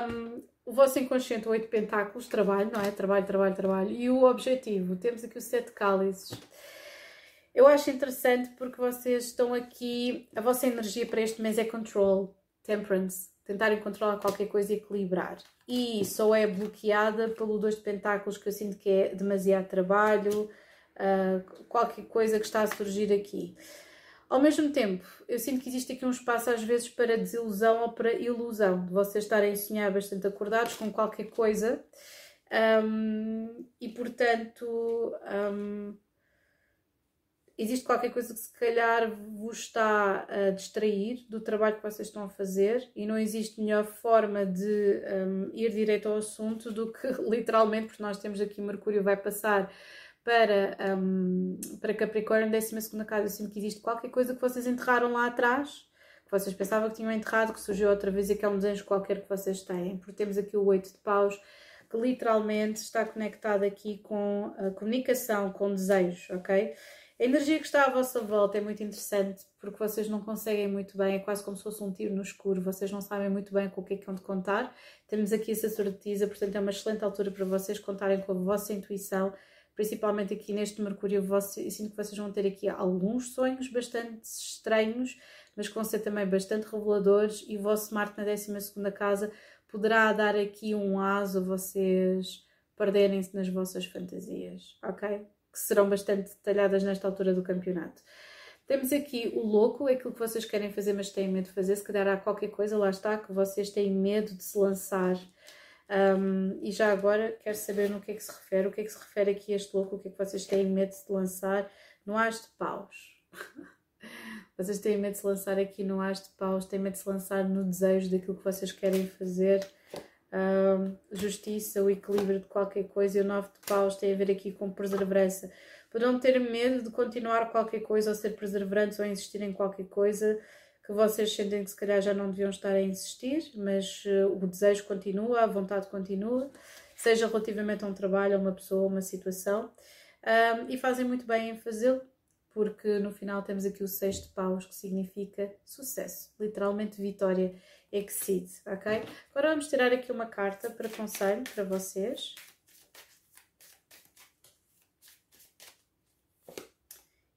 Um, o vosso inconsciente, o oito pentáculos, trabalho, não é? Trabalho, trabalho, trabalho. E o objetivo, temos aqui o sete cálices. Eu acho interessante porque vocês estão aqui, a vossa energia para este mês é control, temperance, tentarem controlar qualquer coisa e equilibrar. E só é bloqueada pelo dois de pentáculos que eu sinto que é demasiado trabalho, uh, qualquer coisa que está a surgir aqui. Ao mesmo tempo, eu sinto que existe aqui um espaço às vezes para desilusão ou para ilusão, de vocês estarem a sonhar bastante acordados com qualquer coisa um, e, portanto, um, existe qualquer coisa que se calhar vos está a distrair do trabalho que vocês estão a fazer e não existe melhor forma de um, ir direto ao assunto do que [laughs] literalmente, porque nós temos aqui Mercúrio vai passar para, um, para Capricórnio, 12 casa. Eu sinto que existe qualquer coisa que vocês enterraram lá atrás, que vocês pensavam que tinham enterrado, que surgiu outra vez e que é um desejo qualquer que vocês têm. Porque temos aqui o oito de paus, que literalmente está conectado aqui com a comunicação, com desejos, ok? A energia que está à vossa volta é muito interessante porque vocês não conseguem muito bem, é quase como se fosse um tiro no escuro, vocês não sabem muito bem com o que é que vão de contar. Temos aqui essa sorteza, portanto é uma excelente altura para vocês contarem com a vossa intuição, principalmente aqui neste Mercúrio, eu sinto que vocês vão ter aqui alguns sonhos bastante estranhos, mas vão ser também bastante reveladores e o vosso Marte na 12 casa poderá dar aqui um aso a vocês perderem-se nas vossas fantasias, ok? Que serão bastante detalhadas nesta altura do campeonato. Temos aqui o louco, é aquilo que vocês querem fazer, mas têm medo de fazer. Se calhar há qualquer coisa, lá está, que vocês têm medo de se lançar um, e já agora quero saber no que é que se refere, o que é que se refere aqui a este louco, o que é que vocês têm medo de lançar no As de Paus. [laughs] vocês têm medo de se lançar aqui no As de Paus, têm medo de se lançar no desejo daquilo que vocês querem fazer, um, justiça, o equilíbrio de qualquer coisa. E o Nove de Paus tem a ver aqui com perseverança. Poderão ter medo de continuar qualquer coisa ou ser perseverantes ou insistir em qualquer coisa que vocês sentem que se calhar já não deviam estar a insistir, mas uh, o desejo continua, a vontade continua, seja relativamente a um trabalho, a uma pessoa, a uma situação, um, e fazem muito bem em fazê-lo, porque no final temos aqui o seis de paus, que significa sucesso, literalmente vitória, exceed, ok? Agora vamos tirar aqui uma carta para conselho para vocês.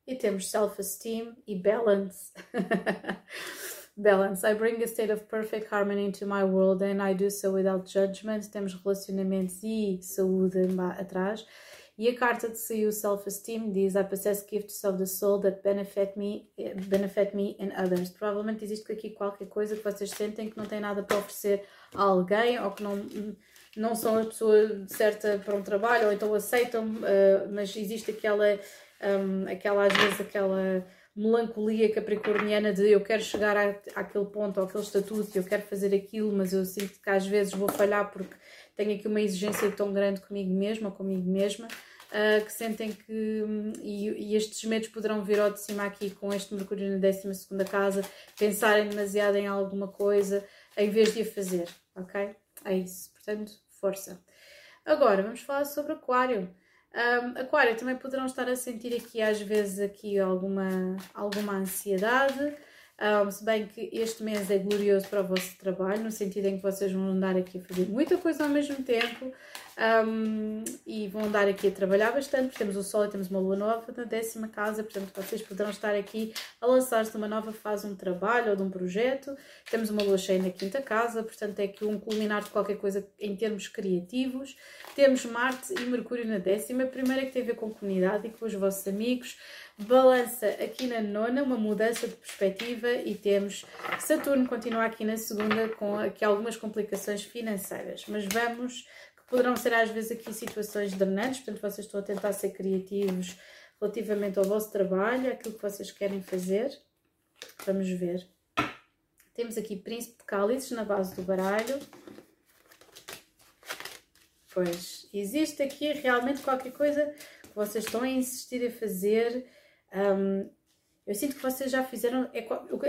E temos self-esteem e balance. [laughs] balance. I bring a state of perfect harmony into my world and I do so without judgment. Temos relacionamentos e saúde atrás. E a carta de saiu self-esteem diz I possess gifts of the soul that benefit me, benefit me and others. Provavelmente existe aqui qualquer coisa que vocês sentem que não tem nada para oferecer a alguém ou que não, não são a pessoa certa para um trabalho ou então aceitam, uh, mas existe aquela, um, aquela às vezes aquela melancolia capricorniana de eu quero chegar à, àquele ponto, àquele estatuto, eu quero fazer aquilo, mas eu sinto que às vezes vou falhar porque tenho aqui uma exigência tão grande comigo mesma comigo mesma. Uh, que sentem que um, e, e, estes medos poderão vir ao de cima aqui com este Mercúrio na 12 casa, pensarem demasiado em alguma coisa em vez de a fazer, ok? É isso, portanto, força. Agora vamos falar sobre Aquário. Um, aquário também poderão estar a sentir aqui às vezes aqui alguma, alguma ansiedade, um, se bem que este mês é glorioso para o vosso trabalho, no sentido em que vocês vão andar aqui a fazer muita coisa ao mesmo tempo um, e vão andar aqui a trabalhar bastante, temos o Sol e temos uma Lua nova na décima casa, portanto vocês poderão estar aqui a lançar-se numa nova fase de um trabalho ou de um projeto. Temos uma Lua cheia na quinta casa, portanto é aqui um culminar de qualquer coisa em termos criativos. Temos Marte e Mercúrio na décima, a primeira que tem a ver com comunidade e com os vossos amigos. Balança aqui na nona, uma mudança de perspectiva e temos Saturno continua aqui na segunda com aqui algumas complicações financeiras. Mas vamos, que poderão ser às vezes aqui situações drenantes, portanto vocês estão a tentar ser criativos relativamente ao vosso trabalho, aquilo que vocês querem fazer. Vamos ver. Temos aqui Príncipe de Cálices na base do baralho. Pois, existe aqui realmente qualquer coisa que vocês estão a insistir a fazer um, eu sinto que vocês já fizeram. É,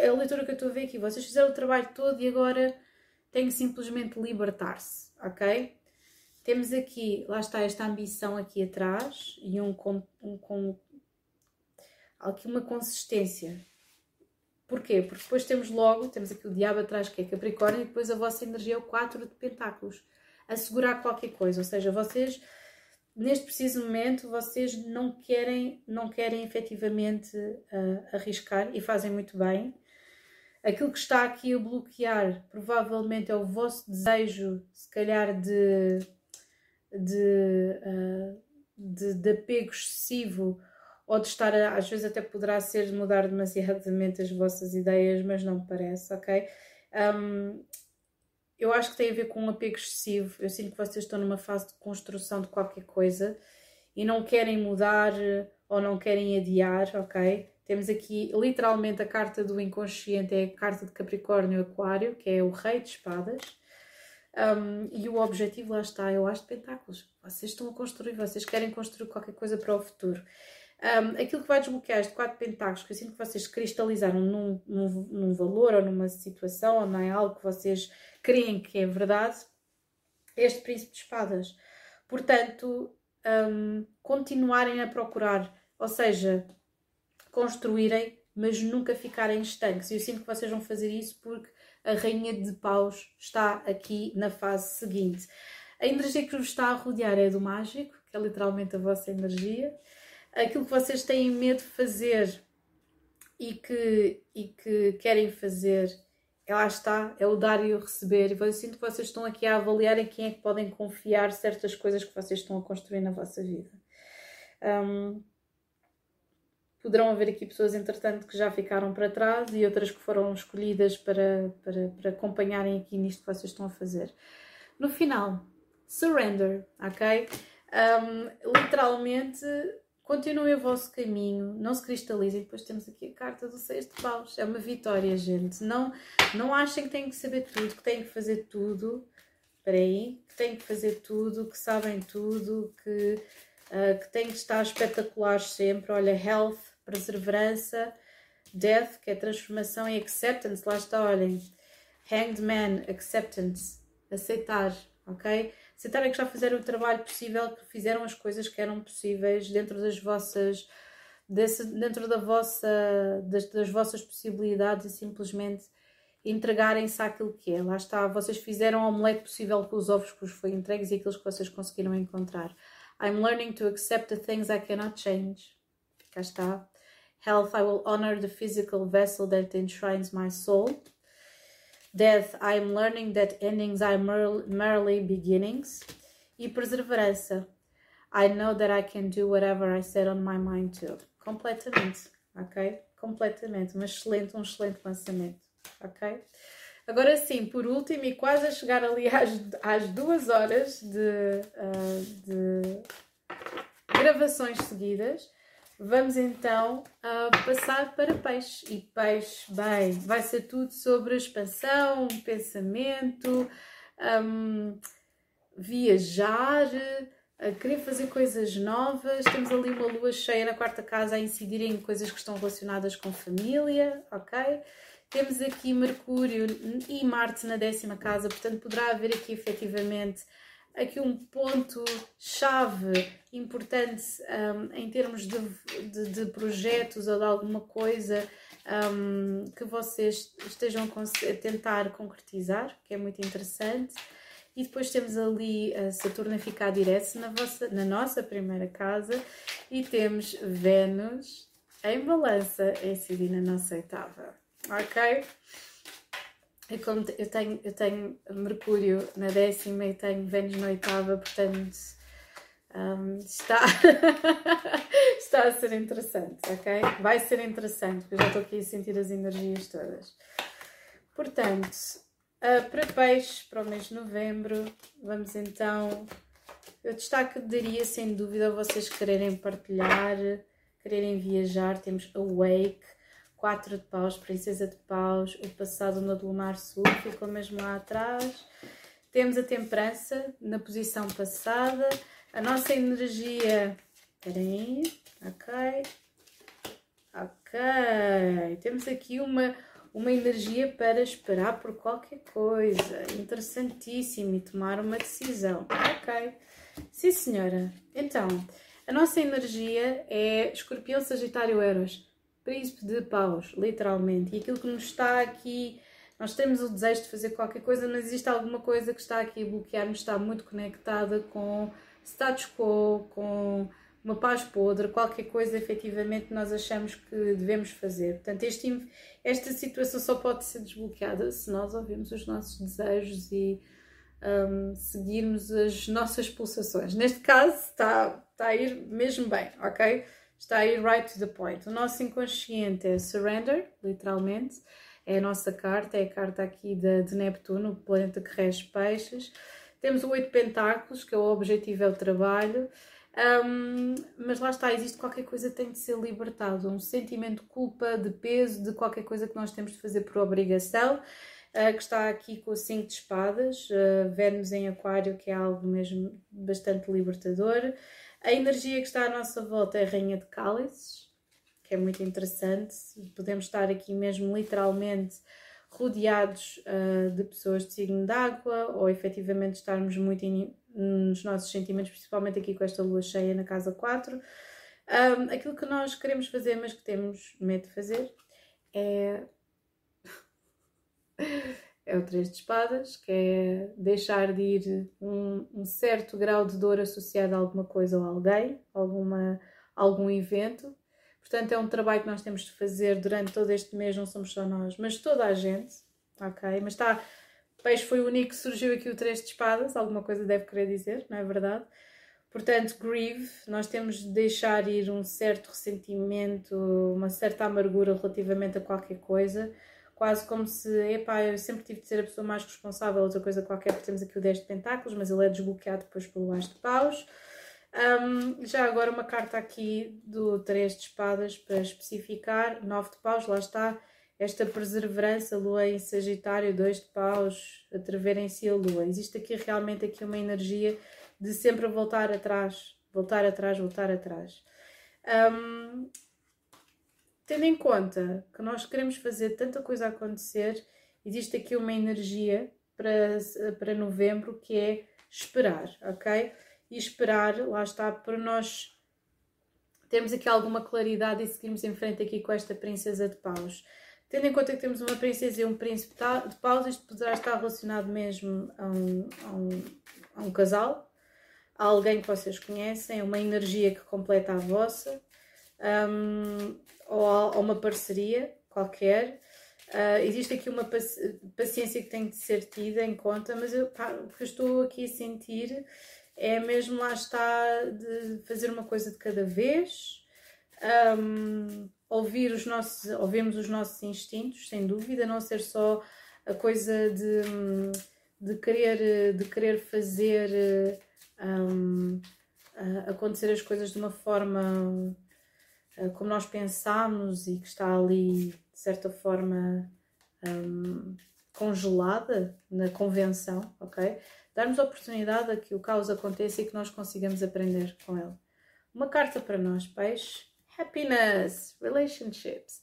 a leitura que eu estou a ver aqui. Vocês fizeram o trabalho todo e agora têm que simplesmente libertar-se, ok? Temos aqui, lá está esta ambição aqui atrás e um, um, um aqui uma consistência. Porquê? Porque depois temos logo, temos aqui o diabo atrás que é Capricórnio e depois a vossa energia é o 4 de Pentáculos. Assegurar qualquer coisa, ou seja, vocês neste preciso momento vocês não querem, não querem efetivamente uh, arriscar e fazem muito bem. Aquilo que está aqui a bloquear provavelmente é o vosso desejo, se calhar, de, de, uh, de, de apego excessivo ou de estar, a, às vezes até poderá ser mudar demasiadamente as vossas ideias, mas não parece, ok? Um, eu acho que tem a ver com um apego excessivo. Eu sinto que vocês estão numa fase de construção de qualquer coisa e não querem mudar ou não querem adiar, ok? Temos aqui literalmente a carta do inconsciente, é a carta de Capricórnio Aquário, que é o Rei de Espadas. Um, e o objetivo lá está, eu acho de pentáculos. Vocês estão a construir, vocês querem construir qualquer coisa para o futuro. Um, aquilo que vai desbloquear este quatro pentáculos, que eu sinto que vocês cristalizaram num, num, num valor ou numa situação ou em algo que vocês creem que é verdade, este príncipe de espadas. Portanto, um, continuarem a procurar, ou seja, construírem, mas nunca ficarem estanques. E eu sinto que vocês vão fazer isso porque a Rainha de Paus está aqui na fase seguinte. A energia que vos está a rodear é do mágico, que é literalmente a vossa energia. Aquilo que vocês têm medo de fazer e que, e que querem fazer lá está, é o dar e o receber. E eu sinto que vocês estão aqui a avaliar em quem é que podem confiar certas coisas que vocês estão a construir na vossa vida. Um, poderão haver aqui pessoas, entretanto, que já ficaram para trás e outras que foram escolhidas para, para, para acompanharem aqui nisto que vocês estão a fazer. No final, surrender, ok? Um, literalmente Continuem o vosso caminho, não se cristalizem. Depois temos aqui a carta do seis de paus. É uma vitória, gente. Não, não achem que têm que saber tudo, que têm que fazer tudo. Espera aí. Que têm que fazer tudo, que sabem tudo, que, uh, que têm que estar espetaculares sempre. Olha, health, perseverança, death, que é transformação e acceptance. Lá está, olhem. Hanged man, acceptance. Aceitar, ok? Sentarem que já fizeram o trabalho possível, que fizeram as coisas que eram possíveis dentro das vossas desse, dentro da vossa, das, das vossas possibilidades e simplesmente entregarem-se àquilo que é. Lá está, vocês fizeram o omelete possível com os ovos que vos foi entregues e aqueles que vocês conseguiram encontrar. I'm learning to accept the things I cannot change. Cá está. Health, I will honor the physical vessel that enshrines my soul. Death, I am learning that endings are merely beginnings. E perseverança, I know that I can do whatever I set on my mind to. Completamente, ok? Completamente. Um excelente, um excelente lançamento, ok? Agora sim, por último, e quase a chegar ali às, às duas horas de, uh, de gravações seguidas, vamos então uh, passar para peixe. E peixe, bem, vai ser tudo sobre expansão, pensamento, um, viajar, querer fazer coisas novas. Temos ali uma lua cheia na quarta casa a incidir em coisas que estão relacionadas com família, ok? Temos aqui Mercúrio e Marte na décima casa, portanto poderá haver aqui efetivamente aqui um ponto chave importante um, em termos de, de, de, projetos ou de alguma coisa um, que vocês estejam a tentar concretizar, que é muito interessante. E depois temos ali a Saturno a ficar direto na, vossa, na nossa primeira casa e temos Vênus em balança a incidir na nossa oitava ok? E como eu tenho, eu tenho Mercúrio na décima e tenho Vênus na oitava, portanto um, está, [laughs] está a ser interessante, ok? Vai ser interessante, porque eu já estou aqui a sentir as energias todas. Portanto, uh, para peixe, para o mês de novembro, vamos então. Eu destaque daria sem dúvida vocês quererem partilhar, quererem viajar. Temos Awake, 4 de paus, princesa de paus, o passado no do mar sul, ficou mesmo lá atrás. Temos a temperança na posição passada. A nossa energia. Peraí. Ok. Ok. Temos aqui uma, uma energia para esperar por qualquer coisa. Interessantíssimo. E tomar uma decisão. Ok. Sim, senhora. Então, a nossa energia é Escorpião, Sagitário, Eros príncipe de paus, literalmente. E aquilo que nos está aqui, nós temos o desejo de fazer qualquer coisa, mas existe alguma coisa que está aqui a bloquear-nos, está muito conectada com status quo, com uma paz podre, qualquer coisa efetivamente nós achamos que devemos fazer. Portanto, este, esta situação só pode ser desbloqueada se nós ouvirmos os nossos desejos e um, seguirmos as nossas pulsações. Neste caso, está, está a ir mesmo bem, ok? Está aí right to the point. O nosso inconsciente é surrender, literalmente. É a nossa carta, é a carta aqui de, de Neptuno, o planeta que rege peixes. Temos o oito pentáculos, que é o objetivo é o trabalho. Um, mas lá está, existe qualquer coisa que tem de ser libertado, um sentimento de culpa, de peso, de qualquer coisa que nós temos de fazer por obrigação, uh, que está aqui com o cinco de espadas, uh, Vênus em aquário, que é algo mesmo bastante libertador. A energia que está à nossa volta é a Rainha de Cálices, que é muito interessante. Podemos estar aqui mesmo literalmente rodeados uh, de pessoas de signo de água ou efetivamente estarmos muito in, nos nossos sentimentos, principalmente aqui com esta lua cheia na casa 4. Um, aquilo que nós queremos fazer, mas que temos medo de fazer, é é o Três de Espadas, que é deixar de ir um, um, certo grau de dor associado a alguma coisa ou alguém, alguma, algum evento. Portanto, é um trabalho que nós temos de fazer durante todo este mês, não somos só nós, mas toda a gente, ok? Mas está, Peixe foi o único que surgiu aqui o Três de Espadas, alguma coisa deve querer dizer, não é verdade? Portanto, grieve, nós temos de deixar ir um certo ressentimento, uma certa amargura relativamente a qualquer coisa, quase como se, epá, eu sempre tive de ser a pessoa mais responsável, outra coisa qualquer, porque temos aqui o 10 de pentáculos, mas ele é desbloqueado depois pelo As de paus. Um, já agora uma carta aqui do 3 de espadas para especificar, 9 de paus, lá está, esta perseverança, lua em sagitário, 2 de paus, atrever em si a lua. Existe aqui realmente aqui uma energia de sempre voltar atrás, voltar atrás, voltar atrás. Um, tendo em conta que nós queremos fazer tanta coisa acontecer, existe aqui uma energia para, para novembro que é esperar, ok? E esperar, lá está, para nós termos aqui alguma claridade e seguirmos em frente aqui com esta princesa de paus. Tendo em conta que temos uma princesa e um príncipe de paus, isto poderá estar relacionado mesmo a um, a um, a um casal, a alguém que vocês conhecem, uma energia que completa a vossa um, ou, ou, uma parceria qualquer. Uh, existe aqui uma paciência que tem de ser tida em conta, mas eu, pá, o que eu estou aqui a sentir é mesmo lá está de fazer uma coisa de cada vez, um, ouvir os nossos, ouvimos os nossos instintos, sem dúvida, não ser só a coisa de, de, querer, de querer fazer um, acontecer as coisas de uma forma como nós pensamos e que está ali, de certa forma, um, congelada na convenção, ok? Darmos oportunidade a que o caos aconteça e que nós consigamos aprender com ele. Uma carta para nós, peixe. Happiness, relationships.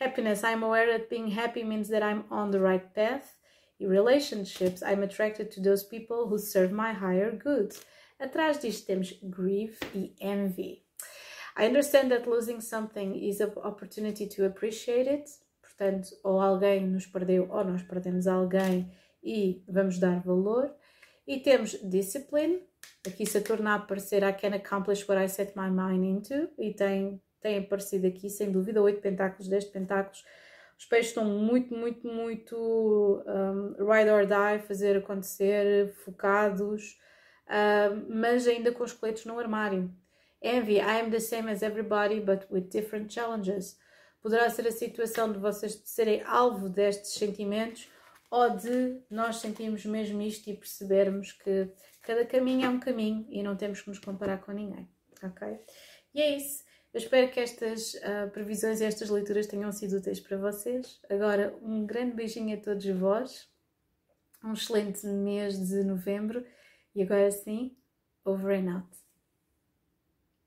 Happiness, I'm aware that being happy means that I'm on the right path. In relationships, I'm attracted to those people who serve my higher good. Atrás disto temos grief e envy. I understand that losing something is an opportunity to appreciate it. Portanto, ou alguém nos perdeu ou nós perdemos alguém e vamos dar valor. E temos discipline. Aqui Saturno a aparecer I can accomplish what I set my mind into. E tem, tem aparecido aqui, sem dúvida, 8 pentáculos, 10 pentáculos. Os peixes estão muito, muito, muito um, ride or die, fazer acontecer, focados, um, mas ainda com os coletes no armário. Envy, I am the same as everybody, but with different challenges. Poderá ser a situação de vocês serem alvo destes sentimentos ou de nós sentirmos mesmo isto e percebermos que cada caminho é um caminho e não temos que nos comparar com ninguém, ok? E é isso. Eu espero que estas uh, previsões e estas leituras tenham sido úteis para vocês. Agora, um grande beijinho a todos vós, um excelente mês de novembro e agora sim, over and out.